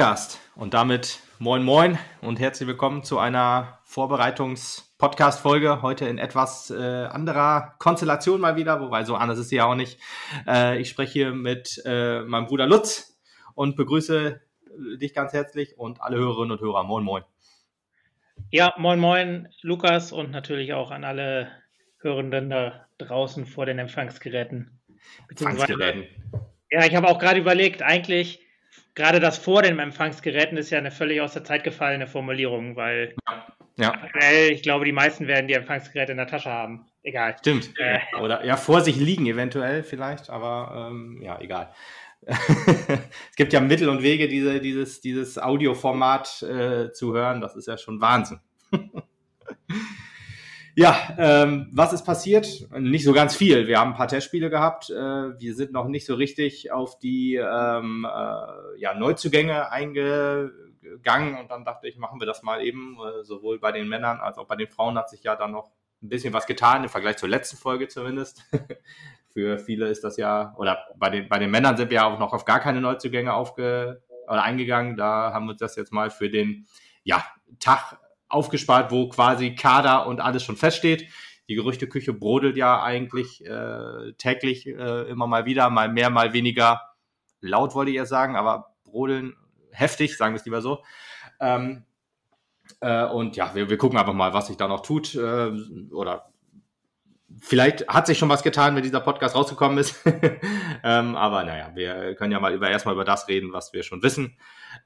Podcast. Und damit moin moin und herzlich willkommen zu einer Vorbereitungs-Podcast-Folge. Heute in etwas äh, anderer Konstellation mal wieder, wobei so anders ist sie ja auch nicht. Äh, ich spreche hier mit äh, meinem Bruder Lutz und begrüße dich ganz herzlich und alle Hörerinnen und Hörer. Moin moin. Ja, moin moin Lukas und natürlich auch an alle Hörenden da draußen vor den Empfangsgeräten. Empfangsgeräten. Ja, ich habe auch gerade überlegt, eigentlich gerade das vor den Empfangsgeräten ist ja eine völlig aus der Zeit gefallene Formulierung, weil ja. Aktuell, ich glaube, die meisten werden die Empfangsgeräte in der Tasche haben. Egal. Stimmt. Äh, Oder ja, vor sich liegen eventuell vielleicht, aber ähm, ja, egal. es gibt ja Mittel und Wege, diese, dieses, dieses Audioformat äh, zu hören. Das ist ja schon Wahnsinn. Ja, ähm, was ist passiert? Nicht so ganz viel. Wir haben ein paar Testspiele gehabt. Äh, wir sind noch nicht so richtig auf die ähm, äh, ja, Neuzugänge eingegangen und dann dachte ich, machen wir das mal eben. Äh, sowohl bei den Männern als auch bei den Frauen hat sich ja dann noch ein bisschen was getan, im Vergleich zur letzten Folge zumindest. Für viele ist das ja, oder bei den, bei den Männern sind wir ja auch noch auf gar keine Neuzugänge aufge, oder eingegangen. Da haben wir das jetzt mal für den ja, Tag aufgespart, wo quasi Kader und alles schon feststeht. Die Gerüchteküche brodelt ja eigentlich äh, täglich äh, immer mal wieder, mal mehr, mal weniger laut, wollte ich ja sagen, aber brodeln heftig, sagen wir es lieber so. Ähm, äh, und ja, wir, wir gucken einfach mal, was sich da noch tut. Äh, oder vielleicht hat sich schon was getan, wenn dieser Podcast rausgekommen ist. ähm, aber naja, wir können ja mal über erstmal über das reden, was wir schon wissen.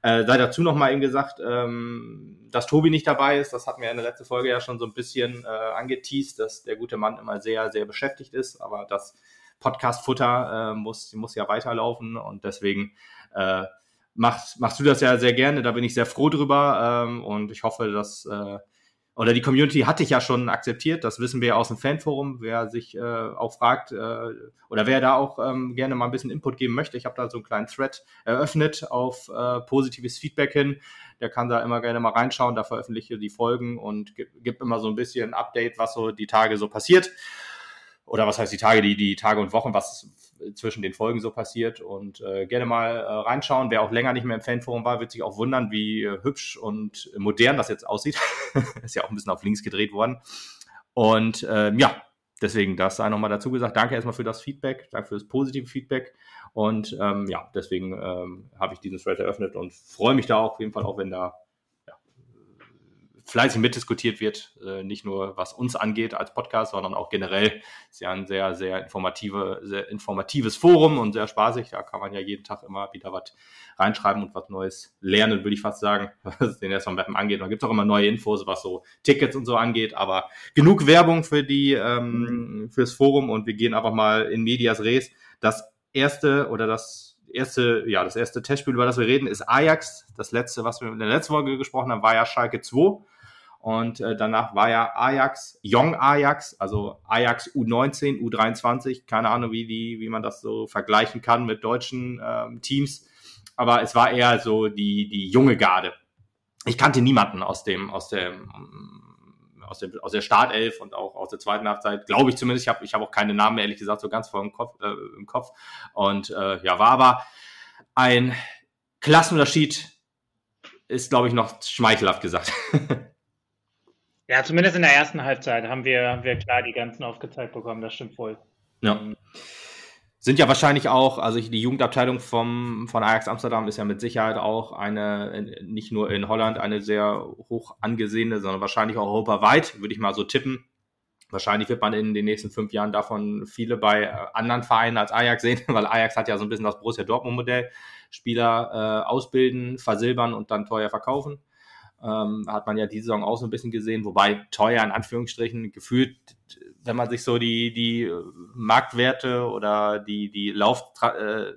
Äh, sei dazu noch mal eben gesagt, ähm, dass Tobi nicht dabei ist. Das hatten wir in der letzten Folge ja schon so ein bisschen äh, angeteased, dass der gute Mann immer sehr, sehr beschäftigt ist. Aber das Podcast-Futter äh, muss, muss ja weiterlaufen und deswegen äh, machst, machst du das ja sehr gerne. Da bin ich sehr froh drüber ähm, und ich hoffe, dass äh, oder die Community hatte ich ja schon akzeptiert, das wissen wir aus dem Fanforum, wer sich äh, auch fragt äh, oder wer da auch ähm, gerne mal ein bisschen Input geben möchte. Ich habe da so einen kleinen Thread eröffnet auf äh, positives Feedback hin. Der kann da immer gerne mal reinschauen, da veröffentliche die Folgen und gibt immer so ein bisschen Update, was so die Tage so passiert oder was heißt die Tage, die, die Tage und Wochen, was zwischen den Folgen so passiert und äh, gerne mal äh, reinschauen. Wer auch länger nicht mehr im Fanforum war, wird sich auch wundern, wie äh, hübsch und modern das jetzt aussieht. ist ja auch ein bisschen auf links gedreht worden. Und ähm, ja, deswegen das sei nochmal dazu gesagt. Danke erstmal für das Feedback, danke für das positive Feedback. Und ähm, ja, deswegen ähm, habe ich diesen Thread eröffnet und freue mich da auf jeden Fall auch, wenn da fleißig mitdiskutiert wird, äh, nicht nur was uns angeht als Podcast, sondern auch generell. Ist ja ein sehr, sehr, informative, sehr informatives Forum und sehr spaßig. Da kann man ja jeden Tag immer wieder was reinschreiben und was Neues lernen, würde ich fast sagen, was den erstmal Mappen angeht. Da gibt es auch immer neue Infos, was so Tickets und so angeht. Aber genug Werbung für die, ähm, fürs Forum und wir gehen einfach mal in Medias Res. Das erste oder das erste, ja, das erste Testspiel, über das wir reden, ist Ajax. Das letzte, was wir in der letzten Folge gesprochen haben, war ja Schalke 2. Und äh, danach war ja Ajax, Young Ajax, also Ajax U19, U23, keine Ahnung, wie, die, wie man das so vergleichen kann mit deutschen ähm, Teams. Aber es war eher so die, die junge Garde. Ich kannte niemanden aus dem, aus dem, aus, dem, aus der Startelf und auch aus der zweiten Halbzeit, glaube ich zumindest. Ich habe ich hab auch keine Namen, ehrlich gesagt, so ganz voll im Kopf. Äh, im Kopf. Und äh, ja, war aber ein Klassenunterschied, ist, glaube ich, noch schmeichelhaft gesagt. Ja, zumindest in der ersten Halbzeit haben wir, haben wir klar die ganzen aufgezeigt bekommen, das stimmt voll. Ja. Ähm, Sind ja wahrscheinlich auch, also die Jugendabteilung vom, von Ajax Amsterdam ist ja mit Sicherheit auch eine, nicht nur in Holland eine sehr hoch angesehene, sondern wahrscheinlich auch europaweit, würde ich mal so tippen. Wahrscheinlich wird man in den nächsten fünf Jahren davon viele bei äh, anderen Vereinen als Ajax sehen, weil Ajax hat ja so ein bisschen das Borussia Dortmund-Modell. Spieler äh, ausbilden, versilbern und dann teuer verkaufen. Ähm, hat man ja diese Saison auch so ein bisschen gesehen, wobei teuer in Anführungsstrichen gefühlt, wenn man sich so die, die Marktwerte oder die, die Lauf, äh,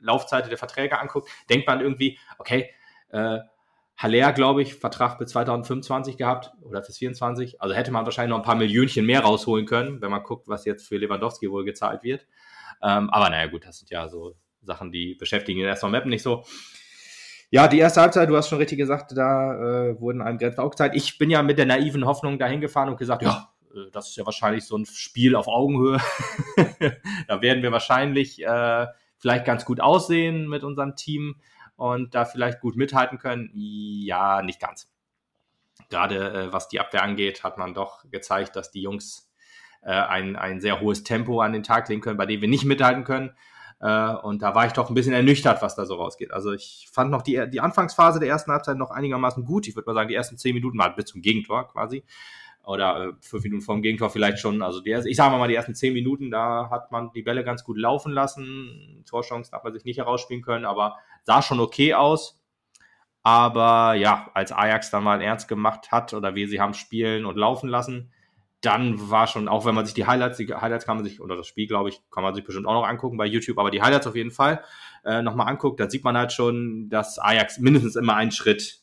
Laufzeit der Verträge anguckt, denkt man irgendwie, okay, äh, Haller, glaube ich, Vertrag bis 2025 gehabt oder bis 24. Also hätte man wahrscheinlich noch ein paar Millionchen mehr rausholen können, wenn man guckt, was jetzt für Lewandowski wohl gezahlt wird. Ähm, aber naja, gut, das sind ja so Sachen, die beschäftigen den erstmal Mappen nicht so. Ja, die erste Halbzeit, du hast schon richtig gesagt, da äh, wurden einem Grenzen aufgezeigt. Ich bin ja mit der naiven Hoffnung dahin gefahren und gesagt, ja, äh, das ist ja wahrscheinlich so ein Spiel auf Augenhöhe. da werden wir wahrscheinlich äh, vielleicht ganz gut aussehen mit unserem Team. und da vielleicht gut mithalten können? Ja, nicht ganz. Gerade äh, was die Abwehr angeht, hat man doch gezeigt, dass die Jungs äh, ein, ein sehr hohes Tempo an den Tag legen können, bei dem wir nicht mithalten können. Äh, und da war ich doch ein bisschen ernüchtert, was da so rausgeht. Also ich fand noch die, die Anfangsphase der ersten Halbzeit noch einigermaßen gut. Ich würde mal sagen, die ersten zehn Minuten waren bis zum Gegentor quasi. Oder äh, fünf Minuten vor dem Gegentor vielleicht schon. Also die, ich sage mal, die ersten zehn Minuten, da hat man die Bälle ganz gut laufen lassen. Torchancen hat man sich nicht herausspielen können, aber sah schon okay aus. Aber ja, als Ajax dann mal ernst gemacht hat oder wie sie haben spielen und laufen lassen, dann war schon, auch wenn man sich die Highlights, die Highlights kann man sich, oder das Spiel, glaube ich, kann man sich bestimmt auch noch angucken bei YouTube, aber die Highlights auf jeden Fall äh, nochmal anguckt, da sieht man halt schon, dass Ajax mindestens immer einen Schritt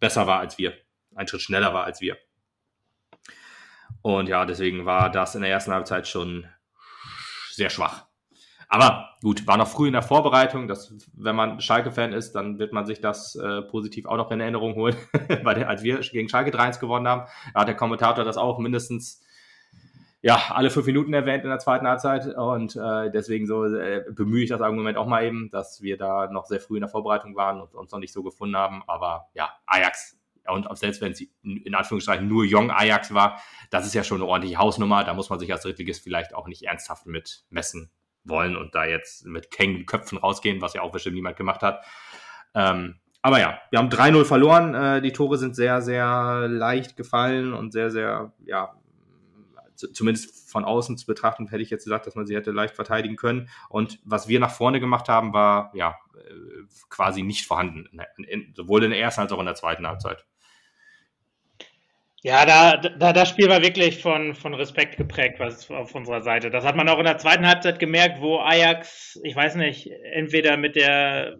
besser war als wir, einen Schritt schneller war als wir. Und ja, deswegen war das in der ersten Halbzeit schon sehr schwach. Aber gut, war noch früh in der Vorbereitung. Das, wenn man Schalke-Fan ist, dann wird man sich das äh, positiv auch noch in Erinnerung holen. Weil als wir gegen Schalke 3-1 gewonnen haben, hat der Kommentator das auch mindestens ja, alle fünf Minuten erwähnt in der zweiten Halbzeit. Und äh, deswegen so äh, bemühe ich das Argument auch mal eben, dass wir da noch sehr früh in der Vorbereitung waren und uns noch nicht so gefunden haben. Aber ja, Ajax und selbst wenn es in Anführungszeichen nur Young Ajax war, das ist ja schon eine ordentliche Hausnummer. Da muss man sich als Drittligist vielleicht auch nicht ernsthaft mit messen wollen und da jetzt mit hängigen Köpfen rausgehen, was ja auch bestimmt niemand gemacht hat. Ähm, aber ja, wir haben 3-0 verloren. Äh, die Tore sind sehr, sehr leicht gefallen und sehr, sehr, ja, zumindest von außen zu betrachten, hätte ich jetzt gesagt, dass man sie hätte leicht verteidigen können. Und was wir nach vorne gemacht haben, war ja äh, quasi nicht vorhanden, sowohl in der ersten als auch in der zweiten Halbzeit. Ja, da, da, das Spiel war wirklich von, von Respekt geprägt, was auf unserer Seite. Das hat man auch in der zweiten Halbzeit gemerkt, wo Ajax, ich weiß nicht, entweder mit der,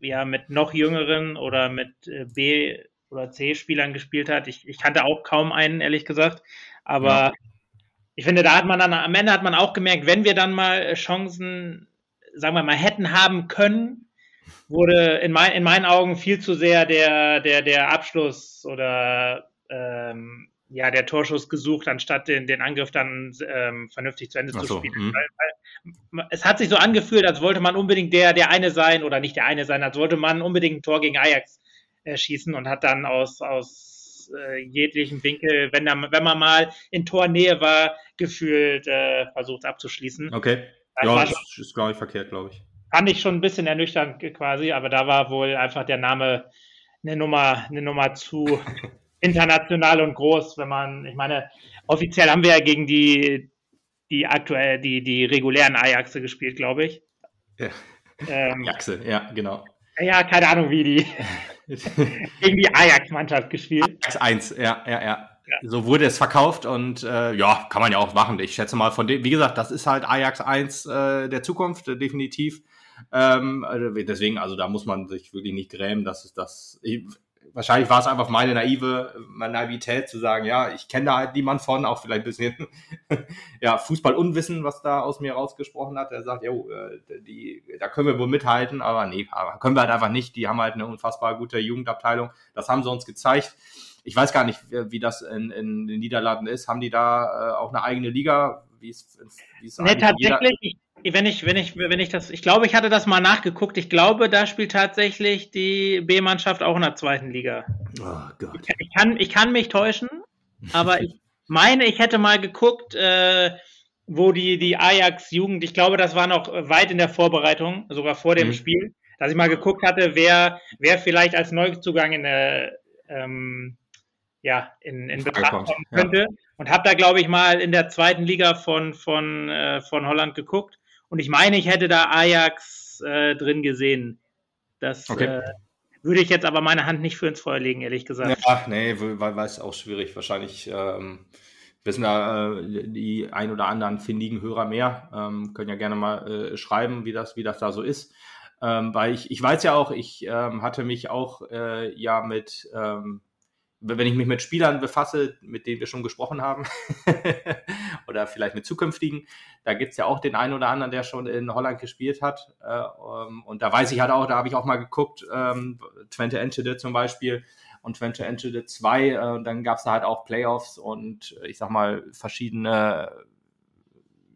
ja, mit noch jüngeren oder mit äh, B- oder C-Spielern gespielt hat. Ich, ich kannte auch kaum einen, ehrlich gesagt. Aber ja. ich finde, da hat man dann, am Ende hat man auch gemerkt, wenn wir dann mal Chancen, sagen wir mal, hätten haben können, wurde in, mein, in meinen Augen viel zu sehr der, der, der Abschluss oder ähm, ja, der Torschuss gesucht, anstatt den, den Angriff dann ähm, vernünftig zu Ende so, zu spielen. Hm. Weil, weil, es hat sich so angefühlt, als wollte man unbedingt der, der eine sein oder nicht der eine sein, als wollte man unbedingt ein Tor gegen Ajax äh, schießen und hat dann aus, aus äh, jeglichem Winkel, wenn, da, wenn man mal in Tornähe war, gefühlt äh, versucht abzuschließen. Okay. Das ja, das ist, glaube ich, verkehrt, glaube ich. Fand ich schon ein bisschen ernüchternd quasi, aber da war wohl einfach der Name eine Nummer, eine Nummer zu international und groß, wenn man, ich meine, offiziell haben wir ja gegen die, die aktuell, die, die regulären Ajaxe gespielt, glaube ich. Ja. Ähm, Ajaxe, ja, genau. Ja, keine Ahnung, wie die gegen die Ajax-Mannschaft gespielt. Ajax 1, ja, ja, ja. Ja. So wurde es verkauft und äh, ja, kann man ja auch machen. Ich schätze mal von dem, wie gesagt, das ist halt Ajax 1 äh, der Zukunft, äh, definitiv. Ähm, also deswegen, also da muss man sich wirklich nicht grämen, dass es das wahrscheinlich war es einfach meine naive meine Naivität zu sagen, ja, ich kenne da halt niemand von, auch vielleicht ein bisschen ja, Fußballunwissen, was da aus mir rausgesprochen hat. Er sagt, jo, äh, die, da können wir wohl mithalten, aber nee, aber können wir halt einfach nicht. Die haben halt eine unfassbar gute Jugendabteilung. Das haben sie uns gezeigt. Ich weiß gar nicht, wie das in, in den Niederlanden ist. Haben die da äh, auch eine eigene Liga? Wie ist, wie ist nee, tatsächlich, wenn ich, wenn ich, wenn ich das, ich glaube, ich hatte das mal nachgeguckt. Ich glaube, da spielt tatsächlich die B-Mannschaft auch in der zweiten Liga. Oh Gott. Ich, ich, kann, ich kann mich täuschen, aber ich meine, ich hätte mal geguckt, äh, wo die, die Ajax-Jugend, ich glaube, das war noch weit in der Vorbereitung, sogar vor dem mhm. Spiel, dass ich mal geguckt hatte, wer, wer vielleicht als Neuzugang in der, ähm, ja, in, in Betracht kommen könnte. Ja. Und habe da, glaube ich, mal in der zweiten Liga von, von, äh, von Holland geguckt. Und ich meine, ich hätte da Ajax äh, drin gesehen. Das okay. äh, würde ich jetzt aber meine Hand nicht für ins Feuer legen, ehrlich gesagt. Ja, nee, weil, weil es auch schwierig. Wahrscheinlich ähm, wissen da äh, die ein oder anderen findigen Hörer mehr. Ähm, können ja gerne mal äh, schreiben, wie das, wie das da so ist. Ähm, weil ich, ich weiß ja auch, ich ähm, hatte mich auch äh, ja mit ähm, wenn ich mich mit Spielern befasse, mit denen wir schon gesprochen haben, oder vielleicht mit zukünftigen, da gibt es ja auch den einen oder anderen, der schon in Holland gespielt hat. Äh, um, und da weiß ich halt auch, da habe ich auch mal geguckt, ähm, Twente Enschede zum Beispiel und Twente Enschede 2, äh, und dann gab es da halt auch Playoffs und ich sag mal verschiedene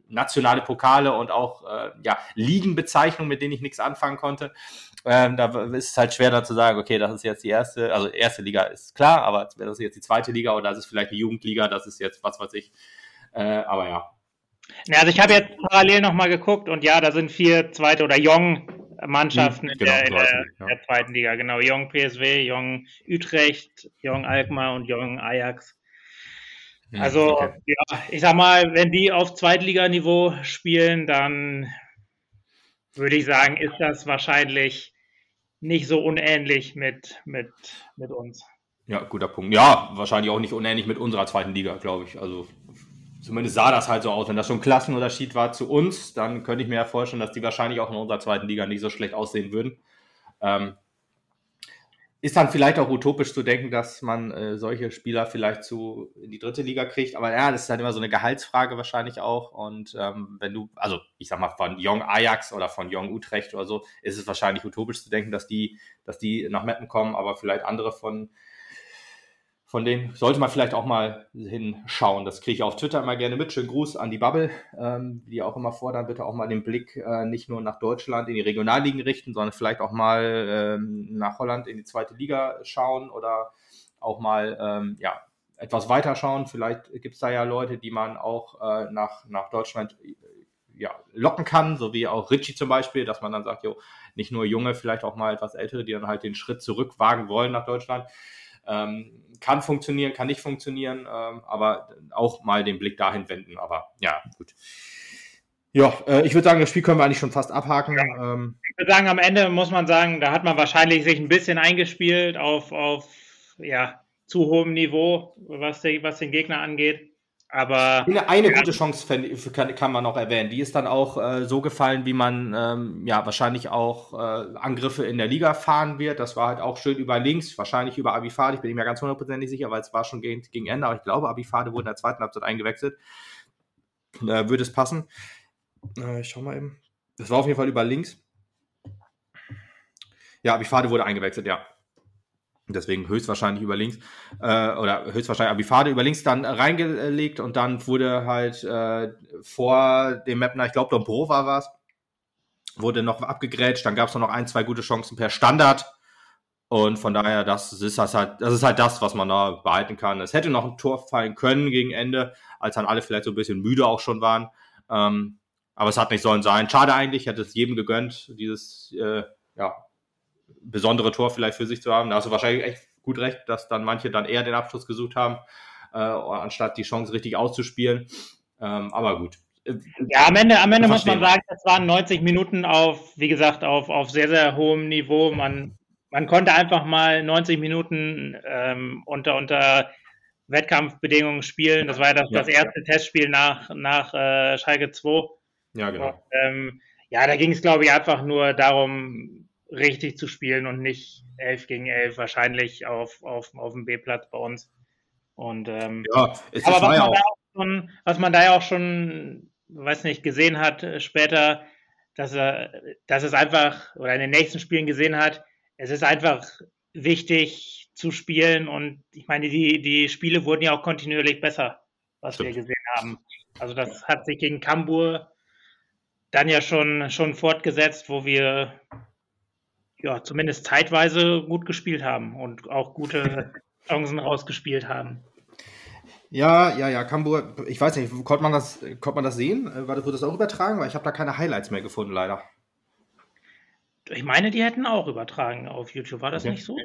nationale Pokale und auch äh, ja, Ligenbezeichnungen, mit denen ich nichts anfangen konnte. Ähm, da ist es halt schwer da zu sagen, okay, das ist jetzt die erste, also erste Liga ist klar, aber das ist jetzt die zweite Liga oder das ist vielleicht die Jugendliga, das ist jetzt was weiß ich. Äh, aber ja. ja. Also ich habe jetzt parallel nochmal geguckt und ja, da sind vier zweite oder Jong Mannschaften hm, genau, in, der, in der, ja. der, zweiten Liga, genau. Jong PSW, Jong Utrecht, Jong Alkmaar und Jong Ajax. Hm, also, okay. ja, ich sag mal, wenn die auf Zweitliganiveau spielen, dann würde ich sagen, ist das wahrscheinlich nicht so unähnlich mit, mit, mit uns. Ja, guter Punkt. Ja, wahrscheinlich auch nicht unähnlich mit unserer zweiten Liga, glaube ich. Also zumindest sah das halt so aus. Wenn das schon ein Klassenunterschied war zu uns, dann könnte ich mir ja vorstellen, dass die wahrscheinlich auch in unserer zweiten Liga nicht so schlecht aussehen würden. Ähm, ist dann vielleicht auch utopisch zu denken, dass man äh, solche Spieler vielleicht zu in die dritte Liga kriegt. Aber ja, das ist halt immer so eine Gehaltsfrage wahrscheinlich auch. Und ähm, wenn du, also ich sag mal, von Jong Ajax oder von Jong Utrecht oder so, ist es wahrscheinlich utopisch zu denken, dass die, dass die nach Meppen kommen, aber vielleicht andere von von denen sollte man vielleicht auch mal hinschauen. Das kriege ich auf Twitter immer gerne mit. Schönen Gruß an die Bubble, ähm, die auch immer fordern, bitte auch mal den Blick äh, nicht nur nach Deutschland in die Regionalligen richten, sondern vielleicht auch mal ähm, nach Holland in die zweite Liga schauen oder auch mal ähm, ja, etwas weiter schauen. Vielleicht gibt es da ja Leute, die man auch äh, nach, nach Deutschland ja, locken kann, so wie auch Richie zum Beispiel, dass man dann sagt, jo, nicht nur Junge, vielleicht auch mal etwas Ältere, die dann halt den Schritt zurück wagen wollen nach Deutschland. Ähm, kann funktionieren, kann nicht funktionieren, ähm, aber auch mal den Blick dahin wenden. Aber ja, gut. Ja, äh, ich würde sagen, das Spiel können wir eigentlich schon fast abhaken. Ja. Ähm, ich würde sagen, am Ende muss man sagen, da hat man wahrscheinlich sich ein bisschen eingespielt auf, auf ja, zu hohem Niveau, was, der, was den Gegner angeht. Aber eine, eine ja. gute Chance kann, kann, man noch erwähnen. Die ist dann auch äh, so gefallen, wie man ähm, ja wahrscheinlich auch äh, Angriffe in der Liga fahren wird. Das war halt auch schön über links, wahrscheinlich über Abifade. Ich bin mir ganz hundertprozentig sicher, weil es war schon gegen, gegen Ende. Aber ich glaube, Abifade wurde in der zweiten Halbzeit eingewechselt. Äh, würde es passen. Äh, ich schau mal eben. Das war auf jeden Fall über links. Ja, Abifade wurde eingewechselt, ja. Deswegen höchstwahrscheinlich über links äh, oder höchstwahrscheinlich Abifade über links dann reingelegt und dann wurde halt äh, vor dem Mapner, ich glaube Dombro war was, wurde noch abgegrätscht, dann gab es noch ein, zwei gute Chancen per Standard und von daher, das ist das halt, das ist halt das, was man da behalten kann. Es hätte noch ein Tor fallen können gegen Ende, als dann alle vielleicht so ein bisschen müde auch schon waren. Ähm, aber es hat nicht sollen sein. Schade eigentlich, hätte es jedem gegönnt, dieses äh, ja, besondere Tor vielleicht für sich zu haben. Da hast du wahrscheinlich echt gut recht, dass dann manche dann eher den Abschluss gesucht haben, äh, anstatt die Chance richtig auszuspielen. Ähm, aber gut. Ja, am Ende, am Ende muss man sagen, das waren 90 Minuten auf, wie gesagt, auf, auf sehr, sehr hohem Niveau. Man, man konnte einfach mal 90 Minuten ähm, unter, unter Wettkampfbedingungen spielen. Das war ja das, ja. das erste Testspiel nach, nach äh, Schalke 2. Ja, genau. Und, ähm, ja, da ging es, glaube ich, einfach nur darum, richtig zu spielen und nicht 11 gegen 11, wahrscheinlich auf, auf, auf dem B-Platz bei uns. Und, ähm, ja, es aber was man, ja schon, was man da ja auch schon, weiß nicht, gesehen hat äh, später, dass er, dass es einfach, oder in den nächsten Spielen gesehen hat, es ist einfach wichtig zu spielen und ich meine, die, die Spiele wurden ja auch kontinuierlich besser, was Stimmt. wir gesehen haben. Also das hat sich gegen Kambur dann ja schon, schon fortgesetzt, wo wir ja, zumindest zeitweise gut gespielt haben und auch gute Chancen rausgespielt haben. Ja, ja, ja, Kambur, ich weiß nicht, konnte man das, konnte man das sehen? Äh, wurde das auch übertragen? Weil ich habe da keine Highlights mehr gefunden, leider. Ich meine, die hätten auch übertragen auf YouTube. War das okay. nicht so?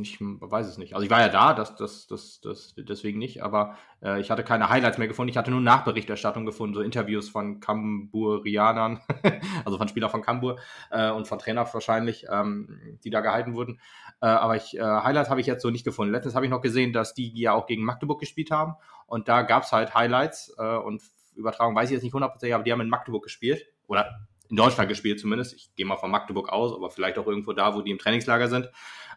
Ich weiß es nicht. Also ich war ja da, das, das, das, das deswegen nicht, aber äh, ich hatte keine Highlights mehr gefunden. Ich hatte nur Nachberichterstattung gefunden, so Interviews von Kamburianern, also von Spielern von Kambur äh, und von Trainer wahrscheinlich, ähm, die da gehalten wurden. Äh, aber ich, äh, Highlights habe ich jetzt so nicht gefunden. Letztens habe ich noch gesehen, dass die ja auch gegen Magdeburg gespielt haben und da gab es halt Highlights äh, und Übertragung weiß ich jetzt nicht hundertprozentig, aber die haben in Magdeburg gespielt oder in Deutschland gespielt zumindest. Ich gehe mal von Magdeburg aus, aber vielleicht auch irgendwo da, wo die im Trainingslager sind.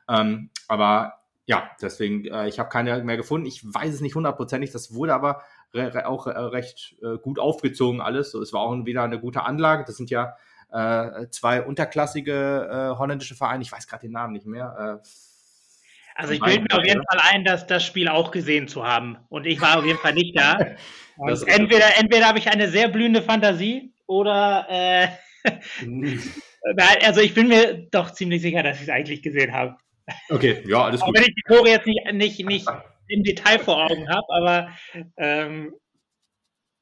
Ähm, aber ja, deswegen, äh, ich habe keine mehr gefunden. Ich weiß es nicht hundertprozentig. Das wurde aber re auch äh, recht äh, gut aufgezogen alles. So, es war auch wieder eine gute Anlage. Das sind ja äh, zwei unterklassige äh, holländische Vereine. Ich weiß gerade den Namen nicht mehr. Äh, Also ich bilde mir auf jeden Fall ein, dass das Spiel auch gesehen zu haben. Und ich war auf jeden Fall nicht da. entweder, entweder habe ich eine sehr blühende Fantasie oder äh, also ich bin mir doch ziemlich sicher, dass ich es eigentlich gesehen habe. Okay, ja, alles gut. Auch wenn ich die Tore jetzt nicht, nicht, nicht im Detail vor Augen habe, aber ähm,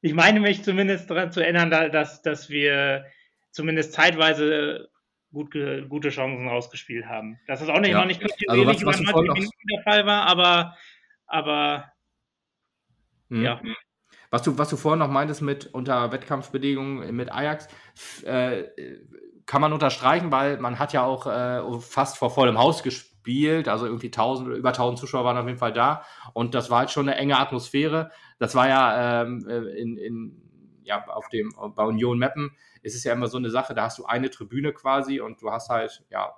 ich meine mich zumindest daran zu erinnern, dass, dass wir zumindest zeitweise gut, gute Chancen rausgespielt haben. Dass es auch nicht, ja. noch nicht also was, was über 90 Minuten der Fall war, aber, aber hm. ja. Was du, was du vorhin noch meintest mit unter Wettkampfbedingungen mit Ajax, äh, kann man unterstreichen, weil man hat ja auch äh, fast vor vollem Haus gespielt, also irgendwie 1000 oder über 1000 Zuschauer waren auf jeden Fall da und das war halt schon eine enge Atmosphäre. Das war ja ähm, äh, in, in ja, auf dem, bei Union Mappen ist es ja immer so eine Sache, da hast du eine Tribüne quasi und du hast halt, ja,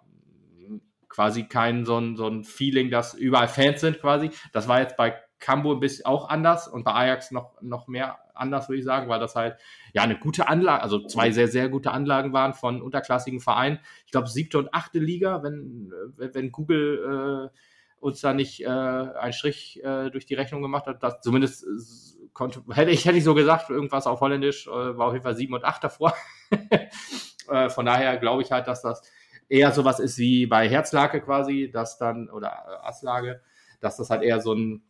quasi kein so ein, so ein Feeling, dass überall Fans sind quasi. Das war jetzt bei Cambo ein bisschen auch anders und bei Ajax noch, noch mehr anders, würde ich sagen, weil das halt ja eine gute Anlage, also zwei sehr, sehr gute Anlagen waren von unterklassigen Vereinen. Ich glaube, siebte und achte Liga, wenn, wenn Google äh, uns da nicht äh, einen Strich äh, durch die Rechnung gemacht hat, dass zumindest konnte, hätte ich, hätte ich so gesagt, irgendwas auf Holländisch, äh, war auf jeden Fall 7 und 8 davor. äh, von daher glaube ich halt, dass das eher sowas ist wie bei Herzlake quasi, dass dann, oder äh, Asslage, dass das halt eher so ein,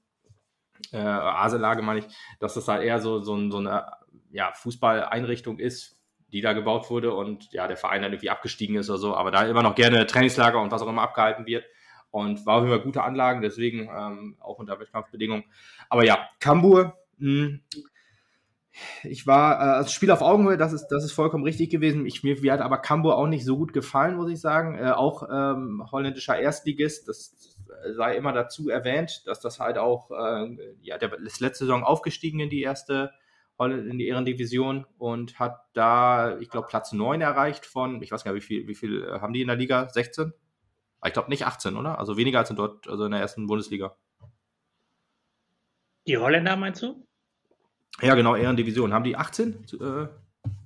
äh, Aselage meine ich, dass das halt eher so, so, so eine ja, Fußballeinrichtung ist, die da gebaut wurde und ja, der Verein dann irgendwie abgestiegen ist oder so, aber da immer noch gerne Trainingslager und was auch immer abgehalten wird und war auch immer gute Anlagen, deswegen ähm, auch unter Wettkampfbedingungen. Aber ja, Kambur hm. Ich war, äh, also Spiel auf Augenhöhe, das ist, das ist vollkommen richtig gewesen. Ich, mir, mir hat aber Cambo auch nicht so gut gefallen, muss ich sagen. Äh, auch ähm, holländischer Erstligist, das sei immer dazu erwähnt, dass das halt auch, äh, ja, der ist letzte Saison aufgestiegen in die erste, in die Ehrendivision und hat da, ich glaube, Platz 9 erreicht von, ich weiß gar nicht, wie viel, wie viel äh, haben die in der Liga? 16? Ich glaube nicht 18, oder? Also weniger als in dort, also in der ersten Bundesliga. Die Holländer meinst du? Ja, genau, Ehrendivision. Haben die 18 äh,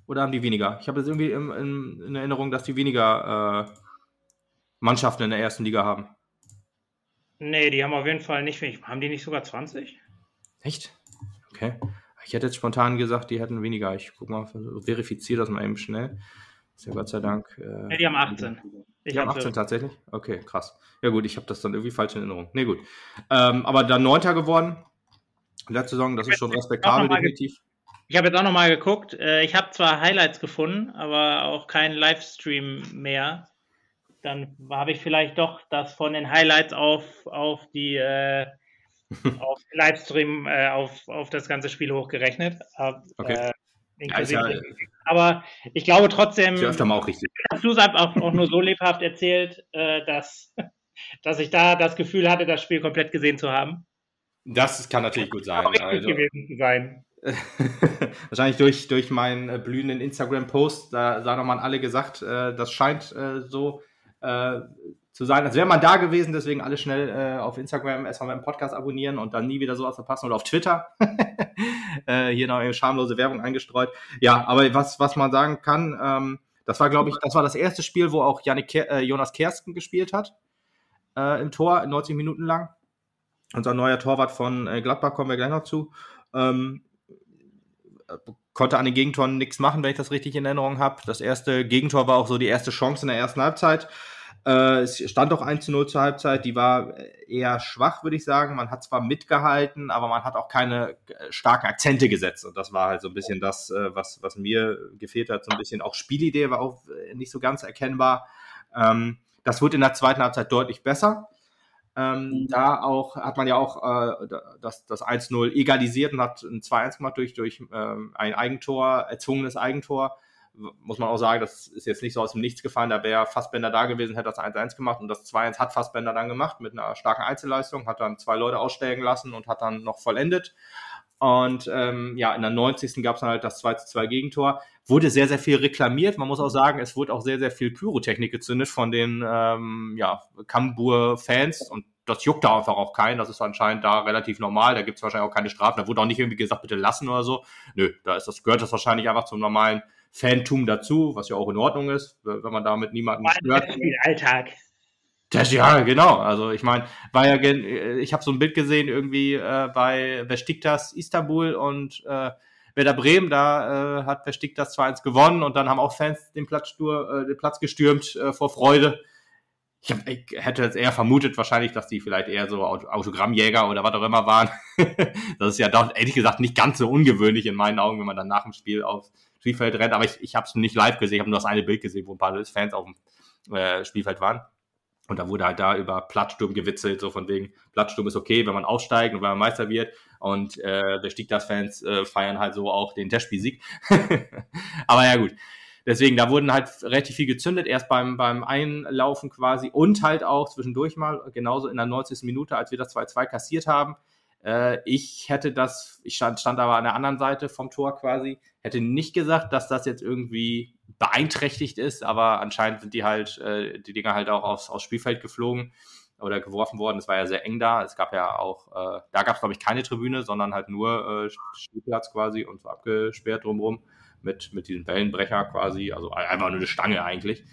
oder haben die weniger? Ich habe jetzt irgendwie in, in, in, Erinnerung, dass die weniger äh, Mannschaften in der ersten Liga haben. Nee, die haben auf jeden Fall nicht wenig. Haben die nicht sogar 20? Echt? Okay. Ich hätte jetzt spontan gesagt, die hätten weniger. Ich gucke mal, verifiziere das mal eben schnell. Ist ja Gott sei Dank. Äh, ja, die haben 18. Ich die haben 18 tatsächlich? Okay, krass. Ja, gut, ich habe das dann irgendwie falsch in Erinnerung. Nee, gut. Ähm, aber dann Neunter geworden letzte Saison, das ist schon respektabel, definitiv. Ich habe jetzt auch nochmal geguckt. Äh, ich habe zwar Highlights gefunden, aber auch keinen Livestream mehr. Dann habe ich vielleicht doch das von den Highlights auf, auf die äh, auf Livestream äh, auf, auf das ganze Spiel hochgerechnet. Okay. Äh, ja, ja, aber ich glaube trotzdem, öfter mal auch richtig. hast du es auch, auch nur so lebhaft erzählt, äh, dass, dass ich da das Gefühl hatte, das Spiel komplett gesehen zu haben. Das kann natürlich gut sein. Also, gewesen sein. wahrscheinlich durch, durch meinen äh, blühenden Instagram-Post, da sagen nochmal alle gesagt, äh, das scheint äh, so äh, zu sein, als wäre man da gewesen, deswegen alle schnell äh, auf Instagram erstmal meinen Podcast abonnieren und dann nie wieder sowas verpassen oder auf Twitter. Äh, hier noch eine schamlose Werbung eingestreut. Ja, aber was, was man sagen kann, ähm, das war, glaube ich, das war das erste Spiel, wo auch Janik, Jonas Kersten gespielt hat im Tor, 90 Minuten lang unser neuer Torwart von äh, Gladbach, kommen wir gleich noch zu, ähm, konnte an den Gegentoren nichts machen, wenn ich das richtig in Erinnerung habe. Das erste Gegentor war auch so die erste Chance in der ersten Halbzeit. Äh, es stand auch 1 zu 0 zur Halbzeit, die war eher schwach, würde ich sagen. Man hat zwar mitgehalten, aber man hat auch keine äh, starken Akzente gesetzt. Und das war halt so ein bisschen das, äh, was, was mir gefehlt hat. So ein bisschen auch Spielidee war auch nicht so ganz erkennbar. Ähm, das wurde in der zweiten Halbzeit deutlich besser. Ähm, mhm. Da auch hat man ja auch äh, das, das 1-0 egalisiert und hat ein 2-1 gemacht durch, durch ähm, ein Eigentor, erzwungenes Eigentor. Muss man auch sagen, das ist jetzt nicht so aus dem Nichts gefallen. Da wäre Fassbender da gewesen, hätte das 1-1 gemacht und das 2-1 hat Fassbender dann gemacht mit einer starken Einzelleistung, hat dann zwei Leute aussteigen lassen und hat dann noch vollendet. Und ähm, ja, in der 90. gab es dann halt das 2 2 Gegentor. Wurde sehr, sehr viel reklamiert. Man muss auch sagen, es wurde auch sehr, sehr viel Pyrotechnik gezündet von den ähm, ja, Kambur-Fans. Und das juckt da einfach auch keinen. Das ist anscheinend da relativ normal. Da gibt es wahrscheinlich auch keine Strafen. Da wurde auch nicht irgendwie gesagt, bitte lassen oder so. Nö, da ist das, gehört das wahrscheinlich einfach zum normalen Fantum dazu, was ja auch in Ordnung ist, wenn man damit niemanden stört. Alltag. Das, ja, genau. Also ich meine, war ja, ich habe so ein Bild gesehen irgendwie äh, bei Besiktas Istanbul und äh, Werder Bremen, da äh, hat Besiktas 2-1 gewonnen und dann haben auch Fans den Platz, äh, den Platz gestürmt äh, vor Freude. Ich, hab, ich hätte jetzt eher vermutet, wahrscheinlich, dass die vielleicht eher so Autogrammjäger oder was auch immer waren. das ist ja doch, ehrlich gesagt, nicht ganz so ungewöhnlich in meinen Augen, wenn man dann nach dem Spiel aufs Spielfeld rennt. Aber ich, ich habe es nicht live gesehen, ich habe nur das eine Bild gesehen, wo ein paar Fans auf dem äh, Spielfeld waren. Und da wurde halt da über Plattsturm gewitzelt, so von wegen, Plattsturm ist okay, wenn man aufsteigt und wenn man Meister wird. Und äh, der Stiegdas-Fans äh, feiern halt so auch den Testspielsieg. Aber ja gut. Deswegen, da wurden halt relativ viel gezündet, erst beim, beim Einlaufen quasi und halt auch zwischendurch mal, genauso in der 90. Minute, als wir das 2-2 kassiert haben. Äh, ich hätte das, ich stand, stand aber an der anderen Seite vom Tor quasi, hätte nicht gesagt, dass das jetzt irgendwie beeinträchtigt ist, aber anscheinend sind die halt, äh, die Dinger halt auch aufs, aufs Spielfeld geflogen oder geworfen worden. Es war ja sehr eng da. Es gab ja auch, äh, da gab es glaube ich keine Tribüne, sondern halt nur äh, Spielplatz quasi und so abgesperrt drumherum mit, mit diesem Wellenbrecher quasi, also einfach nur eine Stange eigentlich.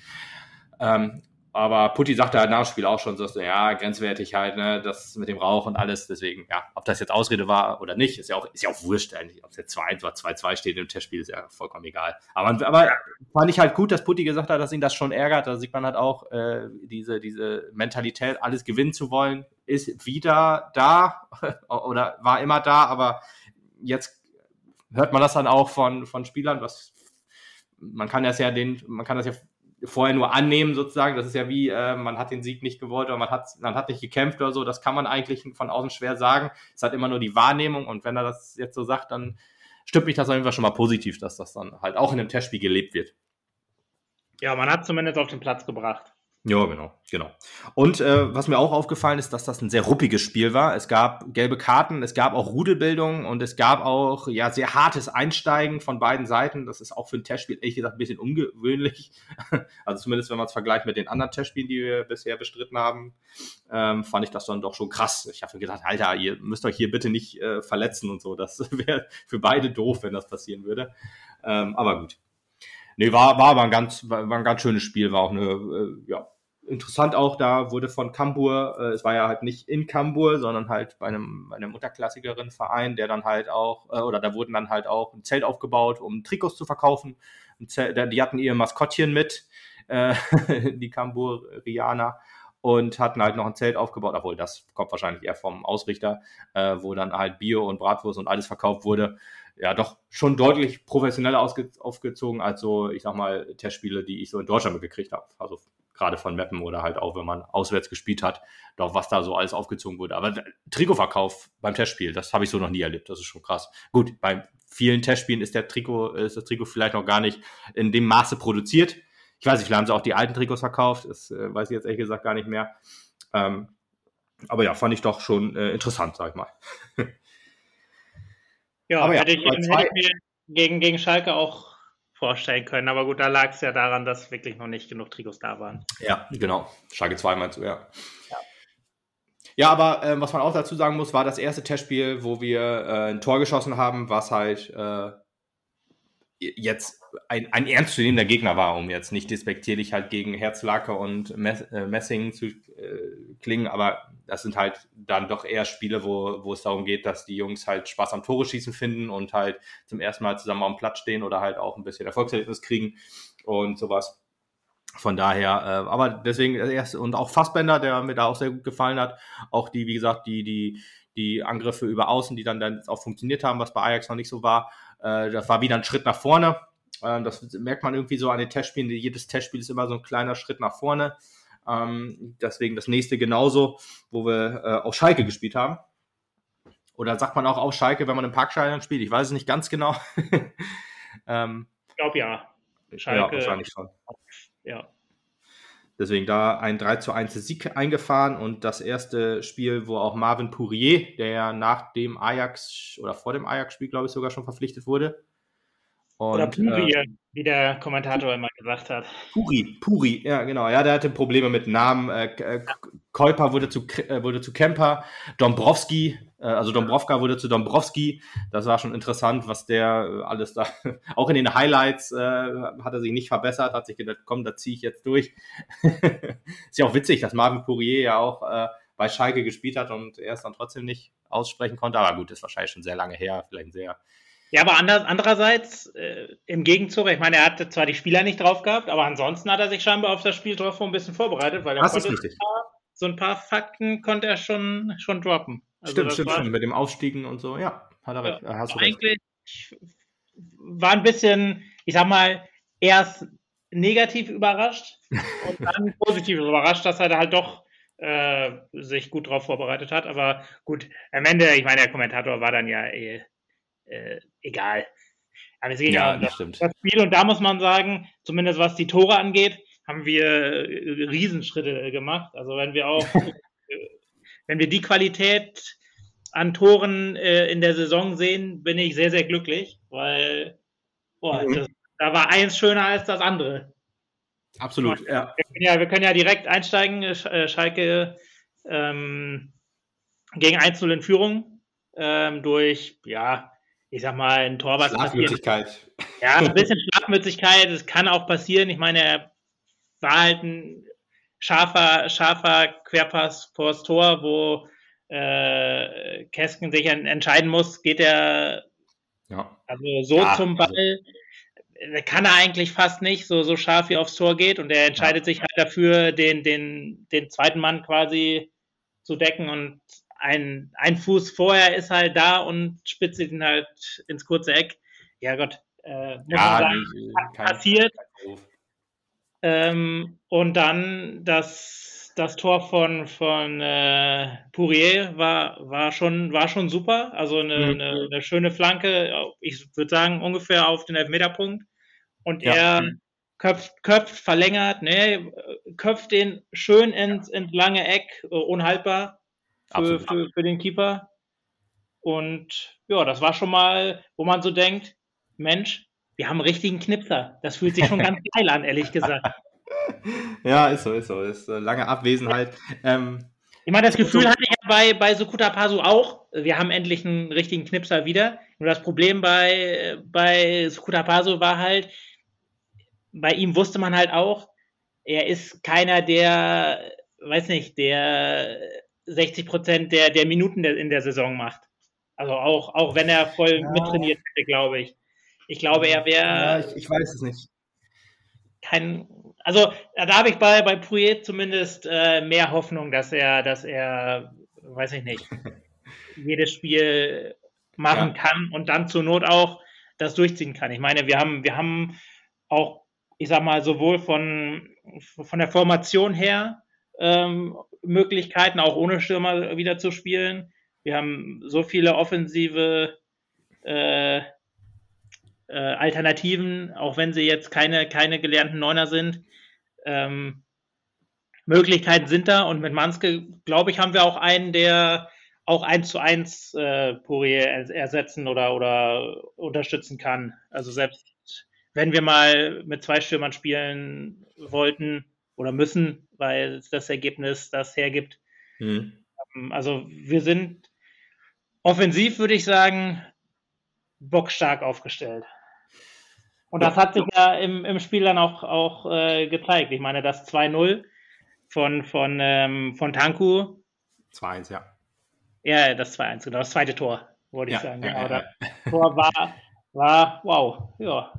Ähm, aber Putti sagte halt nach dem Spiel auch schon, so, ja, grenzwertig halt, ne, das mit dem Rauch und alles. Deswegen, ja, ob das jetzt Ausrede war oder nicht, ist ja auch, ist ja auch wurscht eigentlich. Ob es jetzt 2-1 oder 2-2 steht im Testspiel, ist ja vollkommen egal. Aber, aber fand ich halt gut, dass Putti gesagt hat, dass ihn das schon ärgert. Da sieht man halt auch, äh, diese, diese Mentalität, alles gewinnen zu wollen, ist wieder da oder war immer da, aber jetzt hört man das dann auch von, von Spielern, was man kann das ja den, man kann das ja vorher nur annehmen sozusagen. Das ist ja wie, äh, man hat den Sieg nicht gewollt oder man hat, man hat nicht gekämpft oder so. Das kann man eigentlich von außen schwer sagen. Es hat immer nur die Wahrnehmung und wenn er das jetzt so sagt, dann stimmt mich das auf jeden Fall schon mal positiv, dass das dann halt auch in einem Testspiel gelebt wird. Ja, man hat zumindest auf den Platz gebracht. Ja, genau, genau. Und äh, was mir auch aufgefallen ist, dass das ein sehr ruppiges Spiel war. Es gab gelbe Karten, es gab auch Rudelbildung und es gab auch ja sehr hartes Einsteigen von beiden Seiten. Das ist auch für ein Testspiel ehrlich gesagt ein bisschen ungewöhnlich. Also zumindest wenn man es vergleicht mit den anderen Testspielen, die wir bisher bestritten haben, ähm, fand ich das dann doch schon krass. Ich habe mir gedacht, Alter, ihr müsst euch hier bitte nicht äh, verletzen und so. Das wäre für beide doof, wenn das passieren würde. Ähm, aber gut. Nee, war, war aber ein ganz, war, ein ganz schönes Spiel, war auch eine, äh, ja, interessant auch, da wurde von Kambur, äh, es war ja halt nicht in Kambur, sondern halt bei einem, bei einem unterklassigeren Verein, der dann halt auch, äh, oder da wurden dann halt auch ein Zelt aufgebaut, um Trikots zu verkaufen. Zelt, die hatten ihr Maskottchen mit, äh, die Kamburianer, und hatten halt noch ein Zelt aufgebaut, obwohl das kommt wahrscheinlich eher vom Ausrichter, äh, wo dann halt Bier und Bratwurst und alles verkauft wurde. Ja, doch schon deutlich professioneller aufgezogen als so, ich sag mal, Testspiele, die ich so in Deutschland mitgekriegt habe. Also gerade von Mappen oder halt auch, wenn man auswärts gespielt hat, doch was da so alles aufgezogen wurde. Aber Trikotverkauf beim Testspiel, das habe ich so noch nie erlebt. Das ist schon krass. Gut, bei vielen Testspielen ist der Trikot, ist das Trikot vielleicht noch gar nicht in dem Maße produziert. Ich weiß nicht, vielleicht haben sie auch die alten Trikots verkauft. Das äh, weiß ich jetzt ehrlich gesagt gar nicht mehr. Ähm, aber ja, fand ich doch schon äh, interessant, sag ich mal. ja, aber hätte, ja, ich, hätte ich mir gegen, gegen Schalke auch vorstellen können. Aber gut, da lag es ja daran, dass wirklich noch nicht genug Trikots da waren. Ja, genau. Schalke 2 meinst du, ja. Ja, ja aber äh, was man auch dazu sagen muss, war das erste Testspiel, wo wir äh, ein Tor geschossen haben, was halt äh, jetzt ein, ein ernstzunehmender Gegner war, um jetzt nicht despektierlich halt gegen Herzlaker und äh, Messing zu äh, klingen, aber das sind halt dann doch eher Spiele, wo, wo es darum geht, dass die Jungs halt Spaß am Tore schießen finden und halt zum ersten Mal zusammen auf dem Platz stehen oder halt auch ein bisschen Erfolgserlebnis kriegen und sowas. Von daher, äh, aber deswegen erst und auch Fassbender, der mir da auch sehr gut gefallen hat, auch die, wie gesagt, die, die, die Angriffe über Außen, die dann, dann auch funktioniert haben, was bei Ajax noch nicht so war. Äh, das war wieder ein Schritt nach vorne. Äh, das merkt man irgendwie so an den Testspielen. Jedes Testspiel ist immer so ein kleiner Schritt nach vorne. Ähm, deswegen das nächste genauso, wo wir äh, auf Schalke gespielt haben. Oder sagt man auch auf Schalke, wenn man im Parkstadion spielt? Ich weiß es nicht ganz genau. ähm, ich glaube ja. Schalke. Ja, wahrscheinlich schon. Ja. Deswegen da ein 3 zu 1 Sieg eingefahren und das erste Spiel, wo auch Marvin Pourier, der ja nach dem Ajax oder vor dem Ajax-Spiel, glaube ich, sogar schon verpflichtet wurde, und, Oder Puri, äh, wie der Kommentator immer gesagt hat. Puri, Puri, ja genau. Ja, der hatte Probleme mit Namen. Äh, Käuper wurde zu, äh, wurde zu Kemper. Dombrowski Äh, also Dombrovka wurde zu Dombrowski. Das war schon interessant, was der äh, alles da, auch in den Highlights äh, hat er sich nicht verbessert, hat sich gedacht, komm, da ziehe ich jetzt durch. ist ja auch witzig, dass Marvin Pourier ja auch äh, bei Schalke gespielt hat und er es dann trotzdem nicht aussprechen konnte. Aber gut, ist wahrscheinlich schon sehr lange her, vielleicht sehr. Ja, aber anders, andererseits, äh, im Gegenzug, ich meine, er hatte zwar die Spieler nicht drauf gehabt, aber ansonsten hat er sich scheinbar auf das Spiel drauf ein bisschen vorbereitet, weil er das ist richtig. So ein paar Fakten konnte er schon, schon droppen. Also stimmt, stimmt, stimmt. Mit dem Aufstiegen und so, ja, hat er recht. Ja, hast du eigentlich war ein bisschen, ich sag mal, erst negativ überrascht und dann positiv überrascht, dass er da halt doch äh, sich gut drauf vorbereitet hat. Aber gut, am Ende, ich meine, der Kommentator war dann ja eh, äh, egal. Aber es ging ja, um das, das, Spiel und da muss man sagen, zumindest was die Tore angeht, haben wir äh, Riesenschritte gemacht. Also wenn wir auch wenn wir die Qualität an Toren äh, in der Saison sehen, bin ich sehr, sehr glücklich, weil boah, mhm. das, da war eins schöner als das andere. Absolut, ja. Wir können ja, wir können ja direkt einsteigen. Äh, Schalke ähm, gegen 1-0 in Führung ähm, durch, ja, ich sag mal, ein Tor, was Schlafmützigkeit. Ja, ein bisschen Schlafmützigkeit. Es kann auch passieren. Ich meine, er war halt ein scharfer, scharfer Querpass vors Tor, wo äh, Kesken sich entscheiden muss, geht er ja. also so ja, zum also Ball. Also. Kann er eigentlich fast nicht, so, so scharf wie aufs Tor geht und er entscheidet ja. sich halt dafür, den, den, den zweiten Mann quasi zu decken und ein, ein Fuß vorher ist halt da und spitzt ihn halt ins kurze Eck. Ja Gott, äh, muss man sagen, passiert. Ähm, und dann das, das Tor von, von äh, Pourier war, war, schon, war schon super. Also eine, mhm. eine, eine schöne Flanke, ich würde sagen ungefähr auf den Elfmeterpunkt. Und ja. er köpft, köpft, verlängert, ne, köpft den schön ins, ins lange Eck, uh, unhaltbar für, für, für den Keeper. Und ja, das war schon mal, wo man so denkt, Mensch, wir haben einen richtigen Knipser. Das fühlt sich schon ganz geil an, ehrlich gesagt. Ja, ist so, ist so. Ist äh, lange Abwesenheit. Ähm, ich meine, das Gefühl so, hatte ich ja bei, bei Sukuta Pasu auch. Wir haben endlich einen richtigen Knipser wieder. Nur das Problem bei, bei Sukuta Pasu war halt, bei ihm wusste man halt auch, er ist keiner, der, weiß nicht, der 60 Prozent der, der Minuten in der Saison macht. Also auch, auch wenn er voll ja. mittrainiert hätte, glaube ich. Ich glaube, er wäre. Ja, ich, ich, weiß es nicht. Kein. Also da habe ich bei, bei Pouillet zumindest äh, mehr Hoffnung, dass er, dass er, weiß ich nicht, jedes Spiel machen ja. kann und dann zur Not auch das durchziehen kann. Ich meine, wir haben, wir haben auch, ich sag mal, sowohl von, von der Formation her ähm, Möglichkeiten, auch ohne Stürmer wieder zu spielen. Wir haben so viele offensive äh, äh, Alternativen, auch wenn sie jetzt keine, keine gelernten Neuner sind. Ähm, Möglichkeiten sind da und mit Manske, glaube ich, haben wir auch einen, der auch eins zu eins äh, Poirier ersetzen oder, oder unterstützen kann. Also selbst wenn wir mal mit zwei Stürmern spielen wollten oder müssen, weil das Ergebnis das hergibt. Mhm. Also wir sind offensiv, würde ich sagen, bockstark aufgestellt. Und das hat sich ja im, im Spiel dann auch, auch äh, gezeigt. Ich meine, das 2-0 von, von, ähm, von Tanku. 2-1, ja. Ja, das 2-1, genau, das zweite Tor, wollte ich ja, sagen. Ja, genau, ja, das Tor war, war, wow, ja.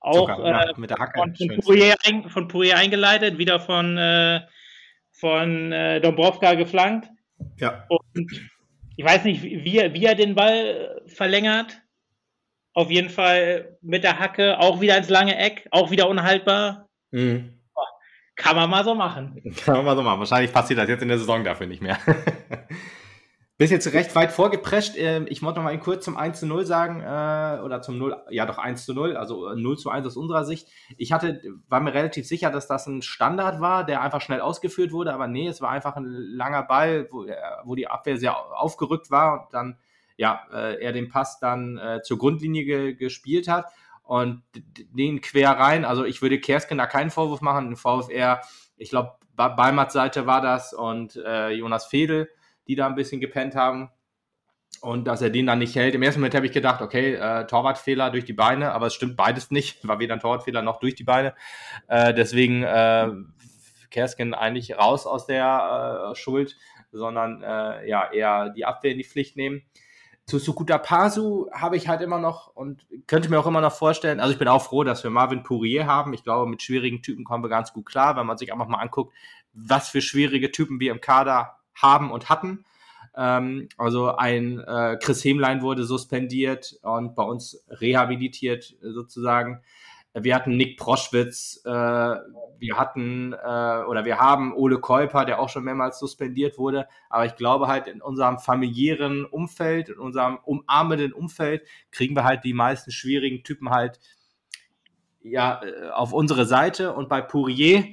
Auch Sogar, äh, mit der Hacke von, von, Pourier, ein, von Pourier eingeleitet, wieder von, äh, von äh, Dombrovka geflankt. Ja. Und ich weiß nicht, wie, wie er den Ball verlängert auf jeden Fall mit der Hacke auch wieder ins lange Eck, auch wieder unhaltbar. Mhm. Kann man mal so machen. Kann man mal so machen. Wahrscheinlich passiert das jetzt in der Saison dafür nicht mehr. Bist jetzt recht weit vorgeprescht. Ähm, ich wollte noch mal kurz zum 1 zu 0 sagen, äh, oder zum 0, ja doch 1 zu 0, also 0 zu 1 aus unserer Sicht. Ich hatte, war mir relativ sicher, dass das ein Standard war, der einfach schnell ausgeführt wurde, aber nee, es war einfach ein langer Ball, wo, äh, wo die Abwehr sehr aufgerückt war und dann ja, äh, er den Pass dann äh, zur Grundlinie ge gespielt hat und den quer rein. Also ich würde Kersken da keinen Vorwurf machen, den eher, ich glaube, Balmats Seite war das und äh, Jonas Fedel, die da ein bisschen gepennt haben. und dass er den dann nicht hält. Im ersten Moment habe ich gedacht, okay, äh, Torwartfehler durch die Beine, aber es stimmt beides nicht. War weder ein Torwartfehler noch durch die Beine. Äh, deswegen äh, Kersken eigentlich raus aus der äh, Schuld, sondern ja eher die Abwehr in die Pflicht nehmen. Zu Sukuta Pasu habe ich halt immer noch und könnte mir auch immer noch vorstellen, also ich bin auch froh, dass wir Marvin Pourier haben. Ich glaube, mit schwierigen Typen kommen wir ganz gut klar, wenn man sich einfach mal anguckt, was für schwierige Typen wir im Kader haben und hatten. Ähm, also ein äh, Chris Hemlein wurde suspendiert und bei uns rehabilitiert sozusagen. Wir hatten Nick Proschwitz, äh, wir hatten äh, oder wir haben Ole Käuper, der auch schon mehrmals suspendiert wurde. Aber ich glaube halt in unserem familiären Umfeld, in unserem umarmenden Umfeld kriegen wir halt die meisten schwierigen Typen halt ja äh, auf unsere Seite. Und bei Pourier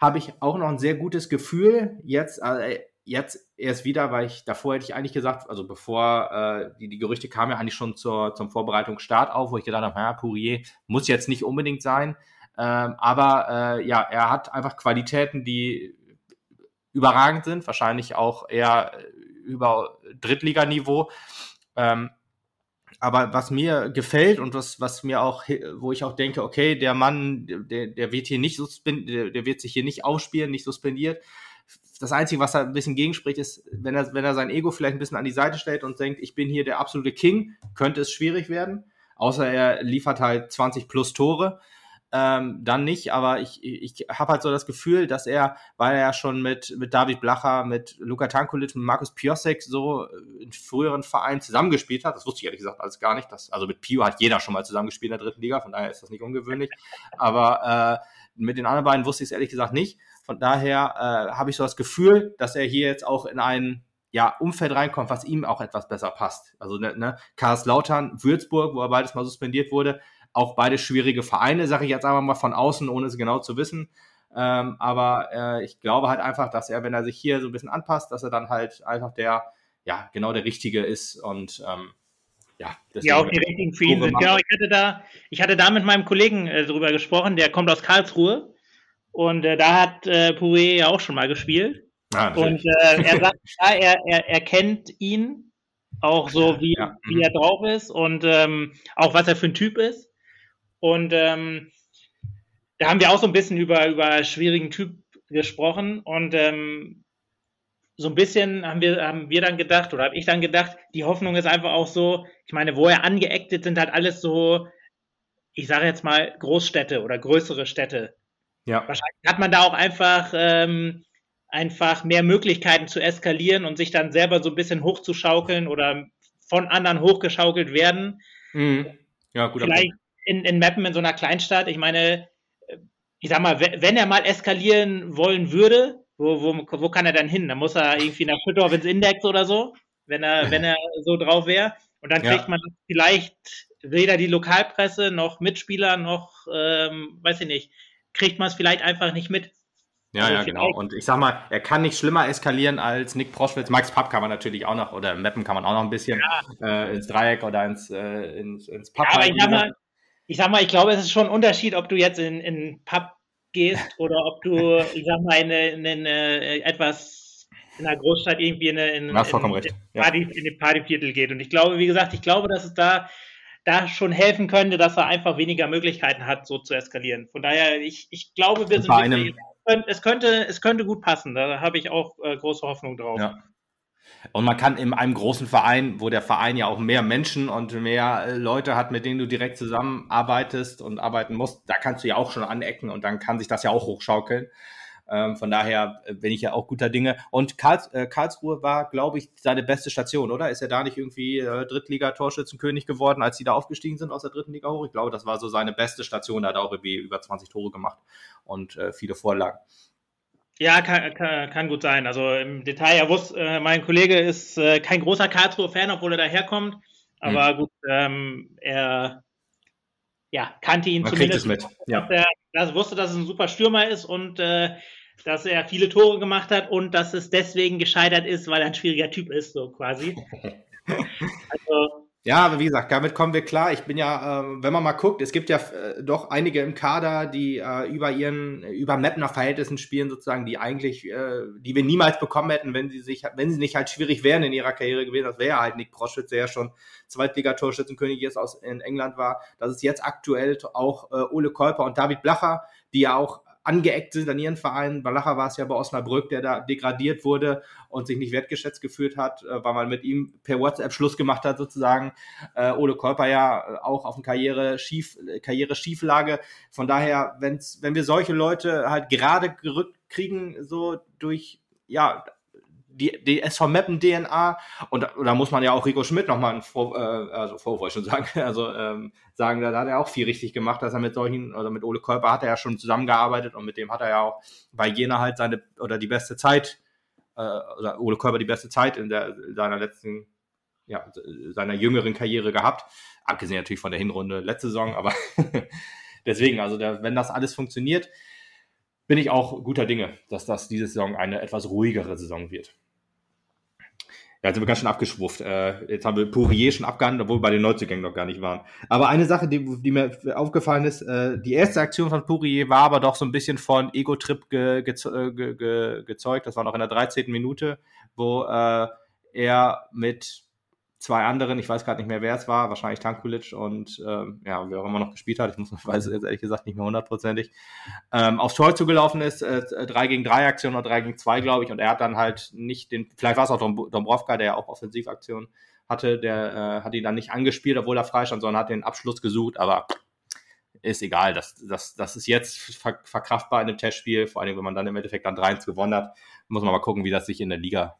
habe ich auch noch ein sehr gutes Gefühl. Jetzt, äh, jetzt erst wieder, weil ich davor hätte ich eigentlich gesagt, also bevor äh, die, die Gerüchte kamen ja eigentlich schon zur, zum Vorbereitungsstart auf, wo ich gedacht habe, naja, Pourier muss jetzt nicht unbedingt sein. Ähm, aber äh, ja, er hat einfach Qualitäten, die überragend sind, wahrscheinlich auch eher über Drittliganiveau. Ähm, aber was mir gefällt und was, was mir auch, wo ich auch denke, okay, der Mann, der, der wird hier nicht suspendiert, der wird sich hier nicht aufspielen, nicht suspendiert, das Einzige, was da ein bisschen gegenspricht, ist, wenn er, wenn er sein Ego vielleicht ein bisschen an die Seite stellt und denkt, ich bin hier der absolute King, könnte es schwierig werden. Außer er liefert halt 20 plus Tore. Ähm, dann nicht, aber ich, ich habe halt so das Gefühl, dass er, weil er ja schon mit, mit David Blacher, mit Luka Tankulic, mit Markus Piosek so in früheren Vereinen zusammengespielt hat. Das wusste ich ehrlich gesagt alles gar nicht. Das, also mit Pio hat jeder schon mal zusammengespielt in der dritten Liga, von daher ist das nicht ungewöhnlich. Aber äh, mit den anderen beiden wusste ich es ehrlich gesagt nicht. Von daher äh, habe ich so das Gefühl, dass er hier jetzt auch in ein ja, Umfeld reinkommt, was ihm auch etwas besser passt. Also ne, ne, Karlslautern, Würzburg, wo er beides mal suspendiert wurde, auch beide schwierige Vereine, sage ich jetzt einfach mal von außen, ohne es genau zu wissen. Ähm, aber äh, ich glaube halt einfach, dass er, wenn er sich hier so ein bisschen anpasst, dass er dann halt einfach der, ja, genau der Richtige ist und ähm, ja, ja, auch die richtigen für ihn sind. Genau, ich hatte da, ich hatte da mit meinem Kollegen äh, drüber gesprochen, der kommt aus Karlsruhe und äh, da hat äh, Pourier ja auch schon mal gespielt. Ah, und äh, er sagt, ja, er, er, er kennt ihn, auch so wie, ja. wie er drauf ist und ähm, auch was er für ein Typ ist. Und ähm, da haben wir auch so ein bisschen über, über schwierigen Typ gesprochen und ähm, so ein bisschen haben wir, haben wir dann gedacht, oder habe ich dann gedacht, die Hoffnung ist einfach auch so, ich meine, wo er angeeckt ist, sind halt alles so, ich sage jetzt mal, Großstädte oder größere Städte. Ja. Wahrscheinlich hat man da auch einfach, ähm, einfach mehr Möglichkeiten zu eskalieren und sich dann selber so ein bisschen hochzuschaukeln oder von anderen hochgeschaukelt werden. Mhm. Ja, gut. Vielleicht in, in Mappen in so einer Kleinstadt, ich meine, äh, ich sag mal, wenn er mal eskalieren wollen würde, wo, wo, wo kann er dann hin? Da muss er irgendwie nach Schüttorf ins Index oder so, wenn er, wenn er so drauf wäre. Und dann kriegt ja. man vielleicht weder die Lokalpresse noch Mitspieler noch, ähm, weiß ich nicht, kriegt man es vielleicht einfach nicht mit. Ja, also ja, genau. Und ich sag mal, er kann nicht schlimmer eskalieren als Nick Proschwitz. Max Papp kann man natürlich auch noch, oder Mappen kann man auch noch ein bisschen ja. äh, ins Dreieck oder ins, äh, ins, ins Papp. Ja, aber ich sag, mal, ich sag mal, ich glaube, es ist schon ein Unterschied, ob du jetzt in, in Papp gehst oder ob du, ich sag mal, in in eine etwas in einer Großstadt irgendwie in, in, in, in, Party, in den Partyviertel geht. Und ich glaube, wie gesagt, ich glaube, dass es da da schon helfen könnte, dass er einfach weniger Möglichkeiten hat, so zu eskalieren. Von daher, ich, ich glaube, wir sind einem, es könnte, es könnte gut passen. Da habe ich auch äh, große Hoffnung drauf. Ja. Und man kann in einem großen Verein, wo der Verein ja auch mehr Menschen und mehr äh, Leute hat, mit denen du direkt zusammenarbeitest und arbeiten musst, da kannst du ja auch schon anecken und dann kann sich das ja auch hochschaukeln. Ähm, von daher bin ich ja auch guter Dinge. Und Karls, äh, Karlsruhe war, glaube ich, seine beste Station, oder? Ist er da nicht irgendwie äh, Drittliga-Torschützenkönig geworden, als sie da aufgestiegen sind aus der dritten Liga hoch? Ich glaube, das war so seine beste Station. Er hat auch irgendwie über 20 Tore gemacht und äh, viele Vorlagen. Ja, kann, kann, kann, gut sein. Also im Detail, er wusste, äh, mein Kollege ist äh, kein großer Karlsruhe-Fan, obwohl er daherkommt. Aber hm. gut, ähm, er ja, kannte ihn Man zumindest. Kriegt es mit. Ja. Er, er wusste, dass es ein super Stürmer ist und äh, dass er viele Tore gemacht hat und dass es deswegen gescheitert ist, weil er ein schwieriger Typ ist, so quasi. also, Ja, aber wie gesagt, damit kommen wir klar. Ich bin ja, äh, wenn man mal guckt, es gibt ja äh, doch einige im Kader, die äh, über ihren, über Mapner Verhältnissen spielen, sozusagen, die eigentlich, äh, die wir niemals bekommen hätten, wenn sie sich, wenn sie nicht halt schwierig wären in ihrer Karriere gewesen. Das wäre halt Nick Proschwitz, der ja schon Zweitligatorschützenkönig jetzt aus in England war. Das ist jetzt aktuell auch äh, Ole Kolper und David Blacher, die ja auch angeeckt sind an ihren Vereinen. Balacher war es ja bei Osnabrück, der da degradiert wurde und sich nicht wertgeschätzt gefühlt hat, äh, weil man mit ihm per WhatsApp Schluss gemacht hat, sozusagen. Äh, Ole Kolper ja äh, auch auf eine Karriere schief, Karriere Schieflage. Von daher, wenn's, wenn wir solche Leute halt gerade gerückt kriegen, so durch ja, die, die SV Meppen DNA und da muss man ja auch Rico Schmidt nochmal ein Vor, äh, also Vorwurf schon sagen, also ähm, sagen, da, da hat er auch viel richtig gemacht, dass er mit solchen, oder mit Ole Kolper hat er ja schon zusammengearbeitet und mit dem hat er ja auch bei Jena halt seine, oder die beste Zeit, äh, oder Ole Kolper die beste Zeit in der, seiner letzten, ja, seiner jüngeren Karriere gehabt, abgesehen natürlich von der Hinrunde letzte Saison, aber deswegen, also der, wenn das alles funktioniert, bin ich auch guter Dinge, dass das diese Saison eine etwas ruhigere Saison wird. Ja, jetzt sind wir ganz schön abgeschwufft. Äh, jetzt haben wir Pourier schon abgehandelt, obwohl wir bei den Neuzugängen noch gar nicht waren. Aber eine Sache, die, die mir aufgefallen ist, äh, die erste Aktion von Pourier war aber doch so ein bisschen von Ego-Trip ge, ge, ge, gezeugt. Das war noch in der 13. Minute, wo äh, er mit zwei anderen, ich weiß gerade nicht mehr, wer es war, wahrscheinlich Tankulic und ähm, ja, wer auch immer noch gespielt hat, ich muss, weiß jetzt ehrlich gesagt nicht mehr hundertprozentig, ähm, aufs Tor zugelaufen ist, äh, 3 gegen 3 Aktion oder 3 gegen 2, glaube ich, und er hat dann halt nicht den, vielleicht war es auch Dombrovka, der ja auch Offensivaktionen hatte, der äh, hat ihn dann nicht angespielt, obwohl er freistand, sondern hat den Abschluss gesucht, aber ist egal, das, das, das ist jetzt ver verkraftbar in einem Testspiel, vor allem wenn man dann im Endeffekt dann 3-1 gewonnen hat, muss man mal gucken, wie das sich in der Liga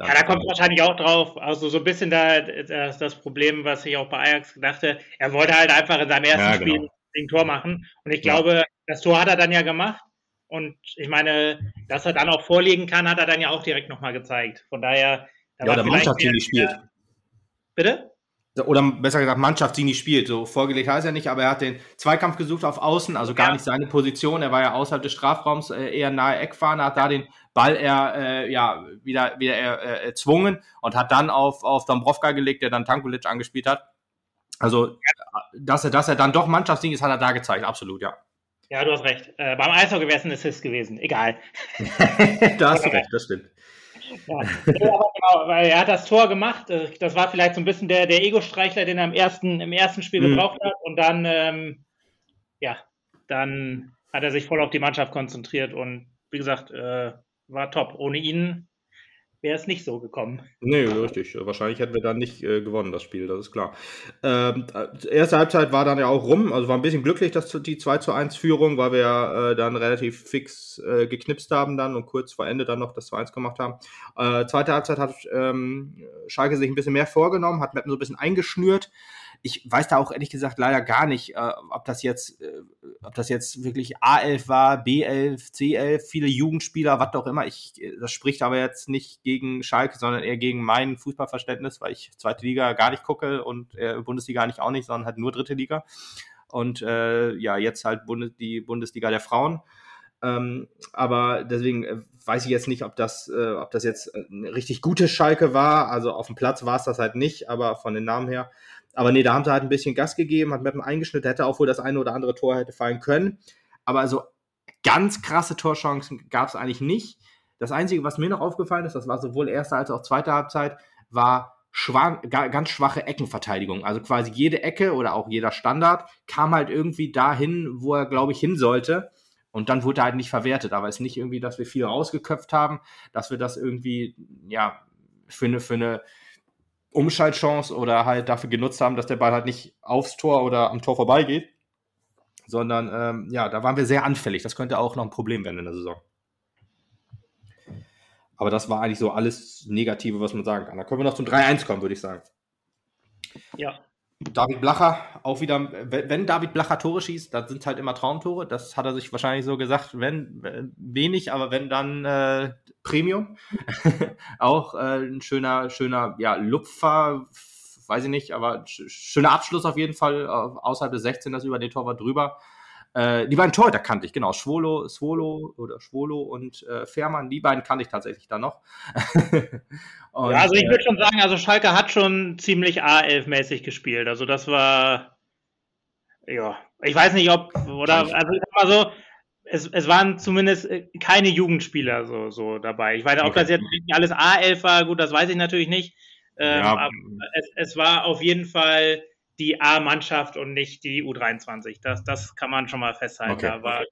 ja, da kommt wahrscheinlich auch drauf. Also so ein bisschen da das, das Problem, was ich auch bei Ajax dachte. Er wollte halt einfach in seinem ersten ja, genau. Spiel ein Tor machen. Und ich glaube, ja. das Tor hat er dann ja gemacht. Und ich meine, dass er dann auch vorlegen kann, hat er dann ja auch direkt nochmal gezeigt. Von daher. Ja, der Mannschaft, die nicht spielt. Bitte? oder besser gesagt Mannschaft, die nicht spielt. So vorgelegt heißt er nicht, aber er hat den Zweikampf gesucht auf Außen, also gar ja. nicht seine Position. Er war ja außerhalb des Strafraums äh, eher nahe Eckfahne, hat da den Ball er äh, ja wieder wieder äh, erzwungen und hat dann auf auf Dombrovka gelegt, der dann Tankulic angespielt hat. Also dass er dass er dann doch Mannschaftsding ist, hat er da gezeigt, absolut, ja. Ja, du hast recht. Äh, beim Eishockey wäre es ein Assist gewesen. Egal. da hast du recht, das stimmt. Ja, genau, weil er hat das Tor gemacht. Äh, das war vielleicht so ein bisschen der, der Ego-Streichler, den er im ersten, im ersten Spiel mhm. gebraucht hat. Und dann, ähm, ja, dann hat er sich voll auf die Mannschaft konzentriert und wie gesagt, äh, war top. Ohne ihn wäre es nicht so gekommen. Nee, richtig. Wahrscheinlich hätten wir dann nicht äh, gewonnen, das Spiel, das ist klar. Ähm, erste Halbzeit war dann ja auch rum, also war ein bisschen glücklich, dass die 2 zu 1 Führung, weil wir äh, dann relativ fix äh, geknipst haben dann und kurz vor Ende dann noch das 2 1 gemacht haben. Äh, zweite Halbzeit hat ähm, Schalke sich ein bisschen mehr vorgenommen, hat Meppen so ein bisschen eingeschnürt ich weiß da auch ehrlich gesagt leider gar nicht, äh, ob das jetzt, äh, ob das jetzt wirklich A11 war, B11, C11, viele Jugendspieler, was auch immer. Ich, das spricht aber jetzt nicht gegen Schalke, sondern eher gegen mein Fußballverständnis, weil ich zweite Liga gar nicht gucke und äh, Bundesliga eigentlich auch nicht, sondern halt nur dritte Liga. Und äh, ja, jetzt halt Bundes die Bundesliga der Frauen. Ähm, aber deswegen äh, weiß ich jetzt nicht, ob das, äh, ob das jetzt eine richtig gute Schalke war. Also auf dem Platz war es das halt nicht, aber von den Namen her aber nee, da haben sie halt ein bisschen Gas gegeben, hat Meppen eingeschnitten, hätte auch wohl das eine oder andere Tor hätte fallen können. Aber also ganz krasse Torchancen gab es eigentlich nicht. Das Einzige, was mir noch aufgefallen ist, das war sowohl erste als auch zweite Halbzeit, war schwach, ganz schwache Eckenverteidigung. Also quasi jede Ecke oder auch jeder Standard kam halt irgendwie dahin, wo er, glaube ich, hin sollte. Und dann wurde er halt nicht verwertet. Aber es ist nicht irgendwie, dass wir viel rausgeköpft haben, dass wir das irgendwie, ja, für eine, für eine Umschaltchance oder halt dafür genutzt haben, dass der Ball halt nicht aufs Tor oder am Tor vorbeigeht. Sondern ähm, ja, da waren wir sehr anfällig. Das könnte auch noch ein Problem werden in der Saison. Aber das war eigentlich so alles Negative, was man sagen kann. Da können wir noch zum 3-1 kommen, würde ich sagen. Ja. David Blacher, auch wieder, wenn David Blacher Tore schießt, dann sind halt immer Traumtore. Das hat er sich wahrscheinlich so gesagt, wenn, wenig, aber wenn dann äh, Premium. auch äh, ein schöner, schöner, ja, Lupfer, weiß ich nicht, aber schöner Abschluss auf jeden Fall, äh, außerhalb des 16 das über den Torwart drüber. Äh, die beiden Torhüter kannte ich, genau. Schwolo, Swolo oder Schwolo und äh, Fährmann, die beiden kannte ich tatsächlich da noch. und, ja, also ich würde schon sagen, also Schalke hat schon ziemlich A11-mäßig gespielt. Also das war, ja, ich weiß nicht, ob, oder, also ich sag mal so, es, es waren zumindest äh, keine Jugendspieler so, so dabei. Ich weiß nicht, ob das jetzt alles A11 war, gut, das weiß ich natürlich nicht. Ähm, ja. Aber es, es war auf jeden Fall die A-Mannschaft und nicht die U23. Das, das kann man schon mal festhalten. Okay. Aber,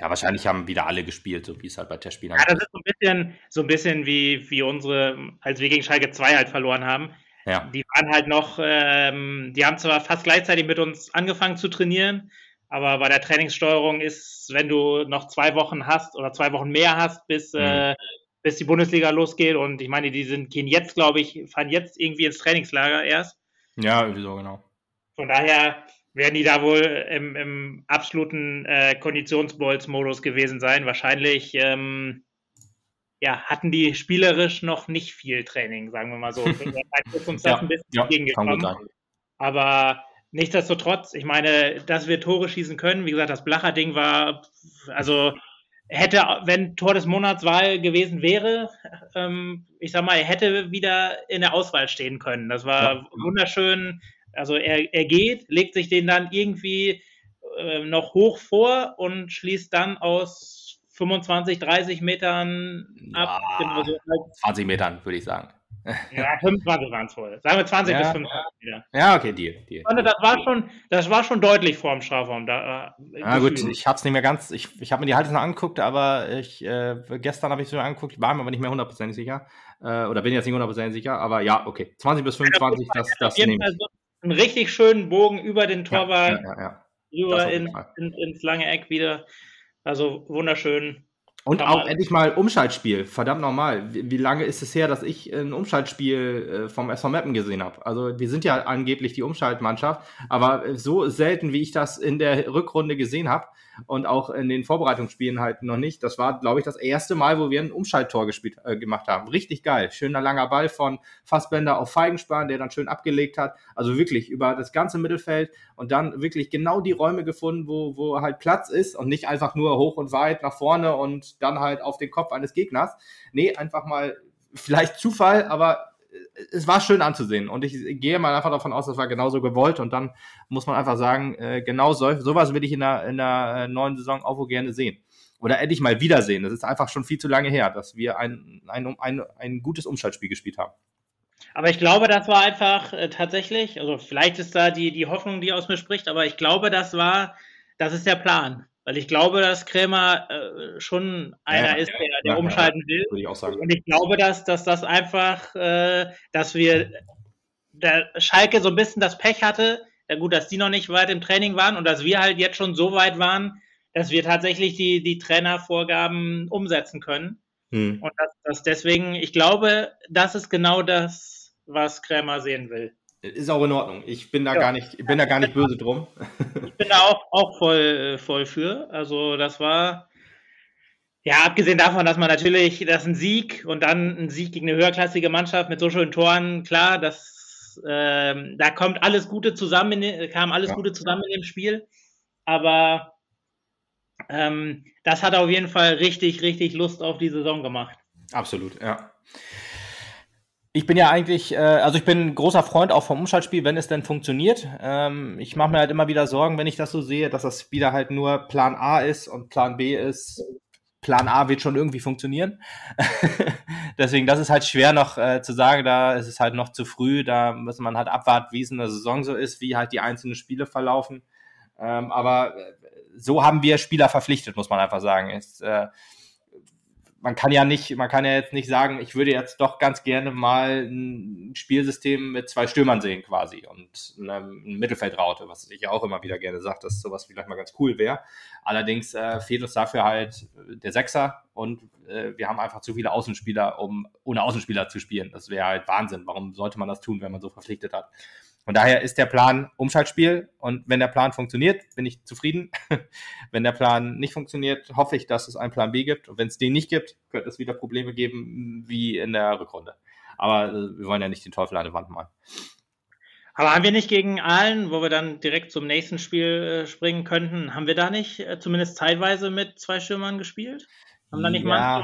ja, wahrscheinlich haben wieder alle gespielt, so wie es halt bei Testspielern Ja, das ist so ein bisschen, so ein bisschen wie, wie unsere, als wir gegen Schalke 2 halt verloren haben. Ja. Die waren halt noch, ähm, die haben zwar fast gleichzeitig mit uns angefangen zu trainieren, aber bei der Trainingssteuerung ist, wenn du noch zwei Wochen hast oder zwei Wochen mehr hast, bis, mhm. äh, bis die Bundesliga losgeht und ich meine, die sind, gehen jetzt, glaube ich, fahren jetzt irgendwie ins Trainingslager erst. Ja, irgendwie so, genau. Von daher werden die da wohl im, im absoluten äh, Konditionsbolz-Modus gewesen sein. Wahrscheinlich ähm, ja, hatten die spielerisch noch nicht viel Training, sagen wir mal so. ja, ein bisschen ja. Aber nichtsdestotrotz, ich meine, dass wir Tore schießen können, wie gesagt, das Blacher-Ding war, also hätte, wenn Tor des Monats Wahl gewesen wäre, ähm, ich sag mal, hätte wieder in der Auswahl stehen können. Das war ja. wunderschön also er, er geht, legt sich den dann irgendwie äh, noch hoch vor und schließt dann aus 25, 30 Metern ab. Ja, genau so 20 Metern, würde ich sagen. Ja, 25 waren es wohl. Sagen wir 20 ja, bis 25 Meter. Ja, okay, Deal. deal. Das war schon, das war schon deutlich vor dem Strafraum. Da, äh, ja, gut, ich habe es nicht mehr ganz, ich, ich habe mir die Halte noch angeguckt, aber ich, äh, gestern habe ich es mir angeguckt, war mir aber nicht mehr hundertprozentig sicher. Äh, oder bin jetzt nicht hundertprozentig sicher, aber ja, okay. 20 bis 25, das, das nehme ich einen richtig schönen Bogen über den Torwart, ja, ja, rüber in, in, ins lange Eck wieder. Also wunderschön. Und auch endlich mal Umschaltspiel. Verdammt normal. Wie, wie, lange ist es her, dass ich ein Umschaltspiel äh, vom SV Meppen gesehen habe? Also wir sind ja angeblich die Umschaltmannschaft, aber so selten, wie ich das in der Rückrunde gesehen habe, und auch in den Vorbereitungsspielen halt noch nicht. Das war, glaube ich, das erste Mal, wo wir ein Umschalttor gespielt, äh, gemacht haben. Richtig geil. Schöner langer Ball von Fassbender auf Feigenspan, der dann schön abgelegt hat. Also wirklich über das ganze Mittelfeld und dann wirklich genau die Räume gefunden, wo, wo halt Platz ist und nicht einfach nur hoch und weit nach vorne und dann halt auf den Kopf eines Gegners. Nee, einfach mal vielleicht Zufall, aber es war schön anzusehen und ich gehe mal einfach davon aus, das war genauso gewollt und dann muss man einfach sagen, äh, genau so, sowas will ich in der, in der äh, neuen Saison auch wohl gerne sehen. Oder endlich mal wiedersehen. Das ist einfach schon viel zu lange her, dass wir ein, ein, ein, ein gutes Umschaltspiel gespielt haben. Aber ich glaube, das war einfach äh, tatsächlich, also vielleicht ist da die, die Hoffnung, die aus mir spricht, aber ich glaube, das war, das ist der Plan. Weil ich glaube, dass Krämer äh, schon einer ja, ist, der, der ja, umschalten will. Würde ich auch sagen. Und ich glaube, dass, dass das einfach, äh, dass wir der Schalke so ein bisschen das Pech hatte. Ja gut, dass die noch nicht weit im Training waren und dass wir halt jetzt schon so weit waren, dass wir tatsächlich die, die Trainervorgaben umsetzen können. Hm. Und dass, dass deswegen, ich glaube, das ist genau das, was Krämer sehen will. Ist auch in Ordnung. Ich bin da ja. gar nicht, bin da gar nicht böse drum. Ich bin da auch, auch voll, voll für. Also das war, ja, abgesehen davon, dass man natürlich, das ist ein Sieg und dann ein Sieg gegen eine höherklassige Mannschaft mit so schönen Toren, klar, das, ähm, da kommt alles Gute zusammen, in, kam alles ja. Gute zusammen in dem Spiel. Aber ähm, das hat auf jeden Fall richtig, richtig Lust auf die Saison gemacht. Absolut, ja. Ich bin ja eigentlich, äh, also ich bin großer Freund auch vom Umschaltspiel, wenn es denn funktioniert. Ähm, ich mache mir halt immer wieder Sorgen, wenn ich das so sehe, dass das wieder halt nur Plan A ist und Plan B ist, Plan A wird schon irgendwie funktionieren. Deswegen, das ist halt schwer noch äh, zu sagen, da ist es halt noch zu früh, da muss man halt abwarten, wie es in der Saison so ist, wie halt die einzelnen Spiele verlaufen. Ähm, aber äh, so haben wir Spieler verpflichtet, muss man einfach sagen. Ist, äh, man kann ja nicht, man kann ja jetzt nicht sagen, ich würde jetzt doch ganz gerne mal ein Spielsystem mit zwei Stürmern sehen quasi und einem Mittelfeldraute, was ich auch immer wieder gerne sage, dass sowas vielleicht mal ganz cool wäre. Allerdings äh, fehlt uns dafür halt der Sechser und äh, wir haben einfach zu viele Außenspieler, um ohne Außenspieler zu spielen. Das wäre halt Wahnsinn. Warum sollte man das tun, wenn man so verpflichtet hat? Von daher ist der Plan Umschaltspiel und wenn der Plan funktioniert, bin ich zufrieden. wenn der Plan nicht funktioniert, hoffe ich, dass es einen Plan B gibt. Und wenn es den nicht gibt, könnte es wieder Probleme geben wie in der Rückrunde. Aber äh, wir wollen ja nicht den Teufel an die Wand malen. Aber haben wir nicht gegen Aalen, wo wir dann direkt zum nächsten Spiel äh, springen könnten, haben wir da nicht äh, zumindest zeitweise mit zwei Stürmern gespielt? Haben da nicht ja. mal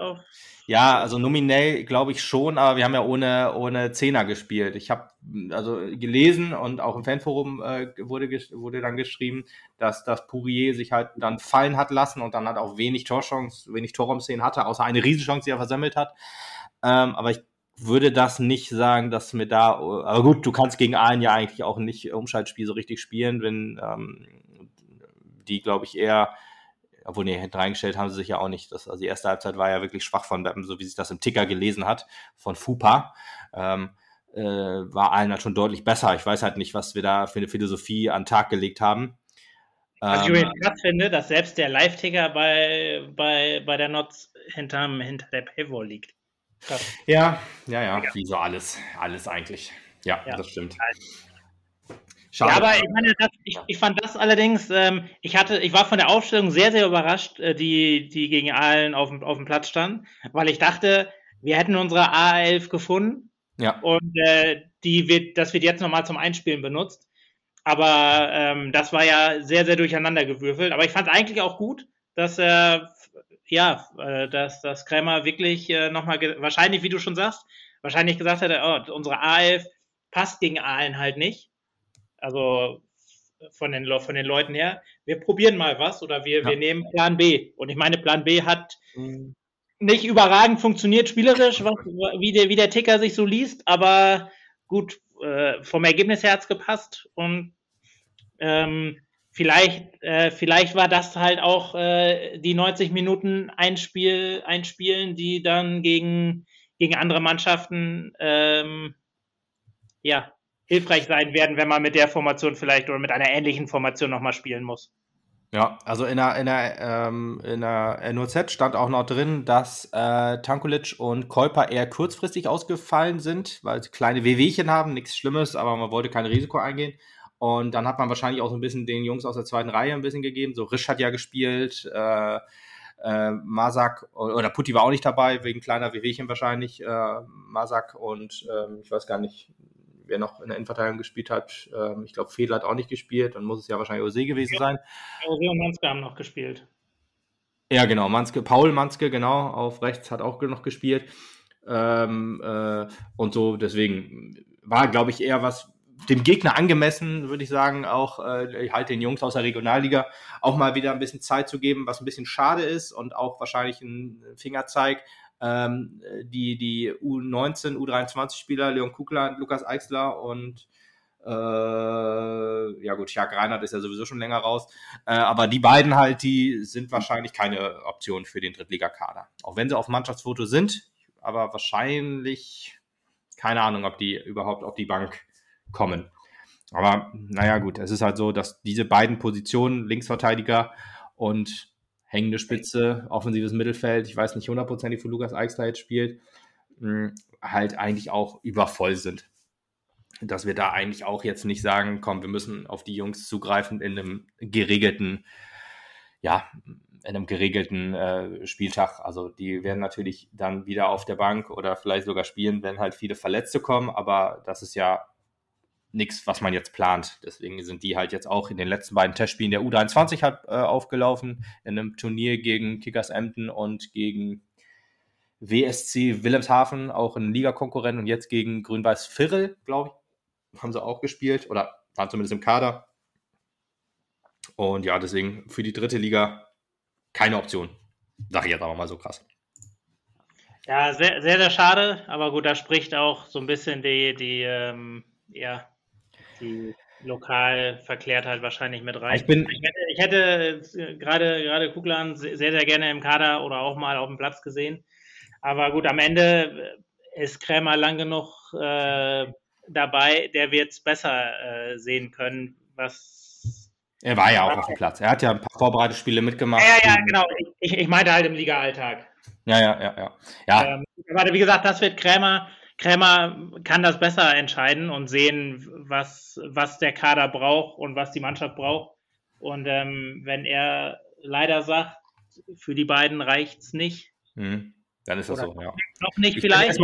auf ja, also nominell glaube ich schon, aber wir haben ja ohne, ohne Zehner gespielt. Ich habe also gelesen und auch im Fanforum äh, wurde, wurde dann geschrieben, dass das Pourier sich halt dann fallen hat lassen und dann halt auch wenig Torchance, wenig Torraumszenen hatte, außer eine Riesenchance, die er versammelt hat. Ähm, aber ich würde das nicht sagen, dass mir da, aber gut, du kannst gegen einen ja eigentlich auch nicht Umschaltspiel so richtig spielen, wenn ähm, die, glaube ich, eher obwohl, nee, hinten reingestellt haben sie sich ja auch nicht. Das, also die erste Halbzeit war ja wirklich schwach von Beppen, so wie sich das im Ticker gelesen hat, von Fupa. Ähm, äh, war allen halt schon deutlich besser. Ich weiß halt nicht, was wir da für eine Philosophie an den Tag gelegt haben. Was ich übrigens krass finde, dass selbst der Live-Ticker bei, bei, bei der Notz hinterm, hinter der Paywall liegt. Krass. Ja, ja, ja, wie so alles, alles eigentlich. Ja, ja. das stimmt. Schade. Ja, aber ich meine, das, ich, ich, fand das allerdings, ähm, ich hatte, ich war von der Aufstellung sehr, sehr überrascht, äh, die, die gegen Aalen auf, auf dem Platz stand, weil ich dachte, wir hätten unsere A11 gefunden. Ja. Und äh, die wird, das wird jetzt nochmal zum Einspielen benutzt. Aber ähm, das war ja sehr, sehr durcheinander gewürfelt. Aber ich fand eigentlich auch gut, dass er, äh, ja, äh, dass, dass Krämer wirklich äh, nochmal, wahrscheinlich, wie du schon sagst, wahrscheinlich gesagt hätte, oh, unsere A11 passt gegen Aalen halt nicht also von den, von den Leuten her, wir probieren mal was oder wir, ja. wir nehmen Plan B. Und ich meine, Plan B hat mhm. nicht überragend funktioniert spielerisch, was, wie, der, wie der Ticker sich so liest, aber gut, äh, vom Ergebnis her hat es gepasst und ähm, vielleicht, äh, vielleicht war das halt auch äh, die 90 Minuten Einspiel, einspielen, die dann gegen, gegen andere Mannschaften ähm, ja, hilfreich sein werden, wenn man mit der Formation vielleicht oder mit einer ähnlichen Formation nochmal spielen muss. Ja, also in der, in der, ähm, in der NOZ stand auch noch drin, dass äh, Tankulic und Kolper eher kurzfristig ausgefallen sind, weil sie kleine Wehwehchen haben, nichts Schlimmes, aber man wollte kein Risiko eingehen. Und dann hat man wahrscheinlich auch so ein bisschen den Jungs aus der zweiten Reihe ein bisschen gegeben. So Risch hat ja gespielt, äh, äh, Masak oder Putti war auch nicht dabei, wegen kleiner Wehwehchen wahrscheinlich. Äh, Masak und äh, ich weiß gar nicht, wer noch in der Innenverteidigung gespielt hat. Ähm, ich glaube, Fedel hat auch nicht gespielt, dann muss es ja wahrscheinlich Ose gewesen sein. Ose und Manske haben noch gespielt. Ja, genau, Manske, Paul Manske, genau, auf rechts hat auch noch gespielt. Ähm, äh, und so, deswegen war, glaube ich, eher was dem Gegner angemessen, würde ich sagen, auch äh, halt den Jungs aus der Regionalliga auch mal wieder ein bisschen Zeit zu geben, was ein bisschen schade ist und auch wahrscheinlich ein Fingerzeig ähm, die, die U19, U23-Spieler, Leon Kugler, Lukas Eichsler und äh, ja gut, Jörg Reinhardt ist ja sowieso schon länger raus. Äh, aber die beiden halt, die sind wahrscheinlich keine Option für den Drittligakader. Auch wenn sie auf Mannschaftsfoto sind, aber wahrscheinlich keine Ahnung, ob die überhaupt auf die Bank kommen. Aber naja, gut, es ist halt so, dass diese beiden Positionen, Linksverteidiger und hängende Spitze, offensives Mittelfeld, ich weiß nicht hundertprozentig, wo Lukas Eichsler jetzt spielt, hm, halt eigentlich auch übervoll sind. Dass wir da eigentlich auch jetzt nicht sagen, komm, wir müssen auf die Jungs zugreifen in einem geregelten, ja, in einem geregelten äh, Spieltag. Also die werden natürlich dann wieder auf der Bank oder vielleicht sogar spielen, wenn halt viele Verletzte kommen, aber das ist ja nichts, was man jetzt plant. Deswegen sind die halt jetzt auch in den letzten beiden Testspielen der U23 halt, äh, aufgelaufen, in einem Turnier gegen Kickers Emden und gegen WSC Wilhelmshaven, auch ein Ligakonkurrent und jetzt gegen Grün-Weiß Virrel, glaube ich, haben sie auch gespielt oder waren zumindest im Kader. Und ja, deswegen für die dritte Liga keine Option. Sag ich jetzt aber mal so krass. Ja, sehr, sehr, sehr schade, aber gut, da spricht auch so ein bisschen die, die ähm, ja, die Lokalverklärtheit wahrscheinlich mit rein. Ich, bin, ich hätte, ich hätte gerade, gerade Kuglan sehr, sehr gerne im Kader oder auch mal auf dem Platz gesehen. Aber gut, am Ende ist Krämer lang genug äh, dabei, der wird es besser äh, sehen können, was. Er war ja auch auf dem Platz. Er hat ja ein paar Vorbereitungsspiele mitgemacht. Ja, ja, genau. Ich, ich meinte halt im Liga-Alltag. Ja, ja, ja, ja. ja. Ähm, aber wie gesagt, das wird Krämer Krämer kann das besser entscheiden und sehen, was, was der Kader braucht und was die Mannschaft braucht. Und ähm, wenn er leider sagt, für die beiden reicht es nicht. Mhm. Dann ist das so, ja. Noch nicht ich vielleicht.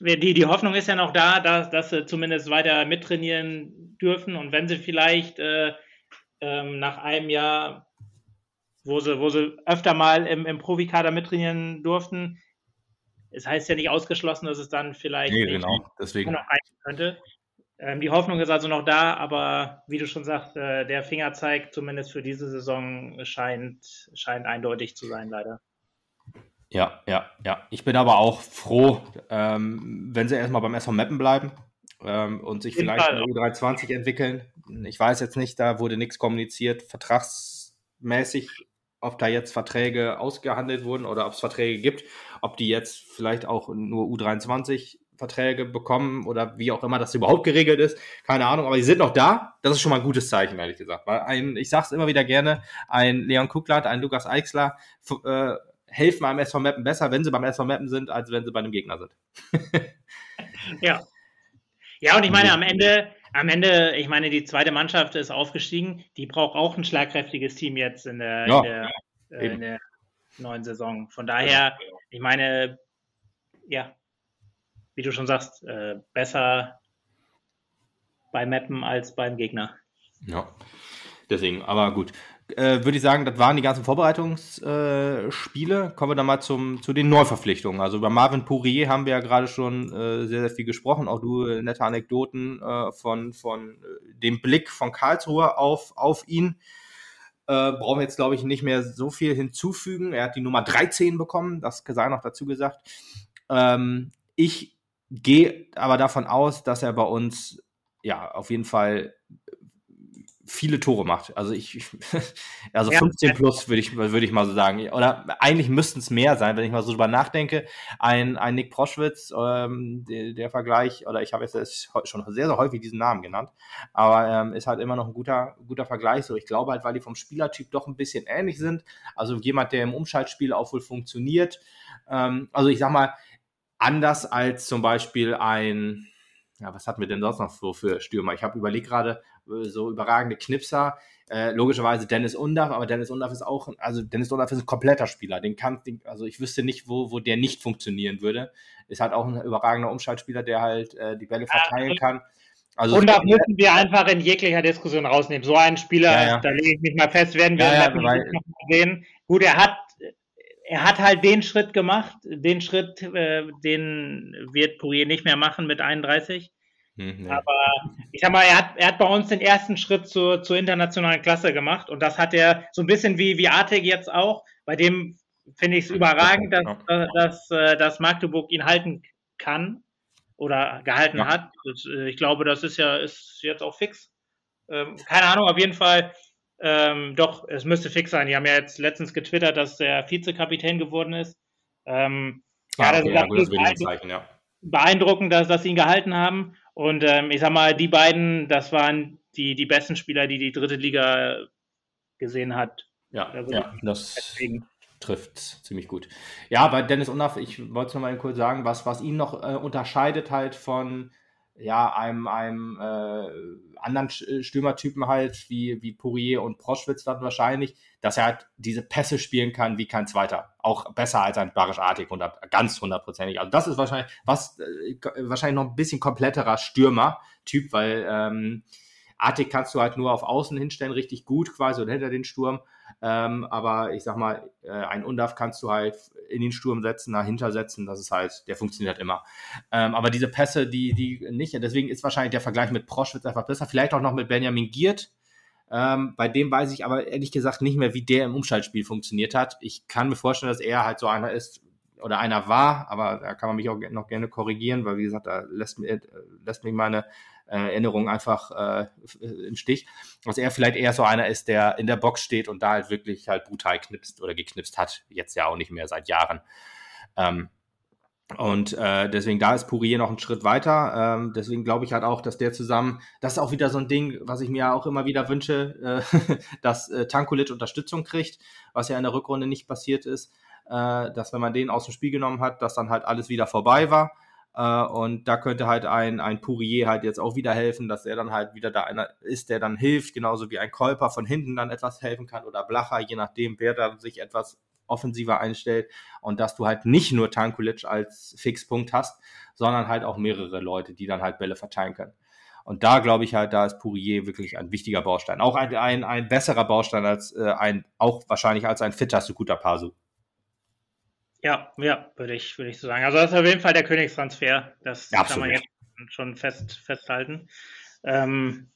die, die Hoffnung ist ja noch da, dass, dass sie zumindest weiter mittrainieren dürfen und wenn sie vielleicht äh, ähm, nach einem Jahr, wo sie, wo sie öfter mal im, im Profikader mittrainieren durften, es heißt ja nicht ausgeschlossen, dass es dann vielleicht nee, genau. Deswegen. noch reichen könnte. Ähm, die Hoffnung ist also noch da, aber wie du schon sagst, äh, der Fingerzeig zumindest für diese Saison scheint, scheint eindeutig zu sein, leider. Ja, ja, ja. Ich bin aber auch froh, ähm, wenn sie erstmal beim SV Mappen bleiben ähm, und sich vielleicht in der U23 entwickeln. Ich weiß jetzt nicht, da wurde nichts kommuniziert, vertragsmäßig, ob da jetzt Verträge ausgehandelt wurden oder ob es Verträge gibt, ob die jetzt vielleicht auch nur U23 Verträge bekommen oder wie auch immer das überhaupt geregelt ist. Keine Ahnung, aber die sind noch da. Das ist schon mal ein gutes Zeichen, ehrlich gesagt. Weil ein, ich sage es immer wieder gerne, ein Leon Kucklat, ein Lukas Eichsler äh, helfen einem SV Mappen besser, wenn sie beim SV Mappen sind, als wenn sie bei einem Gegner sind. ja. Ja, und ich meine, am Ende, am Ende, ich meine, die zweite Mannschaft ist aufgestiegen. Die braucht auch ein schlagkräftiges Team jetzt in der, ja, in der, äh, in der neuen Saison. Von daher, ich meine, ja, wie du schon sagst, äh, besser bei Mappen als beim Gegner. Ja, deswegen, aber gut. Äh, würde ich sagen, das waren die ganzen Vorbereitungsspiele. Äh, Kommen wir dann mal zum, zu den Neuverpflichtungen. Also über Marvin Pourier haben wir ja gerade schon äh, sehr, sehr viel gesprochen. Auch du äh, nette Anekdoten äh, von, von dem Blick von Karlsruhe auf, auf ihn. brauchen wir jetzt, glaube ich, nicht mehr so viel hinzufügen. Er hat die Nummer 13 bekommen, das sei noch dazu gesagt. Ähm, ich gehe aber davon aus, dass er bei uns ja auf jeden Fall viele Tore macht. Also ich, also ja. 15 plus würde ich, würde ich mal so sagen. Oder eigentlich müssten es mehr sein, wenn ich mal so drüber nachdenke. Ein, ein Nick Proschwitz, ähm, der, der, Vergleich, oder ich habe jetzt schon sehr, sehr häufig diesen Namen genannt, aber ähm, ist halt immer noch ein guter, guter Vergleich. So, ich glaube halt, weil die vom Spielertyp doch ein bisschen ähnlich sind. Also jemand, der im Umschaltspiel auch wohl funktioniert. Ähm, also ich sag mal, Anders als zum Beispiel ein, ja, was hatten wir denn sonst noch so für Stürmer? Ich habe überlegt gerade, so überragende Knipser. Äh, logischerweise Dennis Undaff, aber Dennis Undaff ist auch, also Dennis Undaff ist ein kompletter Spieler. Den kann, den, also ich wüsste nicht, wo, wo der nicht funktionieren würde. Ist halt auch ein überragender Umschaltspieler, der halt äh, die Bälle verteilen kann. Also Undaff müssen wir einfach in jeglicher Diskussion rausnehmen. So einen Spieler, ja, ja. da lege ich mich mal fest, werden wir ja, ja, sehen. Gut, er hat er hat halt den Schritt gemacht, den Schritt, äh, den wird Pourier nicht mehr machen mit 31. Hm, nee. Aber ich sag mal, er hat, er hat bei uns den ersten Schritt zur, zur internationalen Klasse gemacht und das hat er so ein bisschen wie, wie Artig jetzt auch. Bei dem finde ich es überragend, dass, ja. dass, dass, dass Magdeburg ihn halten kann oder gehalten ja. hat. Das, äh, ich glaube, das ist ja ist jetzt auch fix. Ähm, keine Ahnung, auf jeden Fall ähm, doch, es müsste fix sein. Die haben ja jetzt letztens getwittert, dass der Vizekapitän geworden ist. Ähm, ah, ja, okay, das, ist ja, Zeichen, ja. beeindruckend, dass, dass sie ihn gehalten haben. Und ähm, ich sag mal, die beiden, das waren die, die besten Spieler, die die dritte Liga gesehen hat. Ja, also ja das deswegen. trifft ziemlich gut. Ja, bei Dennis Undaff, ich wollte es nochmal kurz sagen, was, was ihn noch äh, unterscheidet halt von ja, einem, einem äh, anderen äh, Stürmertypen halt, wie, wie Pourier und Proschwitz dann wahrscheinlich, dass er halt diese Pässe spielen kann wie kein zweiter. Auch besser als ein Barisch Artig, 100, ganz hundertprozentig. Also das ist wahrscheinlich, was, äh, wahrscheinlich noch ein bisschen kompletterer Stürmer-Typ, weil ähm, Artig kannst du halt nur auf Außen hinstellen, richtig gut quasi oder hinter den Sturm. Ähm, aber ich sag mal, äh, ein Undaf kannst du halt in den Sturm setzen, dahinter setzen. Das ist halt, der funktioniert immer. Ähm, aber diese Pässe, die, die nicht, deswegen ist wahrscheinlich der Vergleich mit Proschwitz einfach besser. Vielleicht auch noch mit Benjamin Giert. Ähm, bei dem weiß ich aber ehrlich gesagt nicht mehr, wie der im Umschaltspiel funktioniert hat. Ich kann mir vorstellen, dass er halt so einer ist oder einer war, aber da kann man mich auch noch gerne korrigieren, weil wie gesagt, da lässt, äh, lässt mich meine Erinnerung einfach äh, im Stich. Dass er vielleicht eher so einer ist, der in der Box steht und da halt wirklich halt brutal knipst oder geknipst hat. Jetzt ja auch nicht mehr seit Jahren. Ähm, und äh, deswegen, da ist Pourier noch einen Schritt weiter. Ähm, deswegen glaube ich halt auch, dass der zusammen, das ist auch wieder so ein Ding, was ich mir auch immer wieder wünsche, äh, dass äh, Tankulic Unterstützung kriegt, was ja in der Rückrunde nicht passiert ist, äh, dass wenn man den aus dem Spiel genommen hat, dass dann halt alles wieder vorbei war. Uh, und da könnte halt ein, ein Pourier halt jetzt auch wieder helfen, dass er dann halt wieder da einer ist, der dann hilft, genauso wie ein Kolper von hinten dann etwas helfen kann oder Blacher, je nachdem, wer da sich etwas offensiver einstellt und dass du halt nicht nur Tankulic als Fixpunkt hast, sondern halt auch mehrere Leute, die dann halt Bälle verteilen können. Und da glaube ich halt, da ist Pourier wirklich ein wichtiger Baustein. Auch ein, ein, ein besserer Baustein als äh, ein, auch wahrscheinlich als ein fitter Sukuta Pasu. Ja, ja, würde ich, würde ich so sagen. Also das ist auf jeden Fall der Königstransfer. Das ja, kann man jetzt schon fest, festhalten. Ähm,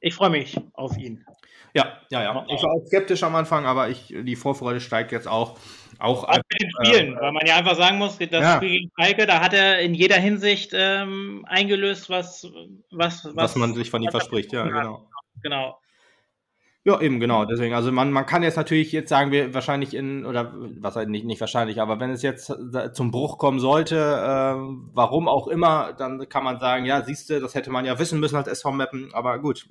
ich freue mich auf ihn. Ja, ja, ja. Ich war auch skeptisch am Anfang, aber ich, die Vorfreude steigt jetzt auch. Auch, auch mit den Spielen, äh, weil man ja einfach sagen muss, das ja. Spiel gegen Schalke, da hat er in jeder Hinsicht ähm, eingelöst, was, was, was, was man sich von ihm verspricht. Ja, genau. Genau. Ja, eben, genau. Deswegen, also man, man kann jetzt natürlich jetzt sagen wir wahrscheinlich in, oder was halt nicht, nicht wahrscheinlich, aber wenn es jetzt zum Bruch kommen sollte, äh, warum auch immer, dann kann man sagen, ja, siehst du, das hätte man ja wissen müssen als SV Mappen. Aber gut,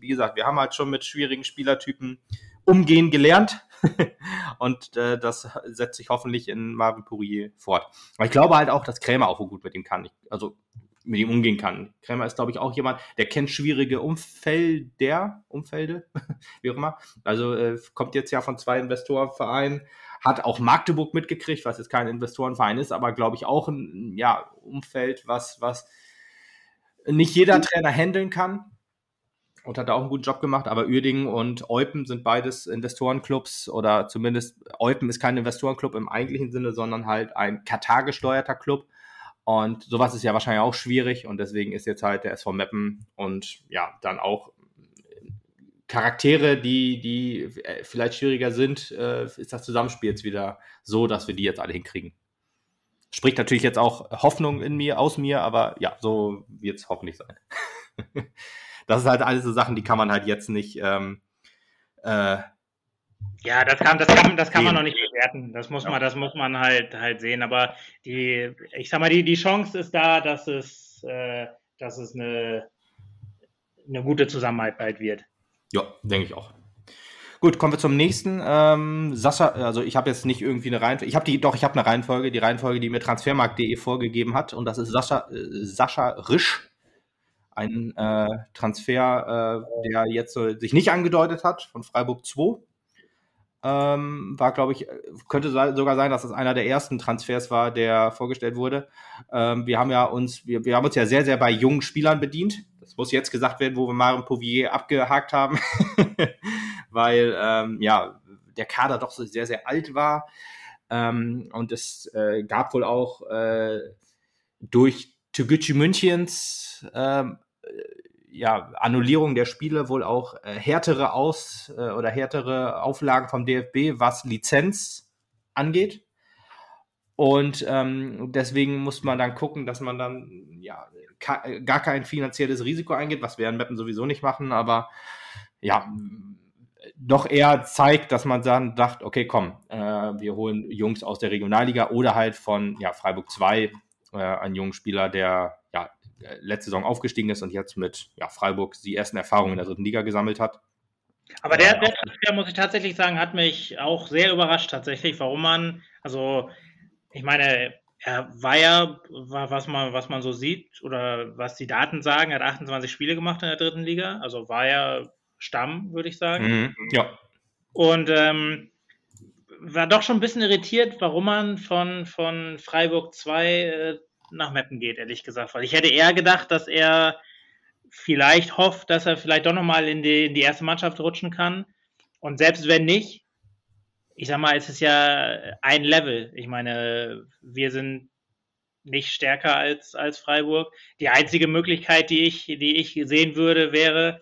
wie gesagt, wir haben halt schon mit schwierigen Spielertypen umgehen gelernt. und äh, das setzt sich hoffentlich in Marvin Pourier fort. Aber ich glaube halt auch, dass Krämer auch so gut mit ihm kann. Ich, also mit ihm umgehen kann. Krämer ist, glaube ich, auch jemand, der kennt schwierige Umfelder, Umfelde, wie auch immer. Also äh, kommt jetzt ja von zwei Investorenvereinen, hat auch Magdeburg mitgekriegt, was jetzt kein Investorenverein ist, aber glaube ich auch ein ja, Umfeld, was, was nicht jeder Trainer handeln kann. Und hat da auch einen guten Job gemacht, aber Uerdingen und Eupen sind beides Investorenclubs oder zumindest Eupen ist kein Investorenclub im eigentlichen Sinne, sondern halt ein Katar gesteuerter Club und sowas ist ja wahrscheinlich auch schwierig und deswegen ist jetzt halt der SV Meppen und ja, dann auch Charaktere, die, die äh, vielleicht schwieriger sind, äh, ist das Zusammenspiel jetzt wieder so, dass wir die jetzt alle hinkriegen. Spricht natürlich jetzt auch Hoffnung in mir, aus mir, aber ja, so wird es hoffentlich sein. das ist halt alles so Sachen, die kann man halt jetzt nicht ähm, äh, ja, das kann, das kann, das kann man noch nicht bewerten. Das muss man, das muss man halt, halt sehen. Aber die, ich sag mal, die, die Chance ist da, dass es, äh, dass es eine, eine gute Zusammenarbeit wird. Ja, denke ich auch. Gut, kommen wir zum nächsten. Ähm, Sascha, also ich habe jetzt nicht irgendwie eine Reihenfolge. Ich habe die, doch, ich habe eine Reihenfolge, die Reihenfolge, die mir Transfermarkt.de vorgegeben hat. Und das ist Sascha, äh, Sascha Risch. Ein äh, Transfer, äh, der jetzt sich nicht angedeutet hat, von Freiburg 2 ähm, war, glaube ich, könnte sogar sein, dass das einer der ersten Transfers war, der vorgestellt wurde. Ähm, wir haben ja uns, wir, wir haben uns ja sehr, sehr bei jungen Spielern bedient. Das muss jetzt gesagt werden, wo wir Marin Pouvier abgehakt haben, weil ähm, ja der Kader doch so sehr, sehr alt war. Ähm, und es äh, gab wohl auch äh, durch Toguchi Münchens ähm, ja, Annullierung der Spiele wohl auch äh, härtere Aus- äh, oder härtere Auflagen vom DFB, was Lizenz angeht. Und ähm, deswegen muss man dann gucken, dass man dann ja gar kein finanzielles Risiko eingeht, was wir in Mappen sowieso nicht machen, aber ja, doch eher zeigt, dass man dann dacht, okay, komm, äh, wir holen Jungs aus der Regionalliga oder halt von ja, Freiburg 2, äh, einen jungen Spieler, der letzte Saison aufgestiegen ist und jetzt mit ja, Freiburg die ersten Erfahrungen in der dritten Liga gesammelt hat. Aber der, der, der, muss ich tatsächlich sagen, hat mich auch sehr überrascht tatsächlich, warum man, also ich meine, er war ja, was man, was man so sieht oder was die Daten sagen, er hat 28 Spiele gemacht in der dritten Liga, also war ja Stamm, würde ich sagen. Mhm, ja. Und ähm, war doch schon ein bisschen irritiert, warum man von, von Freiburg 2 äh, nach Meppen geht, ehrlich gesagt. Weil ich hätte eher gedacht, dass er vielleicht hofft, dass er vielleicht doch nochmal in die, in die erste Mannschaft rutschen kann. Und selbst wenn nicht, ich sag mal, es ist ja ein Level. Ich meine, wir sind nicht stärker als, als Freiburg. Die einzige Möglichkeit, die ich, die ich sehen würde, wäre,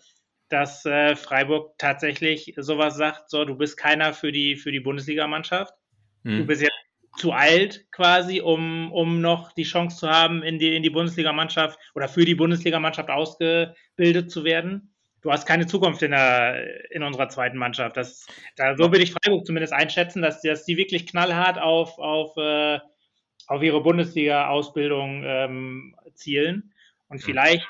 dass äh, Freiburg tatsächlich sowas sagt, so, du bist keiner für die, für die Bundesligamannschaft. Mhm. Du bist jetzt zu alt quasi, um, um noch die Chance zu haben, in die, in die Bundesligamannschaft oder für die Bundesligamannschaft ausgebildet zu werden. Du hast keine Zukunft in, der, in unserer zweiten Mannschaft. Das, da, so würde ich Freiburg zumindest einschätzen, dass, dass die wirklich knallhart auf, auf, äh, auf ihre Bundesliga-Ausbildung ähm, zielen. Und vielleicht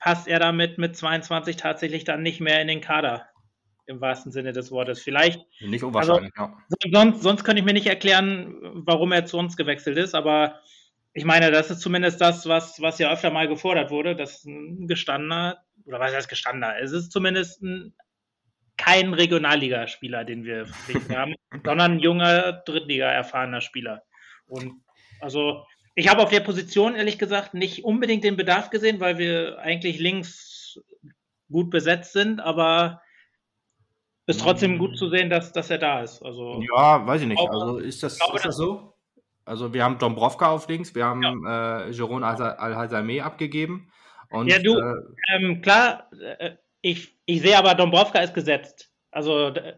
passt er damit mit 22 tatsächlich dann nicht mehr in den Kader im wahrsten Sinne des Wortes. Vielleicht. Nicht unwahrscheinlich, also, ja. Sonst, sonst könnte ich mir nicht erklären, warum er zu uns gewechselt ist, aber ich meine, das ist zumindest das, was, was ja öfter mal gefordert wurde, dass ein gestandener, oder was heißt gestandener? Es ist zumindest ein kein Regionalligaspieler, den wir haben, sondern ein junger Drittliga erfahrener Spieler. Und also ich habe auf der Position ehrlich gesagt nicht unbedingt den Bedarf gesehen, weil wir eigentlich links gut besetzt sind, aber ist trotzdem gut zu sehen, dass, dass er da ist. Also, ja, weiß ich nicht. Also ist das, glaube, ist das so? Also wir haben Dombrovka auf links, wir haben ja. äh, Jeroen Al-Hazameh abgegeben. Und, ja, du, äh, ähm, klar, äh, ich, ich sehe aber, Dombrovka ist gesetzt. Also das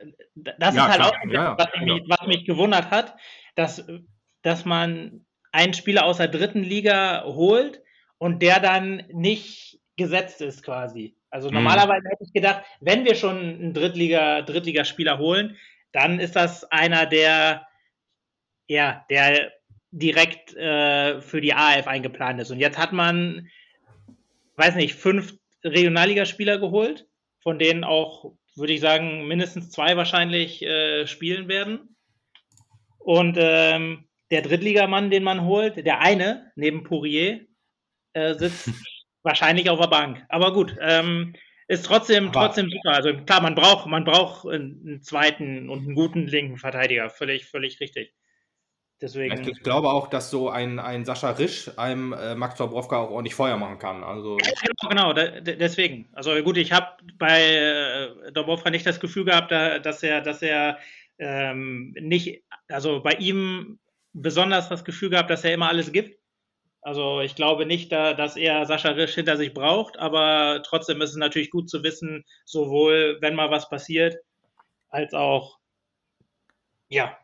ja, ist halt klar. auch, ja, was, mich, was, mich, gewundert hat, dass, dass man einen Spieler aus der dritten Liga holt und der dann nicht gesetzt ist quasi. Also mhm. normalerweise hätte ich gedacht, wenn wir schon einen Drittliga, Drittligaspieler holen, dann ist das einer, der ja, der direkt äh, für die A11 eingeplant ist. Und jetzt hat man, weiß nicht, fünf Regionalligaspieler geholt, von denen auch, würde ich sagen, mindestens zwei wahrscheinlich äh, spielen werden. Und ähm, der Drittligamann, den man holt, der eine neben Pourier, äh, sitzt wahrscheinlich auf der Bank. Aber gut, ähm, ist trotzdem, Aber, trotzdem super. Also klar, man braucht, man braucht einen zweiten und einen guten linken Verteidiger. Völlig, völlig richtig. Deswegen. Ich glaube auch, dass so ein, ein Sascha Risch einem äh, Max Dobrowka auch ordentlich Feuer machen kann. Also genau, genau da, deswegen. Also gut, ich habe bei äh, Dobrowka nicht das Gefühl gehabt, da, dass er, dass er ähm, nicht, also bei ihm besonders das Gefühl gehabt, dass er immer alles gibt. Also ich glaube nicht, da, dass er Sascha Risch hinter sich braucht, aber trotzdem ist es natürlich gut zu wissen, sowohl wenn mal was passiert, als auch ja,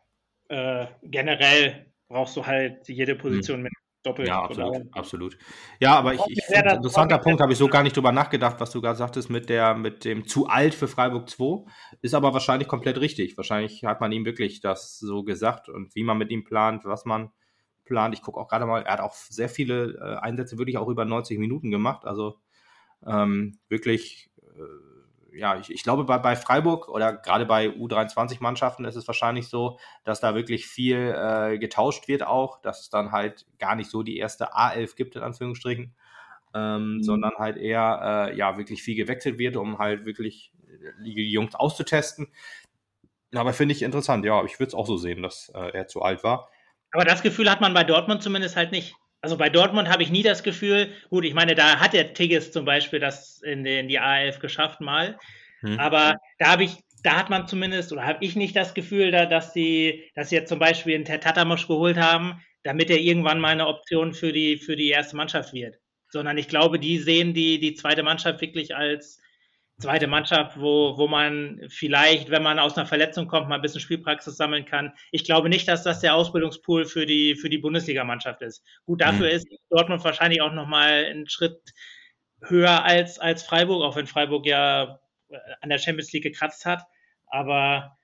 äh, generell brauchst du halt jede Position hm. mit doppelt. Ja, absolut, absolut. Ja, aber ich, ich finde, interessanter Punkt, habe ich so gar nicht drüber nachgedacht, was du gerade sagtest mit der, mit dem zu alt für Freiburg 2. Ist aber wahrscheinlich komplett richtig. Wahrscheinlich hat man ihm wirklich das so gesagt und wie man mit ihm plant, was man plant. Ich gucke auch gerade mal, er hat auch sehr viele äh, Einsätze wirklich auch über 90 Minuten gemacht. Also ähm, wirklich, äh, ja, ich, ich glaube, bei, bei Freiburg oder gerade bei U23-Mannschaften ist es wahrscheinlich so, dass da wirklich viel äh, getauscht wird auch, dass es dann halt gar nicht so die erste A11 gibt, in Anführungsstrichen. Ähm, mhm. sondern halt eher äh, ja wirklich viel gewechselt wird, um halt wirklich die Jungs auszutesten. Aber finde ich interessant, ja, ich würde es auch so sehen, dass äh, er zu alt war. Aber das Gefühl hat man bei Dortmund zumindest halt nicht. Also bei Dortmund habe ich nie das Gefühl, gut, ich meine, da hat der Tigges zum Beispiel das in, den, die A11 geschafft mal. Hm. Aber da habe ich, da hat man zumindest, oder habe ich nicht das Gefühl, da, dass die, dass sie jetzt zum Beispiel einen Tatamosch geholt haben, damit er irgendwann mal eine Option für die, für die erste Mannschaft wird. Sondern ich glaube, die sehen die, die zweite Mannschaft wirklich als, zweite Mannschaft, wo, wo man vielleicht, wenn man aus einer Verletzung kommt, mal ein bisschen Spielpraxis sammeln kann. Ich glaube nicht, dass das der Ausbildungspool für die, für die Bundesligamannschaft ist. Gut, dafür mhm. ist Dortmund wahrscheinlich auch nochmal einen Schritt höher als, als Freiburg, auch wenn Freiburg ja äh, an der Champions League gekratzt hat. Aber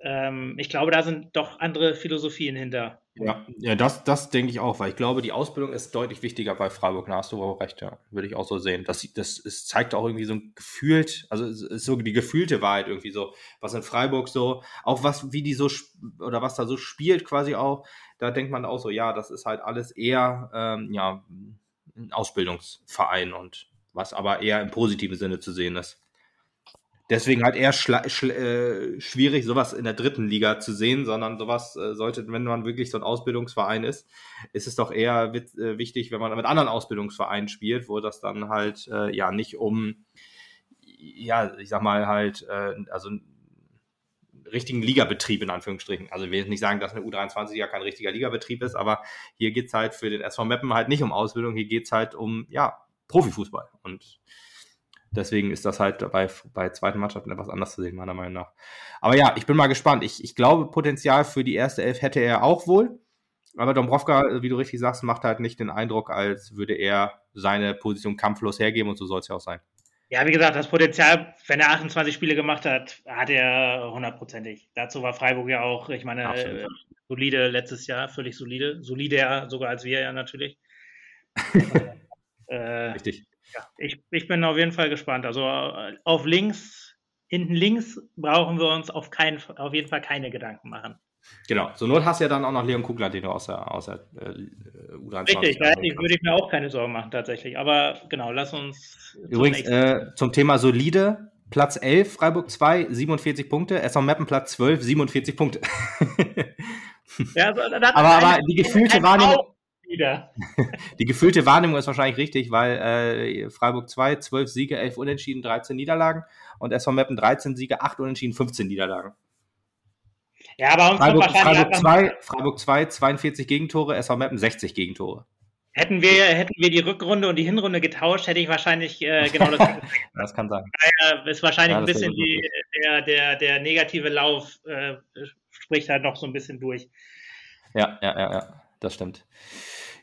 ähm, ich glaube, da sind doch andere Philosophien hinter. Ja, ja das, das denke ich auch, weil ich glaube, die Ausbildung ist deutlich wichtiger bei Freiburg. Da hast du auch recht, ja. Würde ich auch so sehen. Das, das es zeigt auch irgendwie so ein gefühlt, also ist so die gefühlte Wahrheit irgendwie so, was in Freiburg so, auch was, wie die so, oder was da so spielt quasi auch, da denkt man auch so, ja, das ist halt alles eher, ähm, ja, ein Ausbildungsverein und was aber eher im positiven Sinne zu sehen ist. Deswegen halt eher äh, schwierig, sowas in der dritten Liga zu sehen, sondern sowas äh, sollte, wenn man wirklich so ein Ausbildungsverein ist, ist es doch eher äh, wichtig, wenn man mit anderen Ausbildungsvereinen spielt, wo das dann halt äh, ja nicht um, ja, ich sag mal halt, äh, also richtigen Ligabetrieb in Anführungsstrichen. Also ich will jetzt nicht sagen, dass eine U23 ja kein richtiger Ligabetrieb ist, aber hier geht's halt für den SV Meppen halt nicht um Ausbildung, hier geht's halt um, ja, Profifußball. Und Deswegen ist das halt bei, bei zweiten Mannschaften etwas anders zu sehen, meiner Meinung nach. Aber ja, ich bin mal gespannt. Ich, ich glaube, Potenzial für die erste Elf hätte er auch wohl. Aber Dombrovka, wie du richtig sagst, macht halt nicht den Eindruck, als würde er seine Position kampflos hergeben und so soll es ja auch sein. Ja, wie gesagt, das Potenzial, wenn er 28 Spiele gemacht hat, hat er hundertprozentig. Dazu war Freiburg ja auch, ich meine, äh, solide letztes Jahr, völlig solide. Solider sogar als wir ja natürlich. äh, Richtig ja, ich, ich bin auf jeden Fall gespannt. Also äh, auf links, hinten links brauchen wir uns auf, keinen, auf jeden Fall keine Gedanken machen. Genau, so Not hast du ja dann auch noch Leon Kugler, den du aus der, aus der äh, U23 Richtig, da würde ich mir auch keine Sorgen machen tatsächlich. Aber genau, lass uns. Übrigens, äh, zum Thema solide, Platz 11, Freiburg 2, 47 Punkte. SV Meppen Platz 12, 47 Punkte. ja, also, aber, aber die gefühlte Wahrnehmung. Die gefühlte Wahrnehmung ist wahrscheinlich richtig, weil äh, Freiburg 2, 12 Siege, 11 Unentschieden, 13 Niederlagen und SV Meppen 13 Siege, 8 Unentschieden, 15 Niederlagen. Ja, aber uns Freiburg, Freiburg 2, Freiburg 2, 42 Gegentore, SV Meppen 60 Gegentore. Hätten wir, hätten wir die Rückrunde und die Hinrunde getauscht, hätte ich wahrscheinlich äh, genau das. das kann sein. Daher ist wahrscheinlich ja, ein bisschen die, der, der, der negative Lauf äh, spricht halt noch so ein bisschen durch. Ja, ja, ja, ja, das stimmt.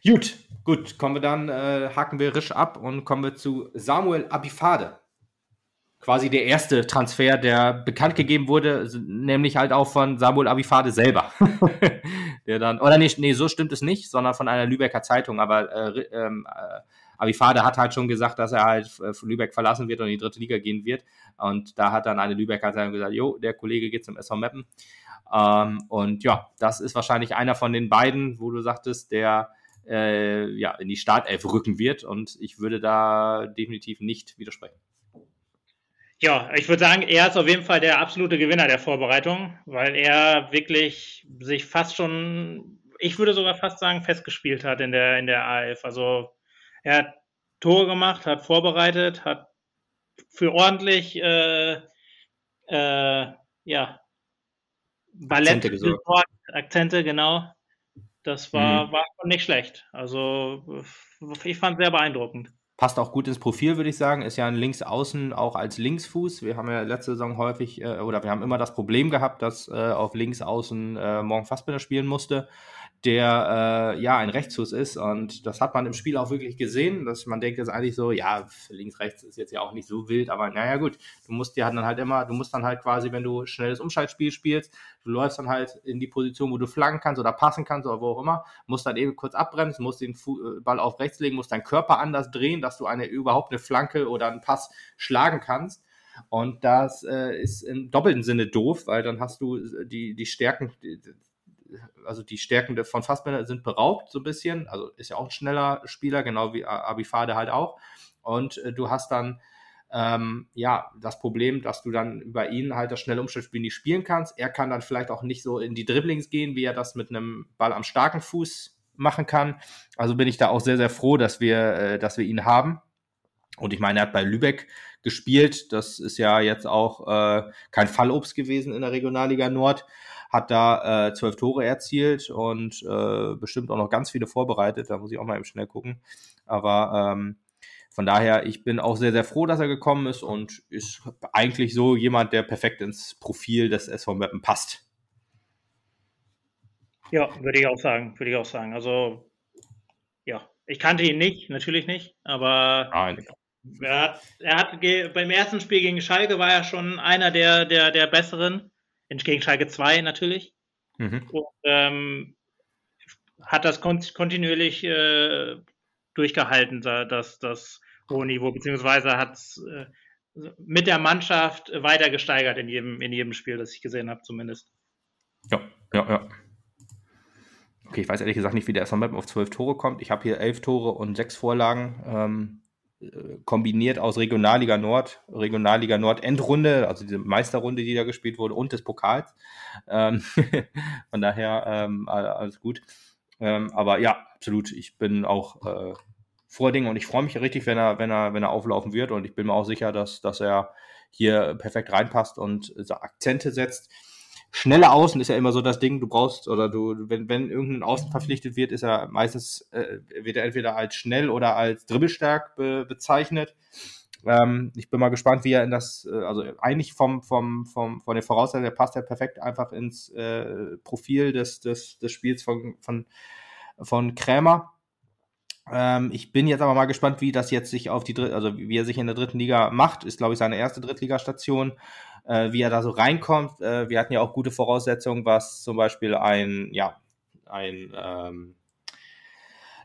Gut, gut, kommen wir dann, äh, haken wir Risch ab und kommen wir zu Samuel Abifade quasi der erste Transfer, der bekannt gegeben wurde, nämlich halt auch von Samuel Abifade selber. der dann, oder nicht, nee, so stimmt es nicht, sondern von einer Lübecker Zeitung, aber äh, ähm, äh, Abifade hat halt schon gesagt, dass er halt äh, von Lübeck verlassen wird und in die dritte Liga gehen wird. Und da hat dann eine Lübecker Zeitung gesagt, jo, der Kollege geht zum SV Meppen. Ähm, und ja, das ist wahrscheinlich einer von den beiden, wo du sagtest, der äh, ja, in die Startelf rücken wird. Und ich würde da definitiv nicht widersprechen. Ja, ich würde sagen, er ist auf jeden Fall der absolute Gewinner der Vorbereitung, weil er wirklich sich fast schon, ich würde sogar fast sagen, festgespielt hat in der, in der AF. Also er hat Tore gemacht, hat vorbereitet, hat für ordentlich äh, äh, ja, Ballett Akzente, gesorgt. Akzente, genau. Das war, mhm. war nicht schlecht. Also ich fand es sehr beeindruckend passt auch gut ins Profil, würde ich sagen. Ist ja ein Linksaußen auch als Linksfuß. Wir haben ja letzte Saison häufig, äh, oder wir haben immer das Problem gehabt, dass äh, auf Linksaußen äh, Morgen Fassbinder spielen musste der äh, ja ein Rechtsfuß ist und das hat man im Spiel auch wirklich gesehen, dass man denkt jetzt eigentlich so, ja, links, rechts ist jetzt ja auch nicht so wild, aber naja gut, du musst dir dann halt immer, du musst dann halt quasi, wenn du schnelles Umschaltspiel spielst, du läufst dann halt in die Position, wo du flanken kannst oder passen kannst oder wo auch immer, musst dann eben kurz abbremsen, musst den äh, Ball auf rechts legen, musst deinen Körper anders drehen, dass du eine überhaupt eine Flanke oder einen Pass schlagen kannst. Und das äh, ist im doppelten Sinne doof, weil dann hast du die, die Stärken, also die Stärken von Fassbender sind beraubt so ein bisschen. Also ist ja auch ein schneller Spieler, genau wie Abifade halt auch. Und äh, du hast dann ähm, ja das Problem, dass du dann über ihn halt das schnelle Umschaltspiel nicht spielen kannst. Er kann dann vielleicht auch nicht so in die Dribblings gehen, wie er das mit einem Ball am starken Fuß machen kann. Also bin ich da auch sehr, sehr froh, dass wir, äh, dass wir ihn haben. Und ich meine, er hat bei Lübeck gespielt. Das ist ja jetzt auch äh, kein Fallobst gewesen in der Regionalliga Nord hat da äh, zwölf Tore erzielt und äh, bestimmt auch noch ganz viele vorbereitet. Da muss ich auch mal eben schnell gucken. Aber ähm, von daher, ich bin auch sehr, sehr froh, dass er gekommen ist und ist eigentlich so jemand, der perfekt ins Profil des SV Meppen passt. Ja, würde ich auch sagen, würde ich auch sagen. Also, ja, ich kannte ihn nicht, natürlich nicht, aber Nein. Er hat, er hat beim ersten Spiel gegen Schalke war er schon einer der, der, der besseren gegen Schalke 2 natürlich. Mhm. Und, ähm, hat das kontinuierlich äh, durchgehalten, das, das hohe Niveau, beziehungsweise hat es äh, mit der Mannschaft weiter gesteigert in jedem, in jedem Spiel, das ich gesehen habe, zumindest. Ja, ja, ja. Okay, ich weiß ehrlich gesagt nicht, wie der Map auf zwölf Tore kommt. Ich habe hier elf Tore und sechs Vorlagen. Ähm, kombiniert aus Regionalliga Nord, Regionalliga Nord Endrunde, also diese Meisterrunde, die da gespielt wurde, und des Pokals. Ähm, von daher ähm, alles gut. Ähm, aber ja, absolut. Ich bin auch äh, Vording und ich freue mich richtig, wenn er, wenn er, wenn er auflaufen wird. Und ich bin mir auch sicher, dass, dass er hier perfekt reinpasst und so Akzente setzt schnelle Außen ist ja immer so das Ding, du brauchst, oder du, wenn, wenn irgendein Außen verpflichtet wird, ist er meistens, äh, wird er entweder als schnell oder als dribbelstark be bezeichnet. Ähm, ich bin mal gespannt, wie er in das, äh, also eigentlich vom, vom, vom, von den Voraussetzungen, der passt ja perfekt einfach ins äh, Profil des, des, des Spiels von, von, von Krämer. Ähm, ich bin jetzt aber mal gespannt, wie das jetzt sich auf die dritte, also wie er sich in der dritten Liga macht. Ist, glaube ich, seine erste Drittligastation äh, wie er da so reinkommt. Äh, wir hatten ja auch gute Voraussetzungen, was zum Beispiel ein, ja, ein ähm,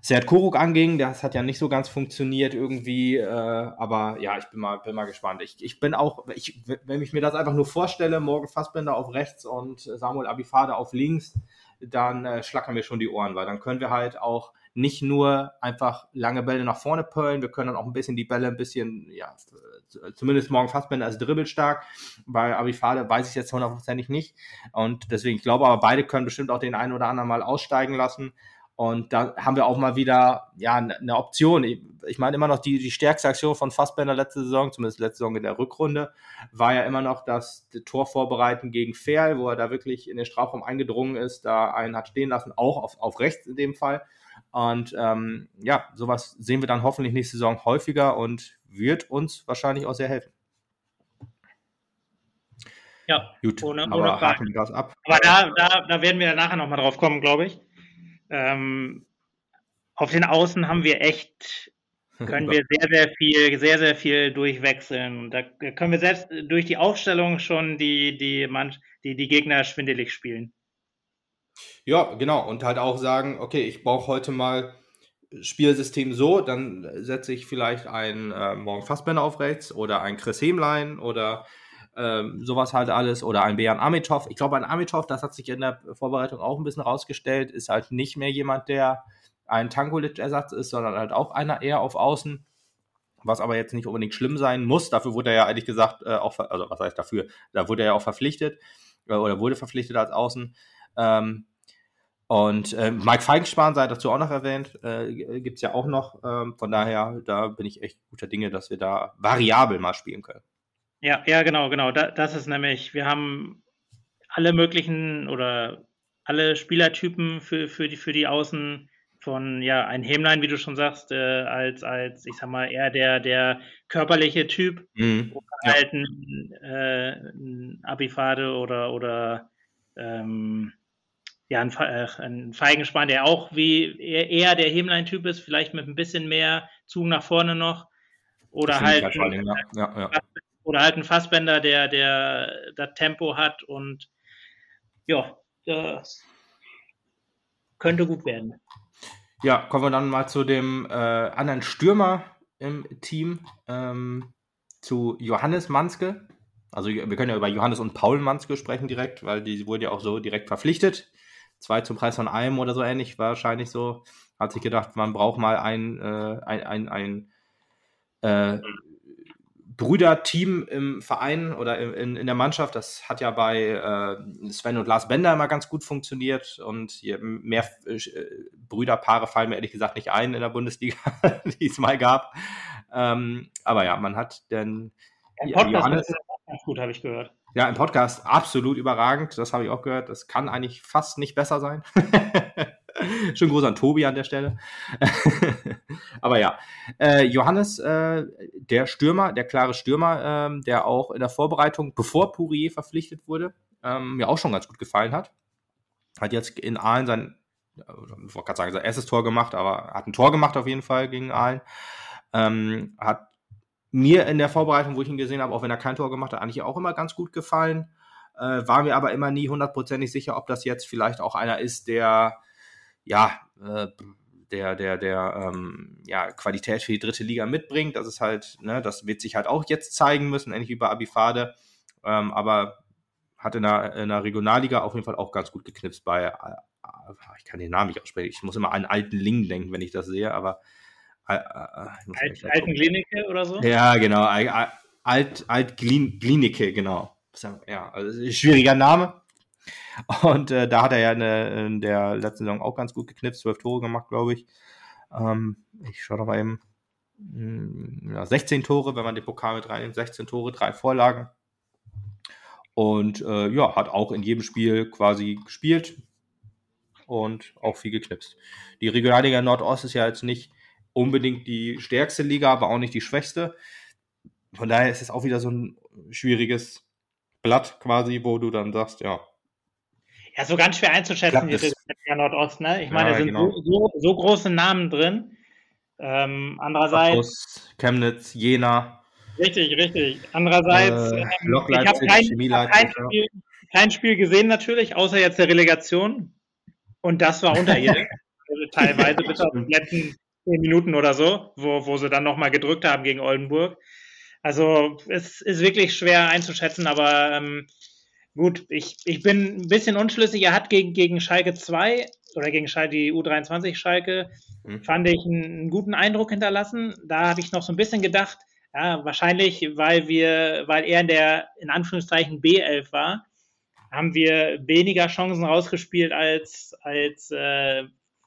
Seat Kuruk anging. Das hat ja nicht so ganz funktioniert irgendwie, äh, aber ja, ich bin mal, bin mal gespannt. Ich, ich bin auch, ich, wenn ich mir das einfach nur vorstelle, morgen Fassbinder auf rechts und Samuel Abifade auf links, dann äh, schlackern mir schon die Ohren, weil dann können wir halt auch nicht nur einfach lange Bälle nach vorne pöllen, wir können dann auch ein bisschen die Bälle ein bisschen ja, zumindest morgen Fassbender ist dribbelstark. Bei Abifade weiß ich jetzt hundertprozentig nicht. Und deswegen, ich glaube aber, beide können bestimmt auch den einen oder anderen mal aussteigen lassen. Und da haben wir auch mal wieder ja eine Option. Ich meine immer noch die, die stärkste Aktion von Fassbender letzte Saison, zumindest letzte Saison in der Rückrunde, war ja immer noch das Tor vorbereiten gegen Ferl, wo er da wirklich in den Strafraum eingedrungen ist, da einen hat stehen lassen, auch auf, auf rechts in dem Fall. Und ähm, ja, sowas sehen wir dann hoffentlich nächste Saison häufiger und wird uns wahrscheinlich auch sehr helfen. Ja, gut, ohne, aber ohne haken das ab. Aber da, da, da werden wir nachher nochmal drauf kommen, glaube ich. Ähm, auf den Außen haben wir echt, können wir sehr, sehr viel, sehr, sehr viel durchwechseln. Da können wir selbst durch die Aufstellung schon die, die, die, die Gegner schwindelig spielen. Ja, genau. Und halt auch sagen, okay, ich brauche heute mal Spielsystem so, dann setze ich vielleicht einen äh, Morgen Fassbender auf rechts oder einen Chris Hemlein oder ähm, sowas halt alles oder ein Bejan Amitov. Ich glaube, ein Amitov, das hat sich in der Vorbereitung auch ein bisschen rausgestellt, ist halt nicht mehr jemand, der ein Tankulic-Ersatz ist, sondern halt auch einer eher auf Außen, was aber jetzt nicht unbedingt schlimm sein muss. Dafür wurde er ja ehrlich gesagt äh, auch, also was heißt dafür, da wurde er ja auch verpflichtet äh, oder wurde verpflichtet als Außen. Ähm, und äh, Mike Feigenspahn sei dazu auch noch erwähnt, äh, gibt es ja auch noch. Ähm, von daher, da bin ich echt guter Dinge, dass wir da variabel mal spielen können. Ja, ja, genau, genau. Da, das ist nämlich, wir haben alle möglichen oder alle Spielertypen für, für, die, für die Außen von, ja, ein Hämlein, wie du schon sagst, äh, als, als, ich sag mal, eher der, der körperliche Typ, mhm. oder ja. halt ein, äh, ein Abifade oder, oder ähm, ja, ein, äh, ein Feigenspann, der auch wie eher der Hämlein-Typ ist, vielleicht mit ein bisschen mehr Zug nach vorne noch. Oder halt, ein, ja. Ja, oder halt ein Fassbender, der, der das Tempo hat und ja, das könnte gut werden. Ja, kommen wir dann mal zu dem äh, anderen Stürmer im Team, ähm, zu Johannes Manske. Also wir können ja über Johannes und Paul Manske sprechen direkt, weil die wurden ja auch so direkt verpflichtet zwei zum Preis von einem oder so ähnlich, wahrscheinlich so. Hat sich gedacht, man braucht mal ein, äh, ein, ein, ein äh, Brüderteam im Verein oder in, in der Mannschaft. Das hat ja bei äh, Sven und Lars Bender immer ganz gut funktioniert und mehr äh, Brüderpaare fallen mir ehrlich gesagt nicht ein in der Bundesliga, die es mal gab. Ähm, aber ja, man hat denn ja, Johannes, ganz gut, habe ich gehört. Ja, im Podcast absolut überragend. Das habe ich auch gehört. Das kann eigentlich fast nicht besser sein. Schön groß an Tobi an der Stelle. Aber ja, äh, Johannes, äh, der Stürmer, der klare Stürmer, äh, der auch in der Vorbereitung, bevor Pourier verpflichtet wurde, ähm, mir auch schon ganz gut gefallen hat. Hat jetzt in Aalen sein, ich wollte gerade sagen, sein erstes Tor gemacht, aber hat ein Tor gemacht auf jeden Fall gegen Aalen. Ähm, hat mir in der Vorbereitung, wo ich ihn gesehen habe, auch wenn er kein Tor gemacht hat, eigentlich auch immer ganz gut gefallen. Äh, war mir aber immer nie hundertprozentig sicher, ob das jetzt vielleicht auch einer ist, der ja, äh, der, der, der ähm, ja, Qualität für die dritte Liga mitbringt. Das ist halt, ne, das wird sich halt auch jetzt zeigen müssen, ähnlich wie bei Abifade. Ähm, aber hat in der, in der Regionalliga auf jeden Fall auch ganz gut geknipst bei, äh, ich kann den Namen nicht aussprechen, ich muss immer an alten Ling denken, wenn ich das sehe, aber Alt, Alten Klinike oder so? Ja, genau. Alt, Alt Klinike, genau. Ja, also schwieriger Name. Und äh, da hat er ja eine, in der letzten Saison auch ganz gut geknipst, zwölf Tore gemacht, glaube ich. Ähm, ich schaue doch mal eben. Hm, ja, 16 Tore, wenn man den Pokal mit reinnimmt, 16 Tore, drei Vorlagen. Und äh, ja, hat auch in jedem Spiel quasi gespielt und auch viel geknipst. Die Regionalliga Nordost ist ja jetzt nicht unbedingt die stärkste Liga, aber auch nicht die schwächste. Von daher ist es auch wieder so ein schwieriges Blatt quasi, wo du dann sagst, ja. Ja, so ganz schwer einzuschätzen, die Region Nordost, ne? Ich meine, ja, da sind genau. so, so, große Namen drin. Ähm, andererseits. Chemnitz, Jena. Richtig, richtig. Andererseits, äh, ähm, ich habe kein, kein, Spiel, kein Spiel gesehen natürlich, außer jetzt der Relegation. Und das war unterirdisch. Also teilweise bis auf die letzten zehn Minuten oder so, wo, wo sie dann nochmal gedrückt haben gegen Oldenburg. Also es ist wirklich schwer einzuschätzen, aber ähm, gut, ich, ich bin ein bisschen unschlüssig. Er hat gegen, gegen Schalke 2 oder gegen Schalke, die U23 Schalke, mhm. fand ich einen, einen, guten Eindruck hinterlassen. Da habe ich noch so ein bisschen gedacht, Ja, wahrscheinlich, weil wir, weil er in der in Anführungszeichen B11 war, haben wir weniger Chancen rausgespielt als als äh,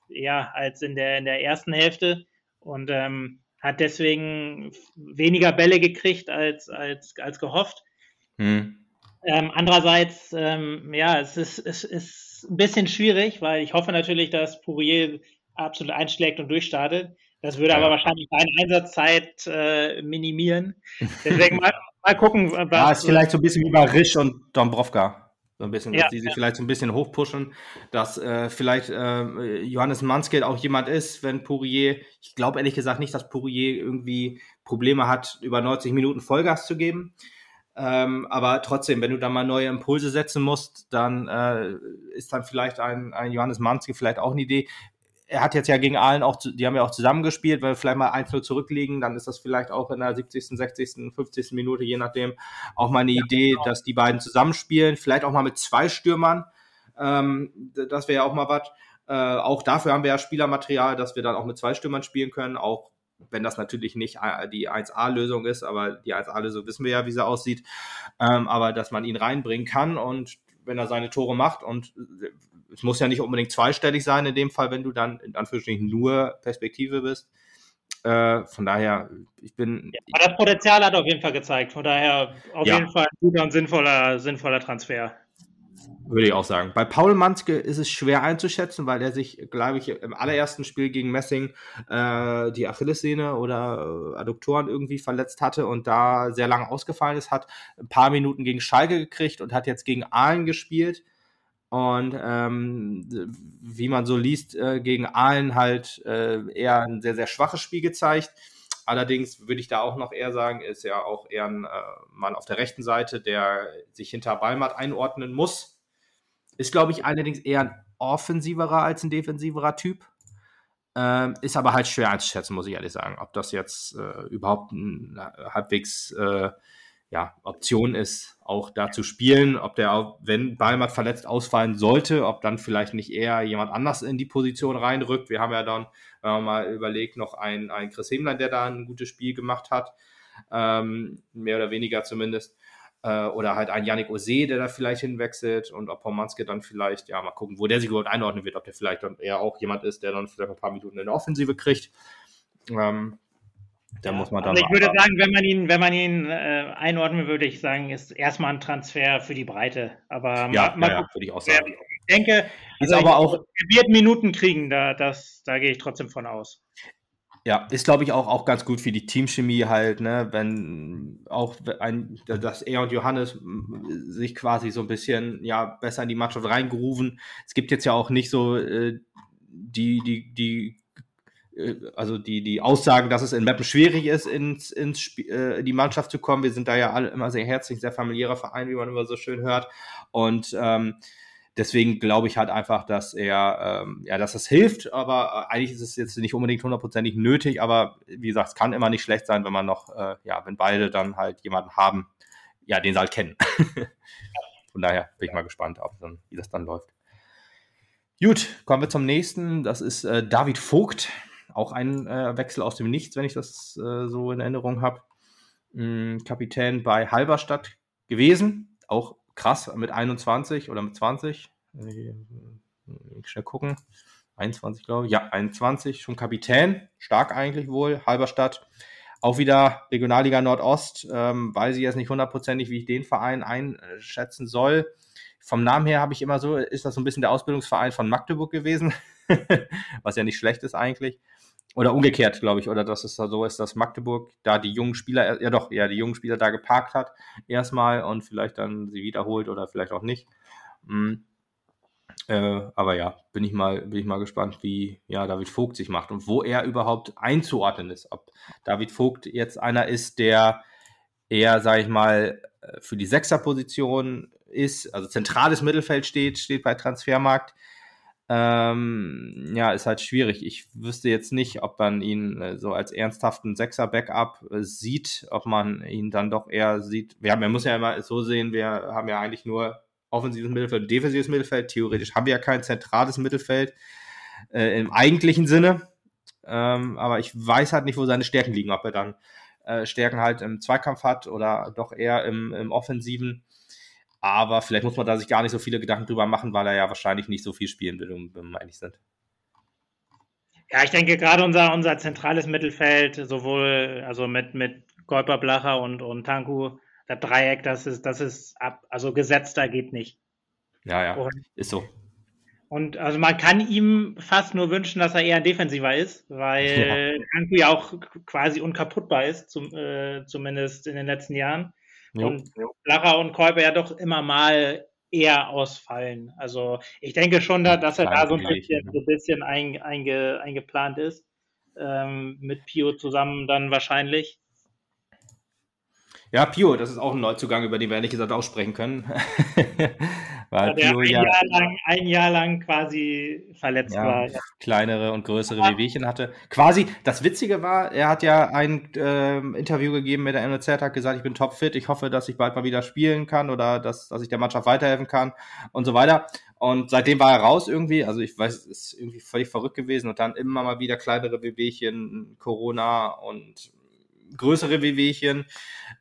ja als in der in der ersten Hälfte und ähm, hat deswegen weniger Bälle gekriegt als als als gehofft. Hm. Ähm, andererseits, ähm, ja, es ist, es ist ein bisschen schwierig, weil ich hoffe natürlich, dass Pourier absolut einschlägt und durchstartet. Das würde ja. aber wahrscheinlich seine Einsatzzeit äh, minimieren. Deswegen mal, mal gucken. Was, ja, ist vielleicht so ein bisschen wie bei Risch und Dombrovka. So ein bisschen, dass ja, die sich ja. vielleicht so ein bisschen hochpushen, dass äh, vielleicht äh, Johannes Manske auch jemand ist, wenn Pourier, ich glaube ehrlich gesagt nicht, dass Pourier irgendwie Probleme hat, über 90 Minuten Vollgas zu geben. Ähm, aber trotzdem, wenn du da mal neue Impulse setzen musst, dann äh, ist dann vielleicht ein, ein Johannes Manske vielleicht auch eine Idee er hat jetzt ja gegen Aalen auch, die haben ja auch zusammengespielt, weil wir vielleicht mal 1-0 zurückliegen, dann ist das vielleicht auch in der 70., 60., 50. Minute, je nachdem, auch mal eine ja, Idee, genau. dass die beiden zusammenspielen, vielleicht auch mal mit zwei Stürmern, ähm, das wäre ja auch mal was. Äh, auch dafür haben wir ja Spielermaterial, dass wir dann auch mit zwei Stürmern spielen können, auch wenn das natürlich nicht die 1A-Lösung ist, aber die 1A-Lösung wissen wir ja, wie sie aussieht, ähm, aber dass man ihn reinbringen kann und wenn er seine Tore macht und es muss ja nicht unbedingt zweistellig sein in dem Fall, wenn du dann in Anführungsstrichen nur Perspektive bist. Äh, von daher, ich bin. Ja, aber das Potenzial hat auf jeden Fall gezeigt. Von daher auf ja. jeden Fall ein guter und sinnvoller, sinnvoller Transfer. Würde ich auch sagen. Bei Paul Manske ist es schwer einzuschätzen, weil er sich, glaube ich, im allerersten Spiel gegen Messing äh, die Achillessehne oder äh, Adduktoren irgendwie verletzt hatte und da sehr lange ausgefallen ist, hat ein paar Minuten gegen Schalke gekriegt und hat jetzt gegen Aalen gespielt. Und ähm, wie man so liest, äh, gegen Aalen halt äh, eher ein sehr, sehr schwaches Spiel gezeigt. Allerdings würde ich da auch noch eher sagen, ist ja auch eher ein äh, Mann auf der rechten Seite, der sich hinter Ballmatt einordnen muss. Ist, glaube ich, allerdings eher ein offensiverer als ein defensiverer Typ. Ähm, ist aber halt schwer einzuschätzen, muss ich ehrlich sagen, ob das jetzt äh, überhaupt ein halbwegs äh, ja, Option ist, auch da zu spielen, ob der, wenn Balmat verletzt ausfallen sollte, ob dann vielleicht nicht eher jemand anders in die Position reinrückt. Wir haben ja dann, wenn man mal überlegt, noch einen, einen Chris Hemlein, der da ein gutes Spiel gemacht hat, ähm, mehr oder weniger zumindest. Äh, oder halt ein Yannick Ose, der da vielleicht hinwechselt und ob Pomanske dann vielleicht, ja, mal gucken, wo der sich überhaupt einordnen wird, ob der vielleicht dann eher auch jemand ist, der dann vielleicht ein paar Minuten in der Offensive kriegt. Ähm, da muss man dann. Also ich würde sagen, wenn man ihn, wenn man ihn äh, einordnen würde, ich sagen, ist erstmal ein Transfer für die Breite. Aber ja, mal, ja, würde ich auch sagen. Ich denke, ist also aber auch er wird Minuten kriegen, da, das, da gehe ich trotzdem von aus. Ja, ist glaube ich auch, auch ganz gut für die Teamchemie halt, ne, wenn auch ein, dass er und Johannes sich quasi so ein bisschen ja besser in die Mannschaft reingerufen. Es gibt jetzt ja auch nicht so äh, die, die, die äh, also die, die Aussagen, dass es in Meppen schwierig ist, ins, ins Spiel, äh, in die Mannschaft zu kommen. Wir sind da ja alle immer sehr herzlich, sehr familiärer Verein, wie man immer so schön hört. Und ähm, deswegen glaube ich halt einfach, dass er, ähm, ja, dass das hilft, aber äh, eigentlich ist es jetzt nicht unbedingt hundertprozentig nötig, aber wie gesagt, es kann immer nicht schlecht sein, wenn man noch, äh, ja, wenn beide dann halt jemanden haben, ja, den sie halt kennen. Von daher bin ich mal gespannt, ob dann, wie das dann läuft. Gut, kommen wir zum nächsten. Das ist äh, David Vogt auch ein äh, Wechsel aus dem Nichts, wenn ich das äh, so in Erinnerung habe. Mhm, Kapitän bei Halberstadt gewesen, auch krass mit 21 oder mit 20. Ich, schnell gucken. 21, glaube ich. Ja, 21, schon Kapitän. Stark eigentlich wohl. Halberstadt. Auch wieder Regionalliga Nordost. Ähm, weiß ich jetzt nicht hundertprozentig, wie ich den Verein einschätzen soll. Vom Namen her habe ich immer so, ist das so ein bisschen der Ausbildungsverein von Magdeburg gewesen. Was ja nicht schlecht ist eigentlich. Oder umgekehrt, glaube ich, oder dass es da so ist, dass Magdeburg da die jungen Spieler, ja doch, ja, die jungen Spieler da geparkt hat, erstmal und vielleicht dann sie wiederholt oder vielleicht auch nicht. Mhm. Äh, aber ja, bin ich mal, bin ich mal gespannt, wie ja, David Vogt sich macht und wo er überhaupt einzuordnen ist. Ob David Vogt jetzt einer ist, der eher, sage ich mal, äh, für die Sechserposition ist, also zentrales Mittelfeld steht, steht bei Transfermarkt ähm, ja, ist halt schwierig. Ich wüsste jetzt nicht, ob man ihn äh, so als ernsthaften Sechser-Backup äh, sieht, ob man ihn dann doch eher sieht. Haben, man muss ja immer so sehen, wir haben ja eigentlich nur offensives Mittelfeld und defensives Mittelfeld. Theoretisch haben wir ja kein zentrales Mittelfeld äh, im eigentlichen Sinne. Ähm, aber ich weiß halt nicht, wo seine Stärken liegen, ob er dann äh, Stärken halt im Zweikampf hat oder doch eher im, im Offensiven. Aber vielleicht muss man da sich gar nicht so viele Gedanken drüber machen, weil er ja wahrscheinlich nicht so viel spielen will, wenn wir ehrlich sind. Ja, ich denke gerade unser, unser zentrales Mittelfeld, sowohl also mit, mit Golper, Blacher und, und Tanku, das Dreieck, das ist, das ist ab, also gesetzter geht nicht. Ja, ja, und, ist so. Und also man kann ihm fast nur wünschen, dass er eher defensiver ist, weil ja. Tanku ja auch quasi unkaputtbar ist, zum, äh, zumindest in den letzten Jahren. Jo. Und Blacher und Kolber ja doch immer mal eher ausfallen. Also ich denke schon, da, dass er da so ein bisschen, so ein bisschen ein, einge, eingeplant ist. Ähm, mit Pio zusammen dann wahrscheinlich. Ja, Pio, das ist auch ein Neuzugang, über den wir ehrlich gesagt auch sprechen können. Weil ja, ein, ja, Jahr lang, ein Jahr lang quasi verletzt ja, war. Ja. Kleinere und größere ja. Wehwehchen hatte. Quasi, das Witzige war, er hat ja ein äh, Interview gegeben mit der NOZ, hat gesagt, ich bin topfit, ich hoffe, dass ich bald mal wieder spielen kann oder dass, dass ich der Mannschaft weiterhelfen kann und so weiter. Und seitdem war er raus irgendwie, also ich weiß, es ist irgendwie völlig verrückt gewesen und dann immer mal wieder kleinere Wehwehchen, Corona und größere Wehwehchen.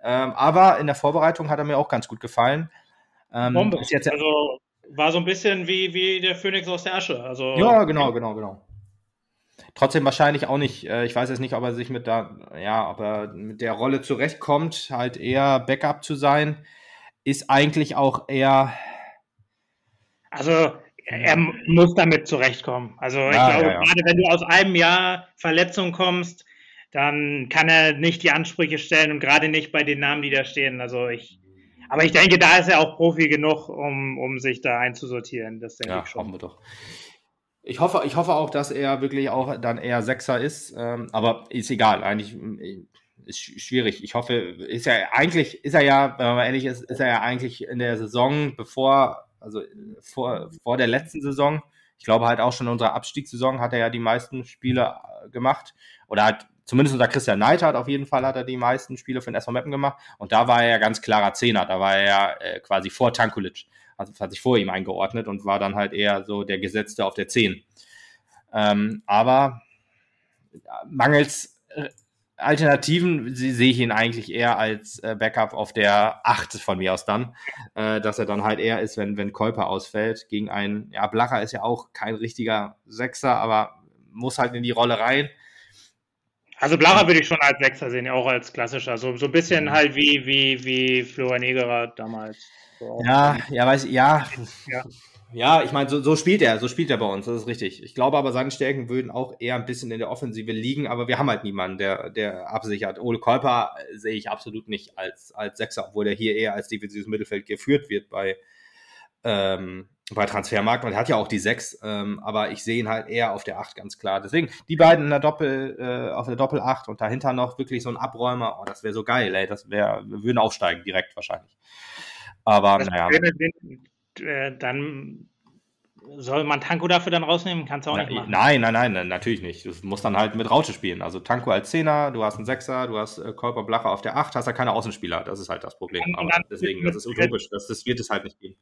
Ähm, aber in der Vorbereitung hat er mir auch ganz gut gefallen. Ähm, Bombe. Jetzt, also war so ein bisschen wie, wie der Phönix aus der Asche. Also, ja, genau, genau, genau. Trotzdem wahrscheinlich auch nicht, äh, ich weiß jetzt nicht, ob er sich mit da, ja, ob er mit der Rolle zurechtkommt, halt eher Backup zu sein, ist eigentlich auch eher. Also er muss damit zurechtkommen. Also ich ja, glaube, ja, ja. gerade wenn du aus einem Jahr Verletzung kommst, dann kann er nicht die Ansprüche stellen und gerade nicht bei den Namen, die da stehen. Also ich, aber ich denke, da ist er auch Profi genug, um, um sich da einzusortieren. Das denke ja, ich schon. Wir doch. Ich hoffe, ich hoffe auch, dass er wirklich auch dann eher Sechser ist. Ähm, aber ist egal. Eigentlich äh, ist schwierig. Ich hoffe, ist er eigentlich, ist er ja, wenn man ehrlich ist, ist er ja eigentlich in der Saison, bevor, also vor, vor der letzten Saison, ich glaube halt auch schon in unserer Abstiegssaison hat er ja die meisten Spiele äh, gemacht oder hat zumindest unter Christian Neidhardt auf jeden Fall hat er die meisten Spiele für den SV Meppen gemacht. Und da war er ja ganz klarer Zehner. Da war er ja äh, quasi vor Tankulic. Also hat sich vor ihm eingeordnet und war dann halt eher so der Gesetzte auf der Zehn. Ähm, aber mangels äh, Alternativen sehe ich ihn eigentlich eher als äh, Backup auf der 8 von mir aus dann, äh, dass er dann halt eher ist, wenn, wenn Kolper ausfällt. Gegen einen, ja, Blacher ist ja auch kein richtiger Sechser, aber muss halt in die Rolle rein. Also Blacher würde ich schon als Sechser sehen, auch als klassischer. So, so ein bisschen halt wie, wie, wie Florian Egerer damals. So ja, ja, weiß ich, ja. ja. Ja, ich meine, so, so spielt er, so spielt er bei uns, das ist richtig. Ich glaube aber, seine Stärken würden auch eher ein bisschen in der Offensive liegen, aber wir haben halt niemanden, der, der absichert. Ole Kolper sehe ich absolut nicht als, als Sechser, obwohl er hier eher als defensives Mittelfeld geführt wird bei, ähm, bei Transfermarkt. Man hat ja auch die sechs, ähm, aber ich sehe ihn halt eher auf der acht ganz klar. Deswegen die beiden in der Doppel, äh, auf der Doppel acht und dahinter noch wirklich so ein Abräumer. Oh, das wäre so geil, ey. Das wäre, wir würden aufsteigen direkt wahrscheinlich. Aber das naja. äh, dann soll man Tanko dafür dann rausnehmen? Kannst du auch Na, nicht machen. Nein, nein, nein, natürlich nicht. Du musst dann halt mit Raute spielen. Also Tanko als Zehner, du hast einen Sechser, du hast äh, Kolper Blacher auf der Acht, hast ja keine Außenspieler. Das ist halt das Problem. Aber deswegen, das ist utopisch. Das, das wird es halt nicht gehen.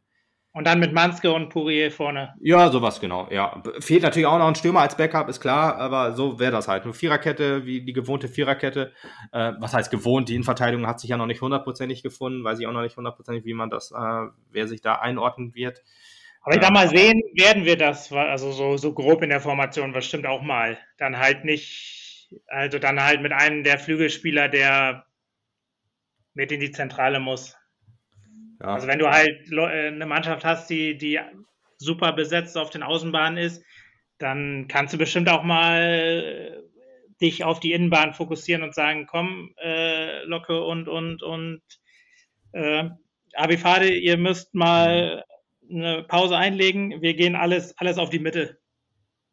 Und dann mit Manske und Pourier vorne. Ja, sowas genau. Ja, fehlt natürlich auch noch ein Stürmer als Backup, ist klar, aber so wäre das halt. Eine Viererkette, wie die gewohnte Viererkette. Äh, was heißt gewohnt? Die Innenverteidigung hat sich ja noch nicht hundertprozentig gefunden, weiß ich auch noch nicht hundertprozentig, wie man das, äh, wer sich da einordnen wird. Aber ich sag mal, sehen werden wir das, also so, so grob in der Formation, was stimmt auch mal. Dann halt nicht, also dann halt mit einem der Flügelspieler, der mit in die Zentrale muss. Ja. Also wenn du halt äh, eine Mannschaft hast, die, die super besetzt auf den Außenbahnen ist, dann kannst du bestimmt auch mal äh, dich auf die Innenbahn fokussieren und sagen, komm, äh, Locke und und und äh, Abifade, ihr müsst mal eine Pause einlegen. Wir gehen alles, alles auf die Mitte.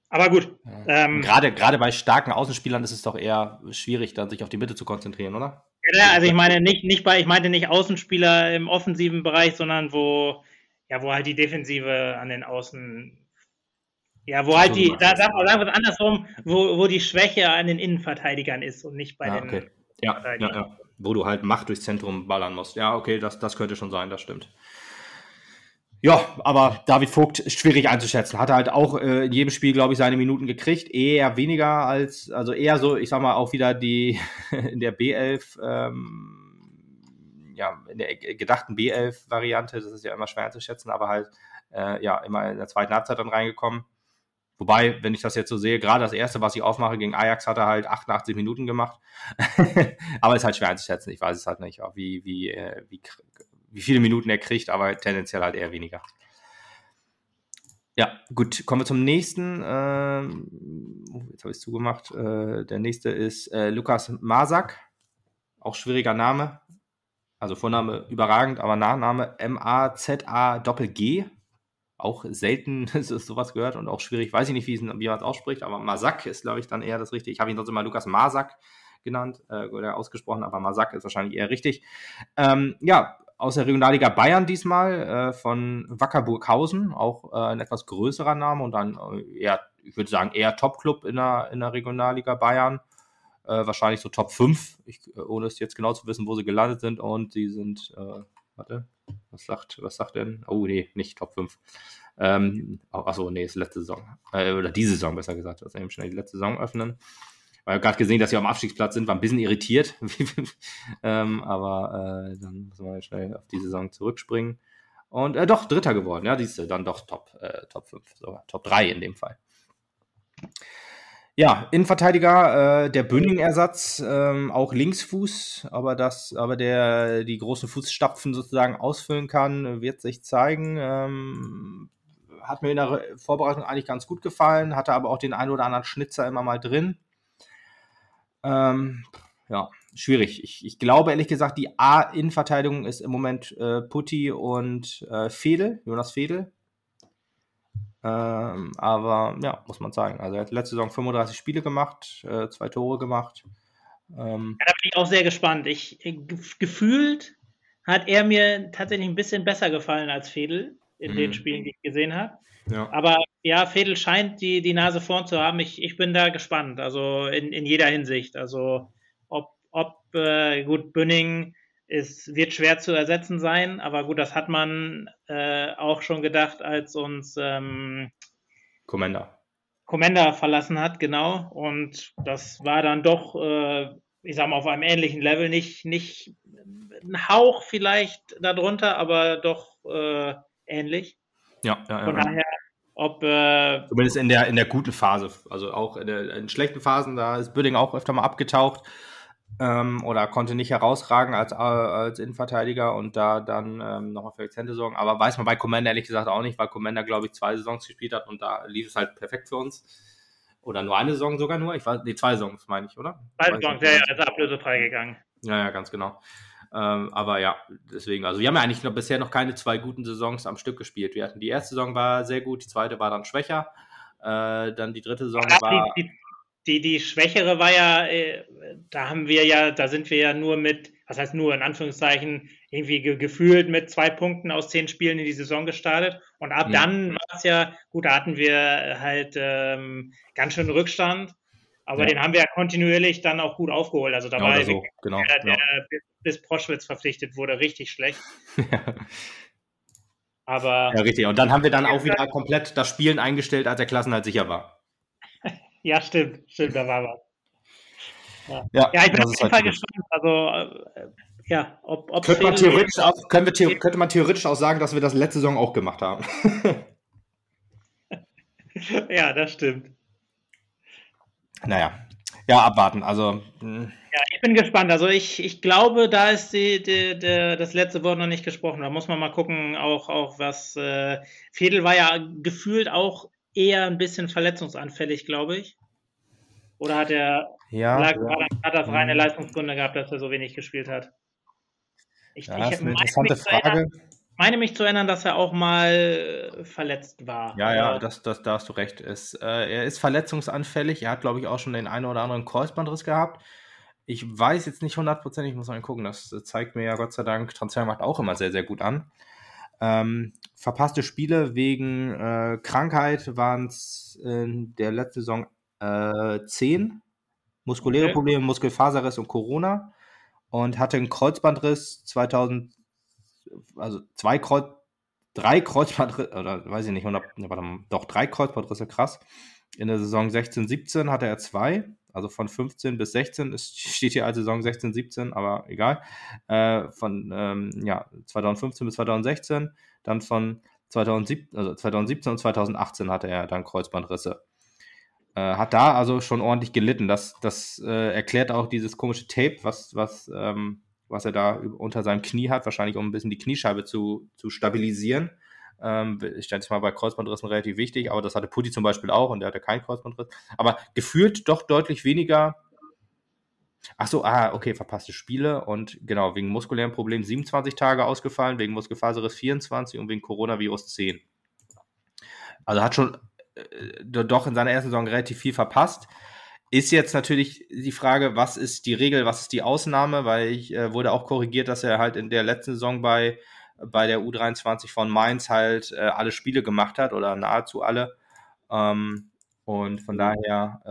Aber gut. Ja. Ähm, gerade, gerade bei starken Außenspielern ist es doch eher schwierig, dann sich auf die Mitte zu konzentrieren, oder? Ja, also ich meine nicht, nicht bei, ich meinte nicht Außenspieler im offensiven Bereich, sondern wo, ja, wo halt die Defensive an den Außen, ja, wo halt die, da sagen wir es andersrum, wo, wo die Schwäche an den Innenverteidigern ist und nicht bei ja, den okay. ja, ja, ja, wo du halt Macht durchs Zentrum ballern musst. Ja, okay, das, das könnte schon sein, das stimmt. Ja, aber David Vogt ist schwierig einzuschätzen. Hat halt auch äh, in jedem Spiel, glaube ich, seine Minuten gekriegt. Eher weniger als, also eher so, ich sag mal, auch wieder die in der B11, ähm, ja, in der gedachten B11-Variante, das ist ja immer schwer einzuschätzen, aber halt, äh, ja, immer in der zweiten Halbzeit dann reingekommen. Wobei, wenn ich das jetzt so sehe, gerade das erste, was ich aufmache gegen Ajax, hat er halt 88 Minuten gemacht. aber ist halt schwer einzuschätzen. Ich weiß es halt nicht, wie, wie, äh, wie, wie viele Minuten er kriegt, aber tendenziell halt eher weniger. Ja, gut, kommen wir zum nächsten. Ähm, oh, jetzt habe ich es zugemacht. Äh, der nächste ist äh, Lukas Masak. Auch schwieriger Name. Also Vorname überragend, aber Nachname M-A-Z-A-G. Auch selten ist sowas gehört und auch schwierig. Weiß ich nicht, wie, man es ausspricht, aber Masak ist, glaube ich, dann eher das Richtige. Ich habe ihn sonst immer Lukas Masak genannt äh, oder ausgesprochen, aber Masak ist wahrscheinlich eher richtig. Ähm, ja, aus der Regionalliga Bayern diesmal, äh, von Wacker Burghausen, auch äh, ein etwas größerer Name und dann äh, eher, ich würde sagen, eher Top-Club in der, in der Regionalliga Bayern. Äh, wahrscheinlich so Top 5, ich, äh, ohne es jetzt genau zu wissen, wo sie gelandet sind. Und sie sind, äh, warte, was sagt, was sagt denn? Oh, nee, nicht Top 5. Ähm, achso, nee, ist letzte Saison. oder diese Saison, besser gesagt. Also eben schnell die letzte Saison öffnen. Weil gerade gesehen, dass sie am Abstiegsplatz sind, war ein bisschen irritiert. ähm, aber äh, dann müssen wir schnell auf die Saison zurückspringen. Und äh, doch, Dritter geworden. Ja, siehst du, dann doch Top, äh, Top 5, sogar Top 3 in dem Fall. Ja, Innenverteidiger, äh, der Bünding-Ersatz, ähm, auch Linksfuß, aber das, aber der die großen Fußstapfen sozusagen ausfüllen kann, wird sich zeigen. Ähm, hat mir in der Vorbereitung eigentlich ganz gut gefallen, hatte aber auch den einen oder anderen Schnitzer immer mal drin. Ähm, ja, schwierig. Ich, ich, glaube ehrlich gesagt, die A-Innenverteidigung ist im Moment äh, Putti und äh, Fedel, Jonas Fedel. Ähm, aber ja, muss man sagen. Also er hat letzte Saison 35 Spiele gemacht, äh, zwei Tore gemacht. Ähm, ja, da bin ich auch sehr gespannt. Ich, äh, gefühlt hat er mir tatsächlich ein bisschen besser gefallen als Fedel in den mhm. Spielen, die ich gesehen habe. Ja. Aber ja, Fedel scheint die, die Nase vorn zu haben. Ich, ich bin da gespannt, also in, in jeder Hinsicht. Also ob, ob äh, gut, Bünning ist, wird schwer zu ersetzen sein, aber gut, das hat man äh, auch schon gedacht, als uns ähm, Commander. Commander verlassen hat, genau. Und das war dann doch, äh, ich sag mal, auf einem ähnlichen Level, nicht, nicht ein Hauch vielleicht darunter, aber doch äh, ähnlich. Ja, ja, ja. Von daher ob, äh, Zumindest in der, in der guten Phase. Also auch in, der, in schlechten Phasen, da ist Büdding auch öfter mal abgetaucht ähm, oder konnte nicht herausragen als, als Innenverteidiger und da dann ähm, nochmal für Akzente sorgen. Aber weiß man bei Commander ehrlich gesagt auch nicht, weil Commander, glaube ich, zwei Saisons gespielt hat und da lief es halt perfekt für uns. Oder nur eine Saison sogar nur? Ich weiß, nee, zwei Saisons meine ich, oder? Zwei Saisons, ja, ja, ist ablösefrei gegangen. Ja, ja, ganz genau. Ähm, aber ja, deswegen, also wir haben ja eigentlich noch, bisher noch keine zwei guten Saisons am Stück gespielt. Wir hatten die erste Saison war sehr gut, die zweite war dann schwächer. Äh, dann die dritte Saison ja, war. Die, die, die, Schwächere war ja, äh, da haben wir ja, da sind wir ja nur mit, was heißt nur in Anführungszeichen, irgendwie ge gefühlt mit zwei Punkten aus zehn Spielen in die Saison gestartet. Und ab ja. dann war es ja, gut, da hatten wir halt ähm, ganz schön Rückstand. Aber ja. den haben wir ja kontinuierlich dann auch gut aufgeholt. Also da ja, war so. genau, der, der, bis Proschwitz verpflichtet wurde, richtig schlecht. ja. Aber. Ja, richtig. Und dann haben wir dann auch wieder komplett das Spielen eingestellt, als der Klassenhalt sicher war. ja, stimmt. Stimmt, da war was. Ja, ja, ja ich bin auf jeden Fall gespannt. Also, äh, ja, ob, ob könnte, man theoretisch auch, können wir, könnte man theoretisch auch sagen, dass wir das letzte Saison auch gemacht haben. ja, das stimmt. Naja, ja, abwarten. Also. Hm. Ja, ich bin gespannt. Also ich, ich glaube, da ist die, die, die, das letzte Wort noch nicht gesprochen. Da muss man mal gucken, auch, auch was äh, Fedel war ja gefühlt auch eher ein bisschen verletzungsanfällig, glaube ich. Oder hat er ja, lag, ja. hat er reine hm. Leistungsgründe gehabt, dass er so wenig gespielt hat? Ich, ja, ich das ist eine interessante Frage. Erinnern, meine mich zu erinnern, dass er auch mal verletzt war. Ja, ja, das, das, da hast du recht. Es, äh, er ist verletzungsanfällig. Er hat, glaube ich, auch schon den einen oder anderen Kreuzbandriss gehabt. Ich weiß jetzt nicht hundertprozentig, ich muss mal gucken. Das zeigt mir ja Gott sei Dank Transfermarkt auch immer sehr, sehr gut an. Ähm, verpasste Spiele wegen äh, Krankheit waren es in der letzten Saison äh, 10. Muskuläre okay. Probleme, Muskelfaserriss und Corona. Und hatte einen Kreuzbandriss 2000 also zwei Kreuz, drei Kreuzbandrisse, oder weiß ich nicht, 100, warte mal, doch drei Kreuzbandrisse, krass. In der Saison 16, 17 hatte er zwei, also von 15 bis 16, es steht hier als Saison 16, 17, aber egal. Äh, von ähm, ja, 2015 bis 2016, dann von 2017, also 2017 und 2018 hatte er dann Kreuzbandrisse. Äh, hat da also schon ordentlich gelitten. Das, das äh, erklärt auch dieses komische Tape, was, was, ähm, was er da unter seinem Knie hat, wahrscheinlich um ein bisschen die Kniescheibe zu, zu stabilisieren. Ähm, ich denke mal bei Kreuzbandrissen relativ wichtig, aber das hatte Putti zum Beispiel auch und der hatte keinen Kreuzbandriss. Aber gefühlt doch deutlich weniger. Ach so, ah, okay, verpasste Spiele und genau, wegen muskulären Problemen 27 Tage ausgefallen, wegen Muskelfaserriss 24 und wegen Coronavirus 10. Also hat schon äh, doch in seiner ersten Saison relativ viel verpasst. Ist jetzt natürlich die Frage, was ist die Regel, was ist die Ausnahme, weil ich äh, wurde auch korrigiert, dass er halt in der letzten Saison bei bei der U23 von Mainz halt äh, alle Spiele gemacht hat oder nahezu alle. Ähm, und von daher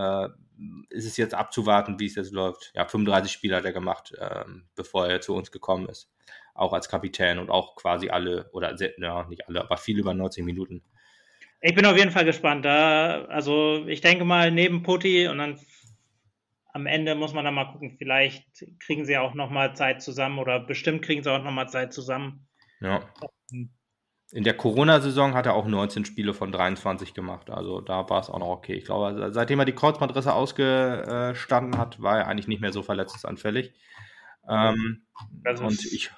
äh, ist es jetzt abzuwarten, wie es jetzt läuft. Ja, 35 Spiele hat er gemacht, ähm, bevor er zu uns gekommen ist. Auch als Kapitän und auch quasi alle, oder ja, nicht alle, aber viel über 90 Minuten. Ich bin auf jeden Fall gespannt. Da, also ich denke mal, neben Putti und dann am Ende muss man dann mal gucken, vielleicht kriegen sie auch nochmal Zeit zusammen oder bestimmt kriegen sie auch nochmal Zeit zusammen. Ja. In der Corona-Saison hat er auch 19 Spiele von 23 gemacht. Also da war es auch noch okay. Ich glaube, seitdem er die Kreuzbandrisse ausgestanden hat, war er eigentlich nicht mehr so verletzungsanfällig. Ähm, und ich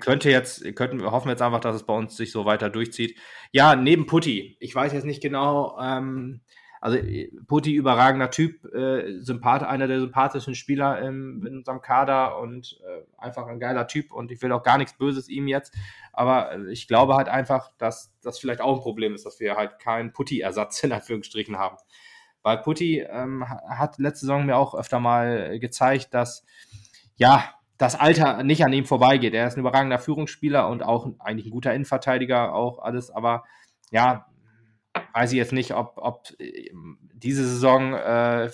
könnte jetzt, könnten, hoffen wir jetzt einfach, dass es bei uns sich so weiter durchzieht. Ja, neben Putti. Ich weiß jetzt nicht genau, ähm, also äh, Putti überragender Typ, äh, Sympath, einer der sympathischen Spieler im, in unserem Kader und äh, einfach ein geiler Typ und ich will auch gar nichts Böses ihm jetzt, aber äh, ich glaube halt einfach, dass das vielleicht auch ein Problem ist, dass wir halt keinen Putti-Ersatz in Anführungsstrichen haben. Weil Putti ähm, hat letzte Saison mir auch öfter mal gezeigt, dass ja, das Alter nicht an ihm vorbeigeht. Er ist ein überragender Führungsspieler und auch eigentlich ein guter Innenverteidiger, auch alles, aber ja, weiß ich jetzt nicht, ob, ob äh, diese Saison äh,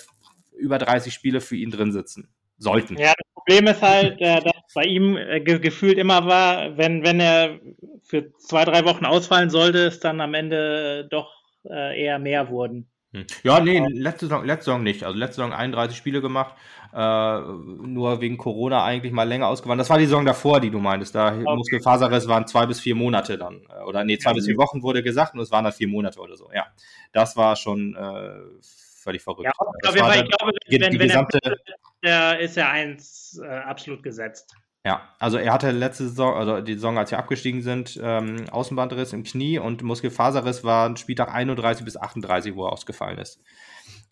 über 30 Spiele für ihn drin sitzen sollten. Ja, das Problem ist halt, äh, dass bei ihm äh, ge gefühlt immer war, wenn, wenn er für zwei, drei Wochen ausfallen sollte, es dann am Ende doch äh, eher mehr wurden. Hm. Ja, nee, letzte Saison, letzte Saison nicht. Also letzte Saison 31 Spiele gemacht, äh, nur wegen Corona eigentlich mal länger ausgewandt. Das war die Saison davor, die du meintest. Da okay. Muskelfaserriss waren zwei bis vier Monate dann. Äh, oder nee, zwei ja, bis vier Wochen wurde gesagt und es waren dann vier Monate oder so. Ja, das war schon äh, völlig verrückt. Ja, aber ich glaube, wenn, wenn gesamte, der ist ja eins äh, absolut gesetzt. Ja, also er hatte letzte Saison, also die Saison, als wir abgestiegen sind, ähm, Außenbandriss im Knie und Muskelfaserriss war Spieltag 31 bis 38, wo er ausgefallen ist.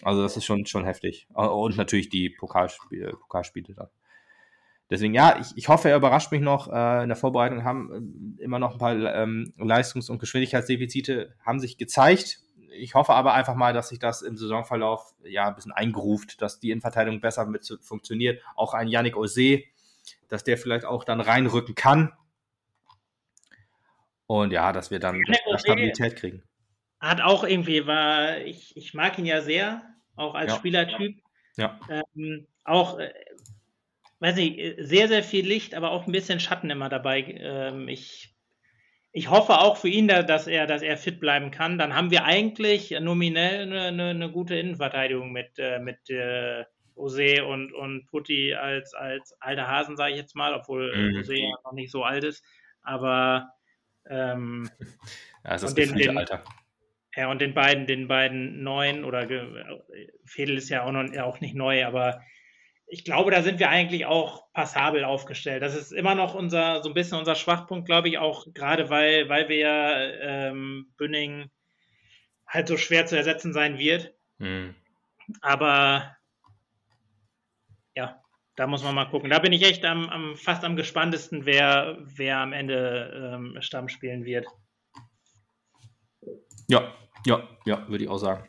Also das ist schon, schon heftig. Und natürlich die Pokalspiele, Pokalspiele dann. Deswegen, ja, ich, ich hoffe, er überrascht mich noch. Äh, in der Vorbereitung haben äh, immer noch ein paar ähm, Leistungs- und Geschwindigkeitsdefizite haben sich gezeigt. Ich hoffe aber einfach mal, dass sich das im Saisonverlauf ja ein bisschen eingeruft, dass die Innenverteidigung besser mit funktioniert. Auch ein Yannick Ose, dass der vielleicht auch dann reinrücken kann. Und ja, dass wir dann Stabilität kriegen. Hat auch irgendwie, war, ich, ich mag ihn ja sehr, auch als ja. Spielertyp. Ja. Ähm, auch, äh, weiß nicht, sehr, sehr viel Licht, aber auch ein bisschen Schatten immer dabei. Ähm, ich, ich hoffe auch für ihn, dass er, dass er fit bleiben kann. Dann haben wir eigentlich nominell eine, eine, eine gute Innenverteidigung mit, äh, mit äh, Ose und, und Putti als, als alter Hasen, sage ich jetzt mal, obwohl mhm. Ose ja noch nicht so alt ist. Aber ähm, ja, es ist das den, Alter. Ja, und den beiden, den beiden neuen, oder Fedel ist ja auch noch auch nicht neu, aber ich glaube, da sind wir eigentlich auch passabel aufgestellt. Das ist immer noch unser, so ein bisschen unser Schwachpunkt, glaube ich, auch gerade weil, weil wir ja ähm, Bünning halt so schwer zu ersetzen sein wird. Mhm. Aber ja, da muss man mal gucken. Da bin ich echt am, am fast am gespanntesten, wer, wer am Ende ähm, Stamm spielen wird. Ja, ja, ja, würde ich auch sagen.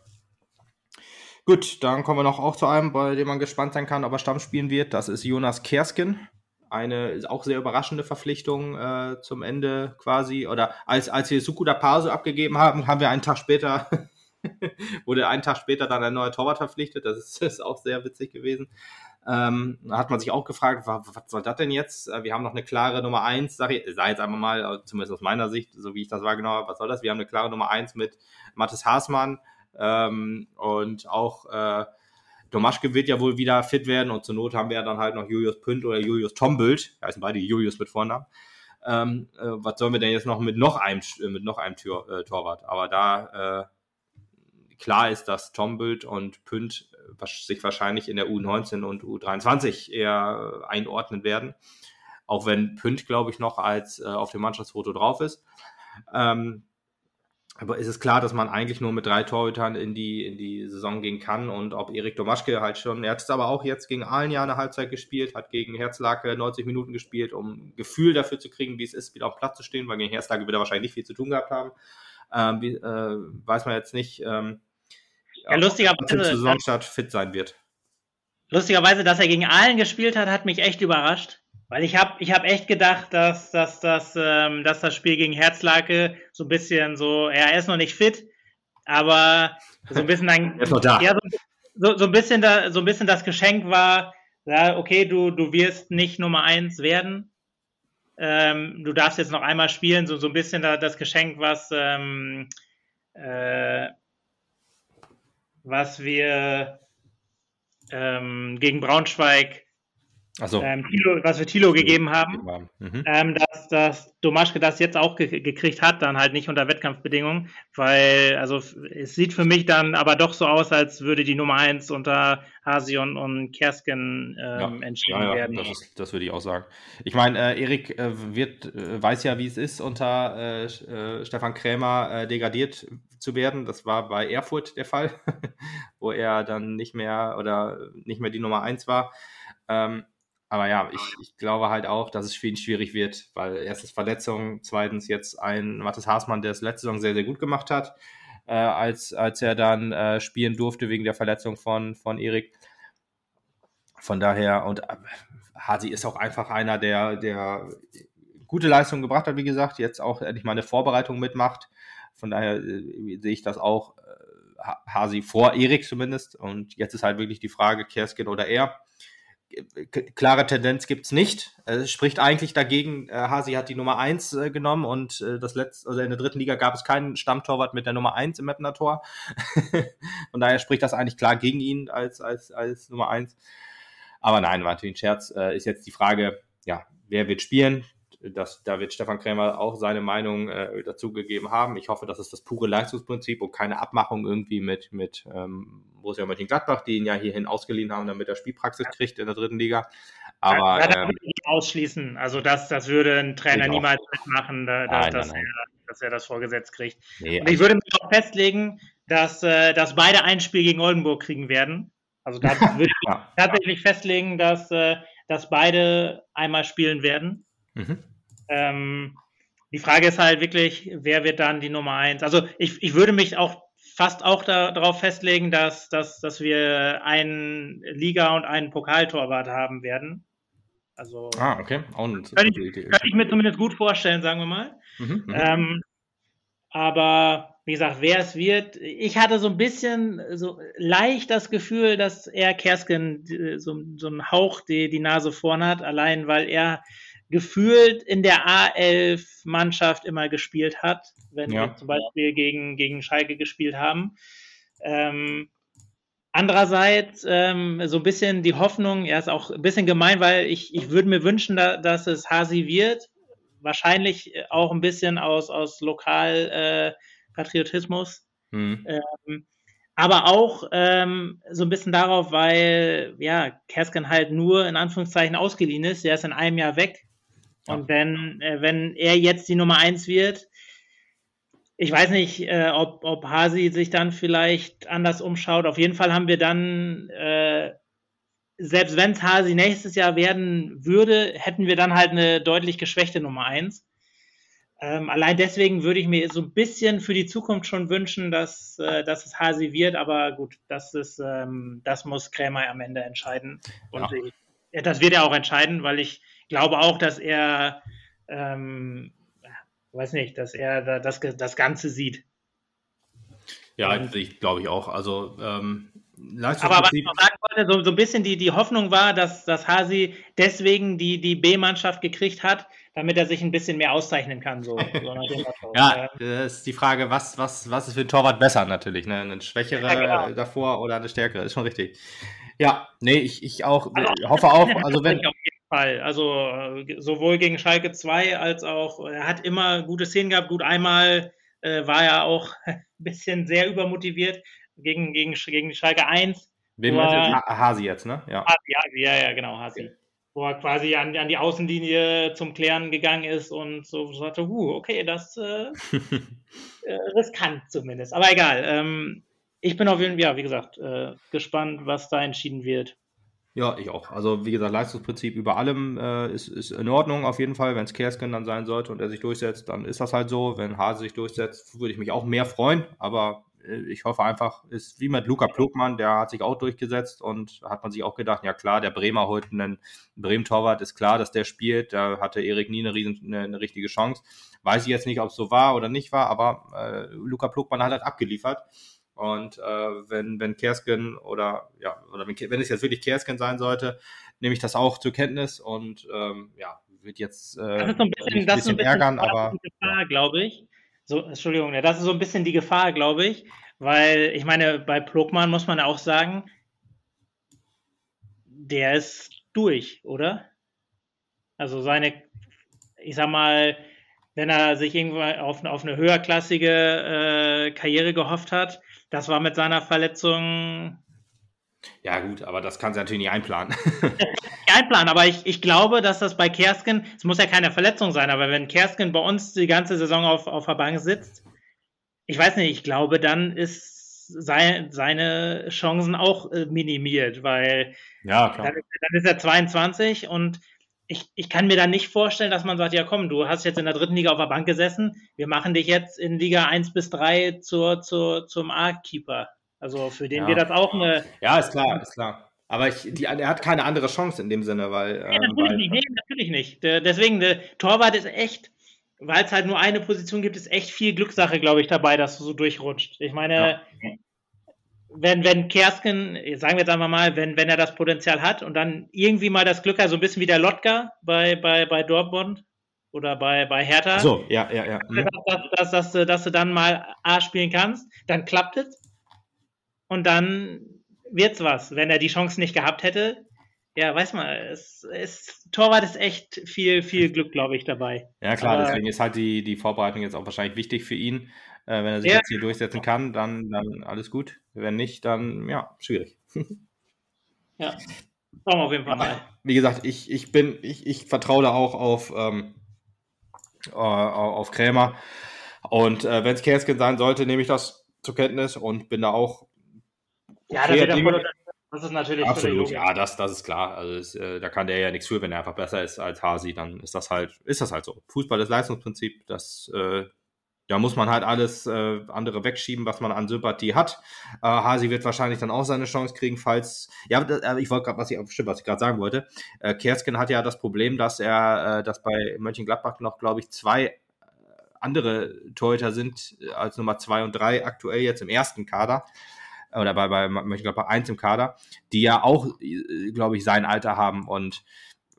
Gut, dann kommen wir noch auch zu einem, bei dem man gespannt sein kann, ob er Stamm spielen wird. Das ist Jonas Kersken. Eine auch sehr überraschende Verpflichtung äh, zum Ende quasi. Oder als, als wir Sukuda Paso abgegeben haben, haben wir einen Tag später Wurde einen Tag später dann ein neuer Torwart verpflichtet. Das ist, ist auch sehr witzig gewesen. Ähm, hat man sich auch gefragt, was, was soll das denn jetzt? Äh, wir haben noch eine klare Nummer eins, sag ich, sag jetzt einmal mal, zumindest aus meiner Sicht, so wie ich das wahrgenommen habe, was soll das? Wir haben eine klare Nummer eins mit Mathis Haasmann ähm, und auch äh, Domaschke wird ja wohl wieder fit werden und zur Not haben wir ja dann halt noch Julius Pünd oder Julius Tombült, heißen beide Julius mit Vornamen. Ähm, äh, was sollen wir denn jetzt noch mit noch einem, mit noch einem Tür, äh, Torwart? Aber da äh, klar ist, dass Tombült und Pünd sich wahrscheinlich in der U19 und U23 eher einordnen werden. Auch wenn Pünd, glaube ich, noch als äh, auf dem Mannschaftsfoto drauf ist. Ähm, aber ist es klar, dass man eigentlich nur mit drei Torhütern in die, in die Saison gehen kann und ob Erik Domaschke halt schon, er hat es aber auch jetzt gegen Aalen ja eine Halbzeit gespielt, hat gegen Herzlake 90 Minuten gespielt, um ein Gefühl dafür zu kriegen, wie es ist, wieder auf Platz zu stehen, weil gegen Herzlake wird er wahrscheinlich nicht viel zu tun gehabt haben. Ähm, wie, äh, weiß man jetzt nicht. Ähm, ja, lustigerweise, Saisonstart fit sein wird. Lustigerweise, dass er gegen Aalen gespielt hat, hat mich echt überrascht. Weil ich habe ich hab echt gedacht, dass, dass, dass, ähm, dass das Spiel gegen Herzlake so ein bisschen so, ja, er ist noch nicht fit, aber so ein bisschen ein, er ist noch da. Ja, so, so, ein bisschen da, so ein bisschen das Geschenk war, ja, okay, du, du wirst nicht Nummer eins werden. Ähm, du darfst jetzt noch einmal spielen, so, so ein bisschen da, das Geschenk, was, ähm, äh, was wir ähm, gegen Braunschweig so. ähm, Thilo, was wir Thilo gegeben haben, mhm. ähm, dass, dass Domaschke das jetzt auch ge gekriegt hat, dann halt nicht unter Wettkampfbedingungen, weil, also es sieht für mich dann aber doch so aus, als würde die Nummer 1 unter Hasion und Kersken ähm, ja. entschieden ja, ja, werden. Das, ist, das, würde ich auch sagen. Ich meine, äh, Erik äh, wird, äh, weiß ja, wie es ist, unter äh, Stefan Krämer degradiert zu werden. Das war bei Erfurt der Fall, wo er dann nicht mehr oder nicht mehr die Nummer 1 war. Ähm, aber ja, ich, ich glaube halt auch, dass es für ihn schwierig wird, weil erstens Verletzung, zweitens jetzt ein Mathis Haasmann, der es letzte Saison sehr, sehr gut gemacht hat, äh, als, als er dann äh, spielen durfte wegen der Verletzung von, von Erik. Von daher, und äh, Hasi ist auch einfach einer, der, der gute Leistungen gebracht hat, wie gesagt, jetzt auch endlich mal eine Vorbereitung mitmacht. Von daher äh, sehe ich das auch äh, Hasi vor Erik zumindest. Und jetzt ist halt wirklich die Frage, Kerskin oder er klare Tendenz gibt es nicht. Es spricht eigentlich dagegen, äh, Hasi hat die Nummer 1 äh, genommen und äh, das letzte, also in der dritten Liga gab es keinen Stammtorwart mit der Nummer 1 im Mapner Tor. Von daher spricht das eigentlich klar gegen ihn als, als, als Nummer 1. Aber nein, war natürlich ein Scherz. Äh, ist jetzt die Frage, ja, wer wird spielen? Das, da wird Stefan Krämer auch seine Meinung äh, dazu gegeben haben. Ich hoffe, das ist das pure Leistungsprinzip und keine Abmachung irgendwie mit, mit ähm, Borussia Mönchengladbach, die ihn ja hierhin ausgeliehen haben, damit er Spielpraxis kriegt in der dritten Liga. Aber ja, ähm, nicht ausschließen. Also das, das würde ein Trainer niemals mitmachen, da, nein, dass, nein, Er, dass, Er, das vorgesetzt kriegt. Nee, und ich würde mich auch festlegen, dass, äh, dass beide ein Spiel gegen Oldenburg kriegen werden. Also da würde ich ja. tatsächlich festlegen, dass, äh, dass beide einmal spielen werden. Mhm. Ähm, die Frage ist halt wirklich, wer wird dann die Nummer eins? Also ich, ich würde mich auch fast auch da, darauf festlegen, dass, dass, dass wir einen Liga- und einen Pokaltorwart haben werden. Also, ah, okay. Auch eine kann, ich, Idee. kann ich mir zumindest gut vorstellen, sagen wir mal. Mhm, mhm, ähm, aber wie gesagt, wer es wird, ich hatte so ein bisschen so leicht das Gefühl, dass er Kersken so, so einen Hauch die, die Nase vorn hat, allein weil er gefühlt in der A11-Mannschaft immer gespielt hat, wenn ja. wir zum Beispiel gegen, gegen Schalke gespielt haben. Ähm, andererseits ähm, so ein bisschen die Hoffnung, er ist auch ein bisschen gemein, weil ich, ich würde mir wünschen, da, dass es Hasi wird. Wahrscheinlich auch ein bisschen aus, aus Lokalpatriotismus. Äh, mhm. ähm, aber auch ähm, so ein bisschen darauf, weil ja, Kersken halt nur in Anführungszeichen ausgeliehen ist. Der ist in einem Jahr weg. Und wenn, äh, wenn er jetzt die Nummer eins wird, ich weiß nicht, äh, ob, ob Hasi sich dann vielleicht anders umschaut. Auf jeden Fall haben wir dann, äh, selbst wenn es Hasi nächstes Jahr werden würde, hätten wir dann halt eine deutlich geschwächte Nummer eins. Ähm, allein deswegen würde ich mir so ein bisschen für die Zukunft schon wünschen, dass, äh, dass es Hasi wird, aber gut, das ist, ähm, das muss Krämer am Ende entscheiden. Und ja. ich, das wird er auch entscheiden, weil ich glaube auch, dass er, ähm, weiß nicht, dass er das, das Ganze sieht. Ja, ich glaube ich auch. Also ähm, aber was ich noch sagen wollte, so, so ein bisschen die, die Hoffnung war, dass, dass Hasi deswegen die, die B-Mannschaft gekriegt hat, damit er sich ein bisschen mehr auszeichnen kann. So, so ja, das ist die Frage, was, was, was ist für ein Torwart besser natürlich? Ne? Eine schwächere ja, genau. davor oder eine stärkere, ist schon richtig. Ja, nee, ich, ich auch, also, hoffe auch, also wenn. Fall. Also äh, sowohl gegen Schalke 2 als auch, er hat immer gute Szenen gehabt. Gut, einmal äh, war er auch ein bisschen sehr übermotiviert gegen, gegen, gegen die Schalke 1. Wem er, Hasi jetzt, ne? Ja. Hasi, ja, ja, genau, Hasi. Wo er quasi an, an die Außenlinie zum Klären gegangen ist und so sagte, huh, okay, das äh, äh, riskant zumindest. Aber egal. Ähm, ich bin auf jeden Fall, ja, wie gesagt, äh, gespannt, was da entschieden wird. Ja, ich auch. Also wie gesagt, Leistungsprinzip über allem äh, ist, ist in Ordnung auf jeden Fall. Wenn es Kersken dann sein sollte und er sich durchsetzt, dann ist das halt so. Wenn Hase sich durchsetzt, würde ich mich auch mehr freuen. Aber äh, ich hoffe einfach, ist wie mit Luca Plugmann, der hat sich auch durchgesetzt und hat man sich auch gedacht, ja klar, der Bremer holt einen Bremen-Torwart, ist klar, dass der spielt. Da hatte Erik nie eine, riesen, eine, eine, richtige Chance. Weiß ich jetzt nicht, ob es so war oder nicht war, aber äh, Luca Plugmann hat halt abgeliefert. Und äh, wenn, wenn Kersken oder ja, oder wenn, wenn es jetzt wirklich Kersken sein sollte, nehme ich das auch zur Kenntnis und ähm, ja, wird jetzt äh, das ist so ein bisschen, das ein bisschen ärgern, aber Gefahr, glaube ich so, Entschuldigung, das ist so ein bisschen die Gefahr, glaube ich, weil ich meine, bei Plogmann muss man auch sagen, der ist durch, oder? Also seine, ich sag mal, wenn er sich irgendwann auf, auf eine höherklassige äh, Karriere gehofft hat, das war mit seiner Verletzung ja, gut, aber das kann sie natürlich nicht einplanen. nicht einplanen, aber ich, ich glaube, dass das bei Kersken, es muss ja keine Verletzung sein, aber wenn Kersken bei uns die ganze Saison auf, auf der Bank sitzt, ich weiß nicht, ich glaube, dann ist sein, seine Chancen auch äh, minimiert, weil ja, klar. Dann, dann ist er 22 und ich, ich kann mir dann nicht vorstellen, dass man sagt, ja komm, du hast jetzt in der dritten Liga auf der Bank gesessen, wir machen dich jetzt in Liga 1 bis 3 zur, zur, zum A-Keeper. Also für den ja. wird das auch eine. Ja, ist klar, ist klar. Aber ich, die, er hat keine andere Chance in dem Sinne, weil. Nee, ähm, natürlich weil, nicht. Nee, natürlich nicht. Deswegen, der Torwart ist echt, weil es halt nur eine Position gibt, ist echt viel Glückssache, glaube ich, dabei, dass du so durchrutscht. Ich meine, ja. Wenn, wenn Kersken, sagen wir jetzt einfach mal, wenn, wenn er das Potenzial hat und dann irgendwie mal das Glück hat, so ein bisschen wie der Lotka bei, bei, bei Dortmund oder bei, bei Hertha. So, ja, ja, ja. Dass, dass, dass, dass, dass du dann mal A spielen kannst, dann klappt es und dann wird's was. Wenn er die Chance nicht gehabt hätte, ja, weiß man, es, es, Torwart ist echt viel, viel Glück, glaube ich, dabei. Ja, klar, Aber, deswegen ist halt die, die Vorbereitung jetzt auch wahrscheinlich wichtig für ihn. Äh, wenn er sich ja. jetzt hier durchsetzen kann, dann, dann alles gut. Wenn nicht, dann ja, schwierig. ja, schauen wir auf jeden Fall mal. Wie gesagt, ich, ich bin, ich, ich vertraue da auch auf, ähm, äh, auf Krämer. Und äh, wenn es Kerskin sein sollte, nehme ich das zur Kenntnis und bin da auch ja, das, Dinge, das ist natürlich absolut. Ja, das, das ist klar. Also es, äh, da kann der ja nichts für, wenn er einfach besser ist als Hasi, dann ist das halt, ist das halt so. Fußball ist Leistungsprinzip, das äh, da muss man halt alles äh, andere wegschieben, was man an Sympathie hat. Äh, Hasi wird wahrscheinlich dann auch seine Chance kriegen, falls. Ja, äh, ich wollte gerade, was ich, was ich gerade sagen wollte. Äh, Kersken hat ja das Problem, dass er, äh, dass bei Mönchengladbach noch, glaube ich, zwei äh, andere Torhüter sind äh, als Nummer zwei und drei aktuell jetzt im ersten Kader oder bei, bei Mönchengladbach 1 im Kader, die ja auch, glaube ich, sein Alter haben und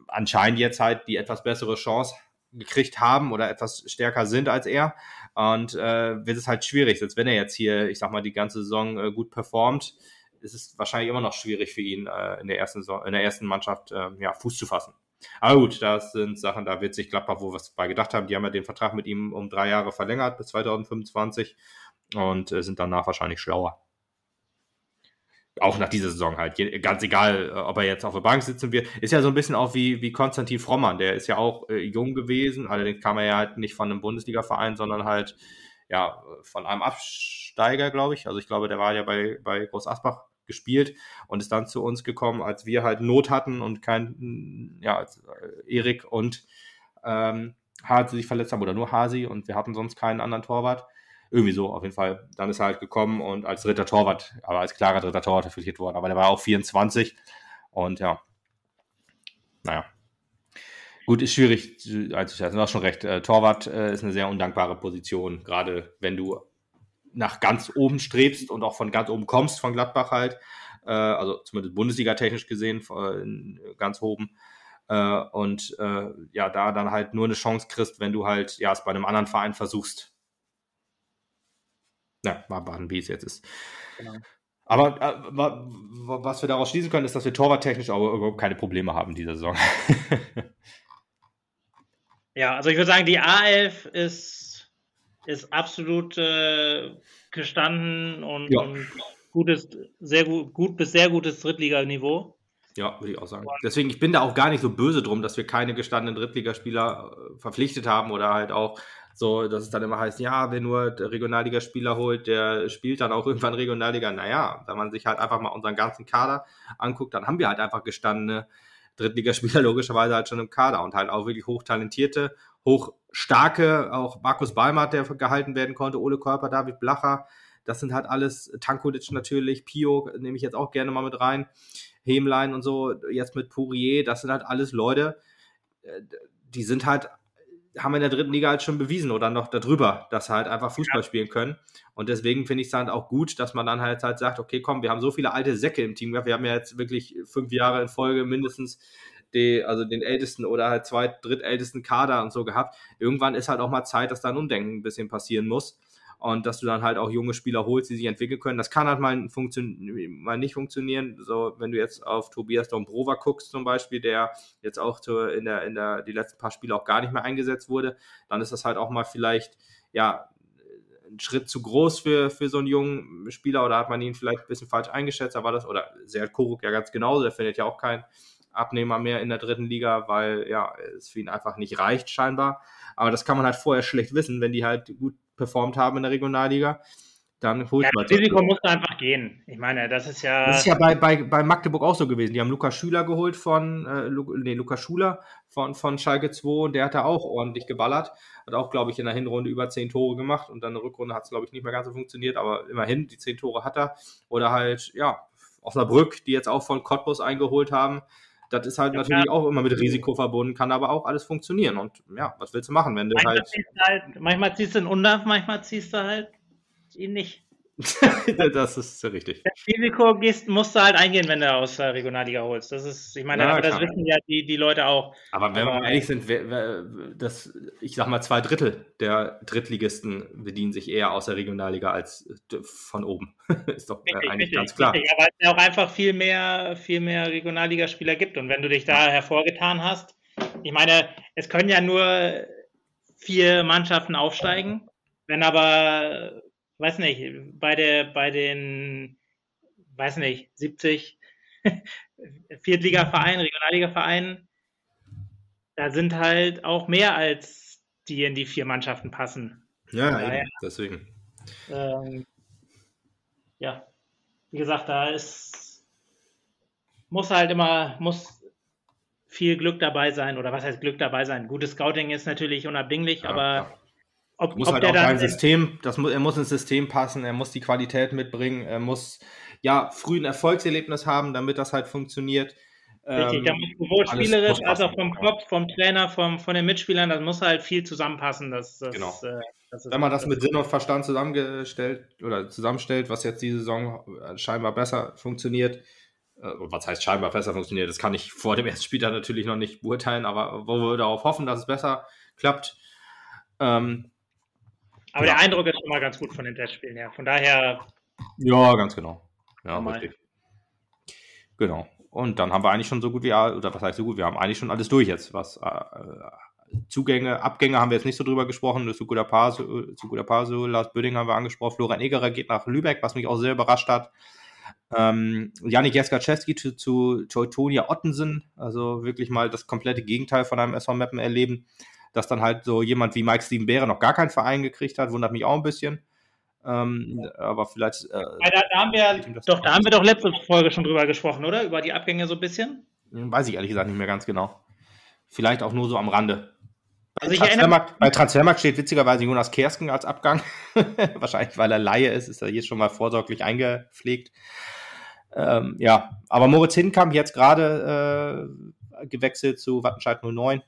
anscheinend jetzt halt die etwas bessere Chance gekriegt haben oder etwas stärker sind als er. Und äh, wird es halt schwierig, selbst wenn er jetzt hier, ich sag mal, die ganze Saison äh, gut performt, ist es wahrscheinlich immer noch schwierig für ihn, äh, in, der ersten Saison, in der ersten Mannschaft äh, ja, Fuß zu fassen. Aber gut, das sind Sachen, da wird sich Gladbach wo was bei gedacht haben. Die haben ja den Vertrag mit ihm um drei Jahre verlängert bis 2025 und äh, sind danach wahrscheinlich schlauer auch nach dieser Saison halt, ganz egal, äh, ob er jetzt auf der Bank sitzen wird, ist ja so ein bisschen auch wie, wie Konstantin Frommann, der ist ja auch äh, jung gewesen, allerdings kam er ja halt nicht von einem Bundesliga-Verein, sondern halt, ja, von einem Absteiger, glaube ich, also ich glaube, der war ja bei, bei Groß Asbach gespielt und ist dann zu uns gekommen, als wir halt Not hatten und kein, ja, als äh, Erik und ähm, Hasi sich verletzt haben oder nur Hasi und wir hatten sonst keinen anderen Torwart irgendwie so, auf jeden Fall. Dann ist er halt gekommen und als dritter Torwart, aber als klarer dritter Torwart verpflichtet worden. Aber der war auch 24 und ja, naja. Gut, ist schwierig einzuschätzen. Du hast schon recht. Äh, Torwart äh, ist eine sehr undankbare Position, gerade wenn du nach ganz oben strebst und auch von ganz oben kommst, von Gladbach halt, äh, also zumindest Bundesliga-technisch gesehen, ganz oben. Und ja, da dann halt nur eine Chance kriegst, wenn du halt ja es bei einem anderen Verein versuchst. Ja, war Baden, wie es jetzt ist. Genau. Aber äh, was wir daraus schließen können, ist, dass wir torwarttechnisch auch überhaupt keine Probleme haben diese Saison. ja, also ich würde sagen, die A11 ist, ist absolut äh, gestanden und, ja. und gutes, sehr gut, gut bis sehr gutes Drittliganiveau. Ja, würde ich auch sagen. Deswegen, ich bin da auch gar nicht so böse drum, dass wir keine gestandenen Drittligaspieler äh, verpflichtet haben oder halt auch so, dass es dann immer heißt, ja, wer nur Regionalligaspieler holt, der spielt dann auch irgendwann Regionalliga. Naja, wenn man sich halt einfach mal unseren ganzen Kader anguckt, dann haben wir halt einfach gestandene Drittligaspieler logischerweise halt schon im Kader und halt auch wirklich hochtalentierte, hochstarke, auch Markus Balmert, der gehalten werden konnte, Ole Körper, David Blacher, das sind halt alles, Tankulic natürlich, Pio nehme ich jetzt auch gerne mal mit rein, Hemlein und so, jetzt mit Pourier, das sind halt alles Leute, äh, die sind halt haben wir in der dritten Liga halt schon bewiesen oder noch darüber, dass sie halt einfach Fußball spielen können. Und deswegen finde ich es halt auch gut, dass man dann halt, halt sagt, okay, komm, wir haben so viele alte Säcke im Team gehabt. Wir haben ja jetzt wirklich fünf Jahre in Folge mindestens die, also den ältesten oder halt zwei, drittältesten Kader und so gehabt. Irgendwann ist halt auch mal Zeit, dass da ein Umdenken ein bisschen passieren muss und dass du dann halt auch junge Spieler holst, die sich entwickeln können. Das kann halt mal, mal nicht funktionieren. So, wenn du jetzt auf Tobias Dombrova guckst zum Beispiel, der jetzt auch in der, in der, die letzten paar Spiele auch gar nicht mehr eingesetzt wurde, dann ist das halt auch mal vielleicht, ja, ein Schritt zu groß für, für so einen jungen Spieler oder hat man ihn vielleicht ein bisschen falsch eingeschätzt, aber das, oder Serhat Koruk ja ganz genauso, der findet ja auch keinen Abnehmer mehr in der dritten Liga, weil ja, es für ihn einfach nicht reicht scheinbar. Aber das kann man halt vorher schlecht wissen, wenn die halt gut performt haben in der Regionalliga, dann holt ja, man das Risiko muss einfach gehen. Ich meine, das ist ja. Das ist ja bei, bei, bei Magdeburg auch so gewesen. Die haben Lukas Schüler geholt von, äh, Lu, nee, Lukas Schuler von, von Schalke 2 und der hat da auch ordentlich geballert. Hat auch, glaube ich, in der Hinrunde über zehn Tore gemacht und dann in der Rückrunde hat es, glaube ich, nicht mehr ganz so funktioniert, aber immerhin, die zehn Tore hat er. Oder halt, ja, Osnabrück, die jetzt auch von Cottbus eingeholt haben. Das ist halt ja, natürlich auch immer mit Risiko verbunden, kann aber auch alles funktionieren. Und ja, was willst du machen, wenn du manchmal halt, ziehst du halt. Manchmal ziehst du einen Undarf, manchmal ziehst du halt ihn nicht. das ist richtig. Das Risiko gehst, musst du halt eingehen, wenn du aus der Regionalliga holst. Das ist, ich meine, ja, aber das wissen ja die, die Leute auch. Aber wenn aber, wir ehrlich sind, wer, wer, das, ich sag mal, zwei Drittel der Drittligisten bedienen sich eher aus der Regionalliga als von oben. ist doch richtig, eigentlich richtig, ganz klar. Richtig, aber es ja auch einfach viel mehr, viel mehr Regionalligaspieler gibt. Und wenn du dich da hervorgetan hast, ich meine, es können ja nur vier Mannschaften aufsteigen. Wenn aber weiß nicht, bei der, bei den, weiß nicht, 70 Viertliga-Vereinen, Regionalliga-Vereinen, da sind halt auch mehr als die in die vier Mannschaften passen. Ja, daher, deswegen. Ähm, ja, wie gesagt, da ist, muss halt immer, muss viel Glück dabei sein, oder was heißt Glück dabei sein? Gutes Scouting ist natürlich unabdinglich, ja, aber ja. Ob, muss ob halt auch ein System, das muss, er muss ins System passen, er muss die Qualität mitbringen, er muss ja früh ein Erfolgserlebnis haben, damit das halt funktioniert. Richtig, ähm, da muss sowohl spielerisch als auch vom Kopf, vom Trainer, vom, von den Mitspielern, das muss halt viel zusammenpassen. Das, das, genau. Äh, das Wenn man das, das mit Sinn und Verstand zusammengestellt oder zusammenstellt, was jetzt diese Saison scheinbar besser funktioniert, äh, was heißt scheinbar besser funktioniert, das kann ich vor dem ersten Spieltag natürlich noch nicht beurteilen, aber wo wir darauf hoffen, dass es besser klappt, ähm, aber ja. der Eindruck ist schon mal ganz gut von den Testspielen her. Von daher. Ja, ganz genau. Ja, richtig. Genau. Und dann haben wir eigentlich schon so gut wie, oder was heißt so gut, wir haben eigentlich schon alles durch jetzt, was äh, Zugänge, Abgänge haben wir jetzt nicht so drüber gesprochen, zu guter Paso, zu guter Paso, Lars Böding haben wir angesprochen, Florian Egerer geht nach Lübeck, was mich auch sehr überrascht hat. Ähm, Janik Jeskaczewski zu, zu Teutonia Ottensen, also wirklich mal das komplette Gegenteil von einem SV Mappen erleben dass dann halt so jemand wie Mike Steven Beere noch gar keinen Verein gekriegt hat, wundert mich auch ein bisschen. Ähm, aber vielleicht. Äh, da, da, haben wir, doch, da haben wir doch letzte Folge schon drüber gesprochen, oder? Über die Abgänge so ein bisschen? Weiß ich ehrlich gesagt nicht mehr ganz genau. Vielleicht auch nur so am Rande. Also Transfermarkt, bei Transfermarkt steht witzigerweise Jonas Kersken als Abgang. Wahrscheinlich, weil er Laie ist, ist er hier schon mal vorsorglich eingepflegt. Ähm, ja, aber Moritz Hinkamp jetzt gerade äh, gewechselt zu Wattenscheid 09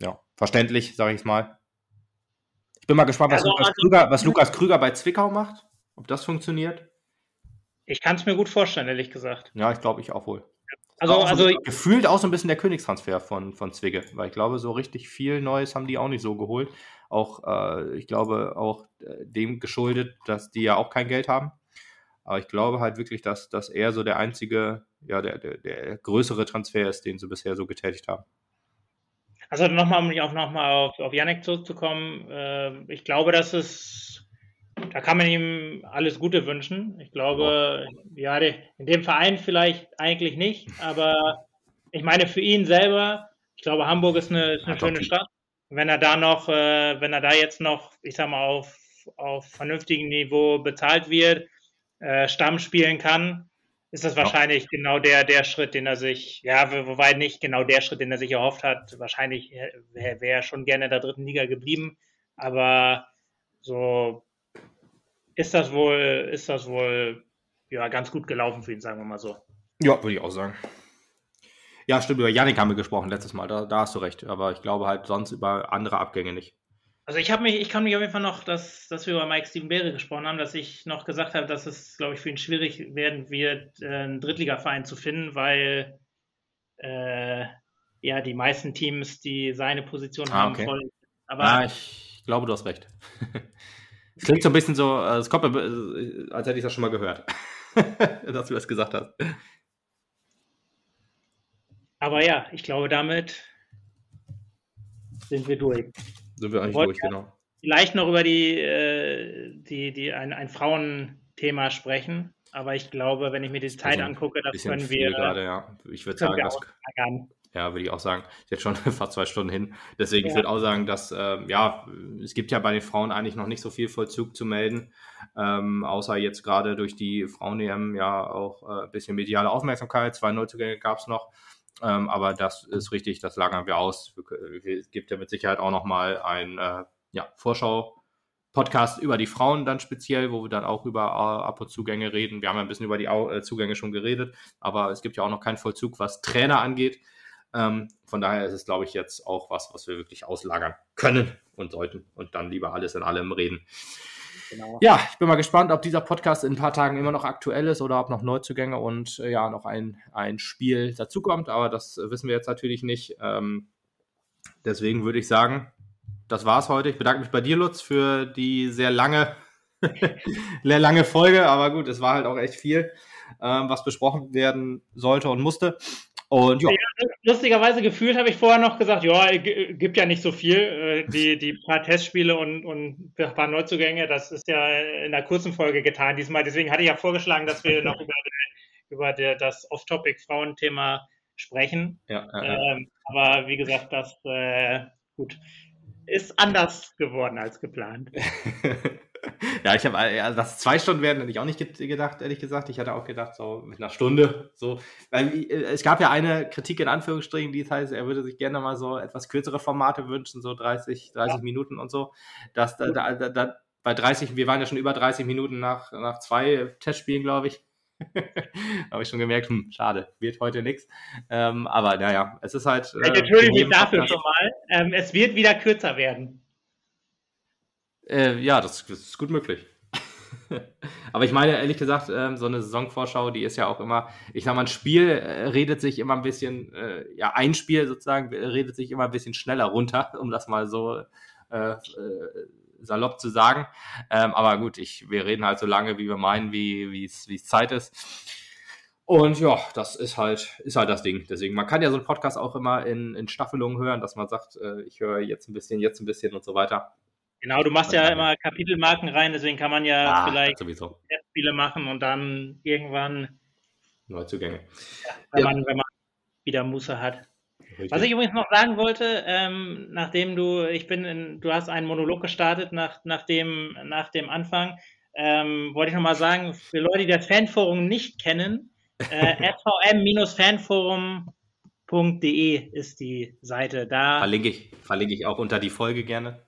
ja, verständlich, sage ich mal. bin mal gespannt, was, also, Lukas, also, Krüger, was Lukas Krüger bei Zwickau macht, ob das funktioniert. Ich kann es mir gut vorstellen, ehrlich gesagt. Ja, ich glaube, ich auch wohl. Also, auch also so, gefühlt auch so ein bisschen der Königstransfer von, von Zwicke, weil ich glaube, so richtig viel Neues haben die auch nicht so geholt. Auch, äh, ich glaube, auch äh, dem geschuldet, dass die ja auch kein Geld haben. Aber ich glaube halt wirklich, dass, dass er so der einzige, ja, der, der, der größere Transfer ist, den sie bisher so getätigt haben. Also nochmal, um auch nochmal auf, auf Yannick zurückzukommen, äh, ich glaube, dass es, da kann man ihm alles Gute wünschen. Ich glaube, oh. ja, in dem Verein vielleicht eigentlich nicht, aber ich meine für ihn selber, ich glaube, Hamburg ist eine, ist eine ja, schöne Stadt. Wenn er da noch, äh, wenn er da jetzt noch, ich sag mal, auf, auf vernünftigem Niveau bezahlt wird, äh, Stamm spielen kann, ist das wahrscheinlich ja. genau der, der Schritt, den er sich, ja, wobei nicht genau der Schritt, den er sich erhofft hat. Wahrscheinlich wäre wär er schon gerne in der dritten Liga geblieben, aber so ist das wohl, ist das wohl ja, ganz gut gelaufen für ihn, sagen wir mal so. Ja, würde ich auch sagen. Ja, stimmt, über Yannick haben wir gesprochen letztes Mal, da, da hast du recht, aber ich glaube halt sonst über andere Abgänge nicht. Also ich habe mich, ich kann mich auf jeden Fall noch, dass, dass wir über Mike Steven Beere gesprochen haben, dass ich noch gesagt habe, dass es, glaube ich, für ihn schwierig werden wird, äh, einen Drittligaverein zu finden, weil äh, ja die meisten Teams, die seine Position ah, haben, okay. voll. Aber ah, ich glaube, du hast recht. Es klingt so ein bisschen so, äh, äh, als hätte ich das schon mal gehört, dass du das gesagt hast. Aber ja, ich glaube, damit sind wir durch sind wir eigentlich durch, genau. Vielleicht noch über die, äh, die, die ein, ein Frauenthema sprechen, aber ich glaube, wenn ich mir die Zeit also angucke, das können wir. Gerade, ja. Ich würde sagen, das, ja, würde ich auch sagen. Ist jetzt schon fast zwei Stunden hin. Deswegen, ja. ich würde auch sagen, dass, äh, ja, es gibt ja bei den Frauen eigentlich noch nicht so viel Vollzug zu melden. Ähm, außer jetzt gerade durch die Frauen-EM ja auch äh, ein bisschen mediale Aufmerksamkeit. Zwei Neuzugänge gab es noch. Ähm, aber das ist richtig, das lagern wir aus. Es gibt ja mit Sicherheit auch nochmal ein äh, ja, Vorschau-Podcast über die Frauen dann speziell, wo wir dann auch über äh, Abo-Zugänge reden. Wir haben ja ein bisschen über die äh, Zugänge schon geredet, aber es gibt ja auch noch keinen Vollzug, was Trainer angeht. Ähm, von daher ist es, glaube ich, jetzt auch was, was wir wirklich auslagern können und sollten und dann lieber alles in allem reden. Genau. Ja, ich bin mal gespannt, ob dieser Podcast in ein paar Tagen immer noch aktuell ist oder ob noch Neuzugänge und äh, ja, noch ein, ein Spiel dazukommt. Aber das wissen wir jetzt natürlich nicht. Ähm, deswegen würde ich sagen, das war's heute. Ich bedanke mich bei dir, Lutz, für die sehr lange, sehr lange Folge. Aber gut, es war halt auch echt viel, ähm, was besprochen werden sollte und musste. Und ja. Lustigerweise gefühlt habe ich vorher noch gesagt, ja, gibt ja nicht so viel. Äh, die, die paar Testspiele und, und ein paar Neuzugänge, das ist ja in der kurzen Folge getan diesmal. Deswegen hatte ich ja vorgeschlagen, dass wir noch über, über der, das Off-Topic-Frauenthema sprechen. Ja, ja, ähm, aber wie gesagt, das äh, gut ist anders geworden als geplant. ja, ich habe, also dass zwei Stunden werden, hätte ich auch nicht gedacht, ehrlich gesagt. Ich hatte auch gedacht, so mit einer Stunde, so. Weil äh, es gab ja eine Kritik in Anführungsstrichen, die heißt, er würde sich gerne mal so etwas kürzere Formate wünschen, so 30, 30 ja. Minuten und so. Dass da, da, da, bei 30, wir waren ja schon über 30 Minuten nach, nach zwei Testspielen, glaube ich. habe ich schon gemerkt, hm, schade, wird heute nichts. Ähm, aber naja, es ist halt. Äh, ich entschuldige mich dafür schon mal. Ähm, es wird wieder kürzer werden. Äh, ja, das, das, ist gut möglich. Aber ich meine, ehrlich gesagt, ähm, so eine Saisonvorschau, die ist ja auch immer, ich sag mal, ein Spiel äh, redet sich immer ein bisschen, äh, ja, ein Spiel sozusagen redet sich immer ein bisschen schneller runter, um das mal so äh, äh, salopp zu sagen. Ähm, aber gut, ich, wir reden halt so lange, wie wir meinen, wie es Zeit ist. Und ja, das ist halt, ist halt das Ding. Deswegen, man kann ja so einen Podcast auch immer in, in Staffelungen hören, dass man sagt, äh, ich höre jetzt ein bisschen, jetzt ein bisschen und so weiter. Genau, du machst ja immer Kapitelmarken rein, deswegen kann man ja ah, vielleicht Spiele machen und dann irgendwann Neuzugänge. Ja, wenn, ja. Man, wenn man wieder Muße hat. Richtig. Was ich übrigens noch sagen wollte, ähm, nachdem du, ich bin, in, du hast einen Monolog gestartet nach, nach, dem, nach dem Anfang, ähm, wollte ich noch mal sagen, für Leute, die das Fanforum nicht kennen, äh, svm-fanforum.de ist die Seite da. Verlinke ich, verlinke ich auch unter die Folge gerne.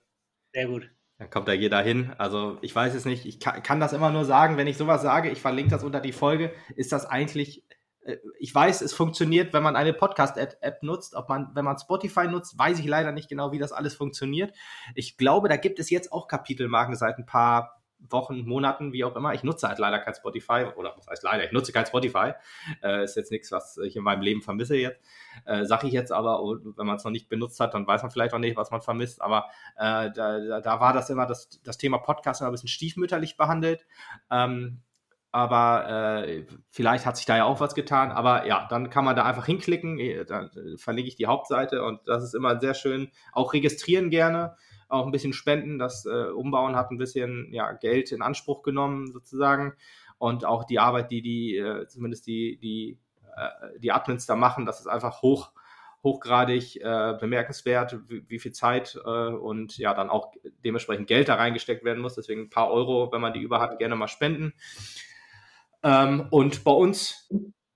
Sehr gut. Dann kommt da jeder hin. Also ich weiß es nicht. Ich kann, kann, das immer nur sagen, wenn ich sowas sage, ich verlinke das unter die Folge, ist das eigentlich äh, ich weiß, es funktioniert, wenn man eine Podcast-App nutzt. Ob man, wenn man Spotify nutzt, weiß ich leider nicht genau, wie das alles funktioniert. Ich glaube, da gibt es jetzt auch Kapitelmarken seit ein paar Wochen, Monaten, wie auch immer. Ich nutze halt leider kein Spotify oder was heißt leider, ich nutze kein Spotify. Äh, ist jetzt nichts, was ich in meinem Leben vermisse jetzt. Äh, Sage ich jetzt aber, wenn man es noch nicht benutzt hat, dann weiß man vielleicht auch nicht, was man vermisst. Aber äh, da, da war das immer das, das Thema Podcast immer ein bisschen stiefmütterlich behandelt. Ähm, aber äh, vielleicht hat sich da ja auch was getan. Aber ja, dann kann man da einfach hinklicken, äh, dann äh, verlinke ich die Hauptseite und das ist immer sehr schön. Auch registrieren gerne auch ein bisschen spenden. Das äh, Umbauen hat ein bisschen ja, Geld in Anspruch genommen, sozusagen. Und auch die Arbeit, die die, äh, zumindest die, die, äh, die Admins da machen, das ist einfach hoch, hochgradig äh, bemerkenswert, wie, wie, viel Zeit äh, und ja, dann auch dementsprechend Geld da reingesteckt werden muss. Deswegen ein paar Euro, wenn man die über hat, gerne mal spenden. Ähm, und bei uns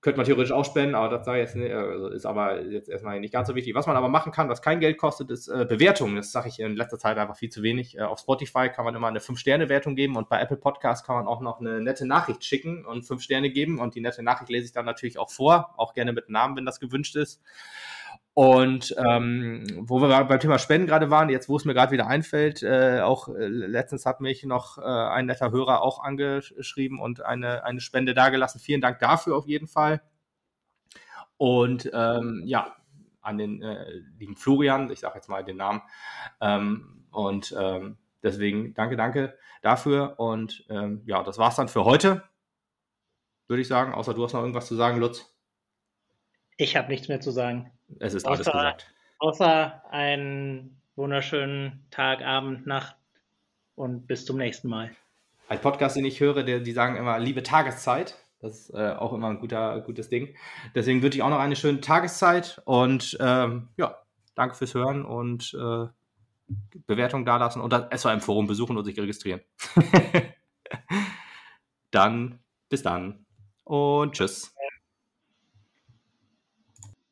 könnte man theoretisch auch spenden, aber das jetzt nicht, also ist aber jetzt erstmal nicht ganz so wichtig. Was man aber machen kann, was kein Geld kostet, ist äh, Bewertungen. Das sage ich in letzter Zeit einfach viel zu wenig. Äh, auf Spotify kann man immer eine 5-Sterne-Wertung geben und bei Apple Podcasts kann man auch noch eine nette Nachricht schicken und 5 Sterne geben. Und die nette Nachricht lese ich dann natürlich auch vor, auch gerne mit Namen, wenn das gewünscht ist. Und ähm, wo wir beim Thema Spenden gerade waren, jetzt wo es mir gerade wieder einfällt, äh, auch äh, letztens hat mich noch äh, ein netter Hörer auch angeschrieben und eine, eine Spende dagelassen. Vielen Dank dafür auf jeden Fall. Und ähm, ja, an den äh, lieben Florian, ich sage jetzt mal den Namen. Ähm, und ähm, deswegen danke, danke dafür. Und ähm, ja, das war's dann für heute, würde ich sagen. Außer du hast noch irgendwas zu sagen, Lutz. Ich habe nichts mehr zu sagen. Es ist außer, alles gesagt. Außer einen wunderschönen Tag, Abend, Nacht und bis zum nächsten Mal. Ein Podcast, den ich höre, der, die sagen immer liebe Tageszeit. Das ist äh, auch immer ein guter, gutes Ding. Deswegen wünsche ich auch noch eine schöne Tageszeit und ähm, ja, danke fürs Hören und äh, Bewertung dalassen und das SOM-Forum besuchen und sich registrieren. dann bis dann und tschüss.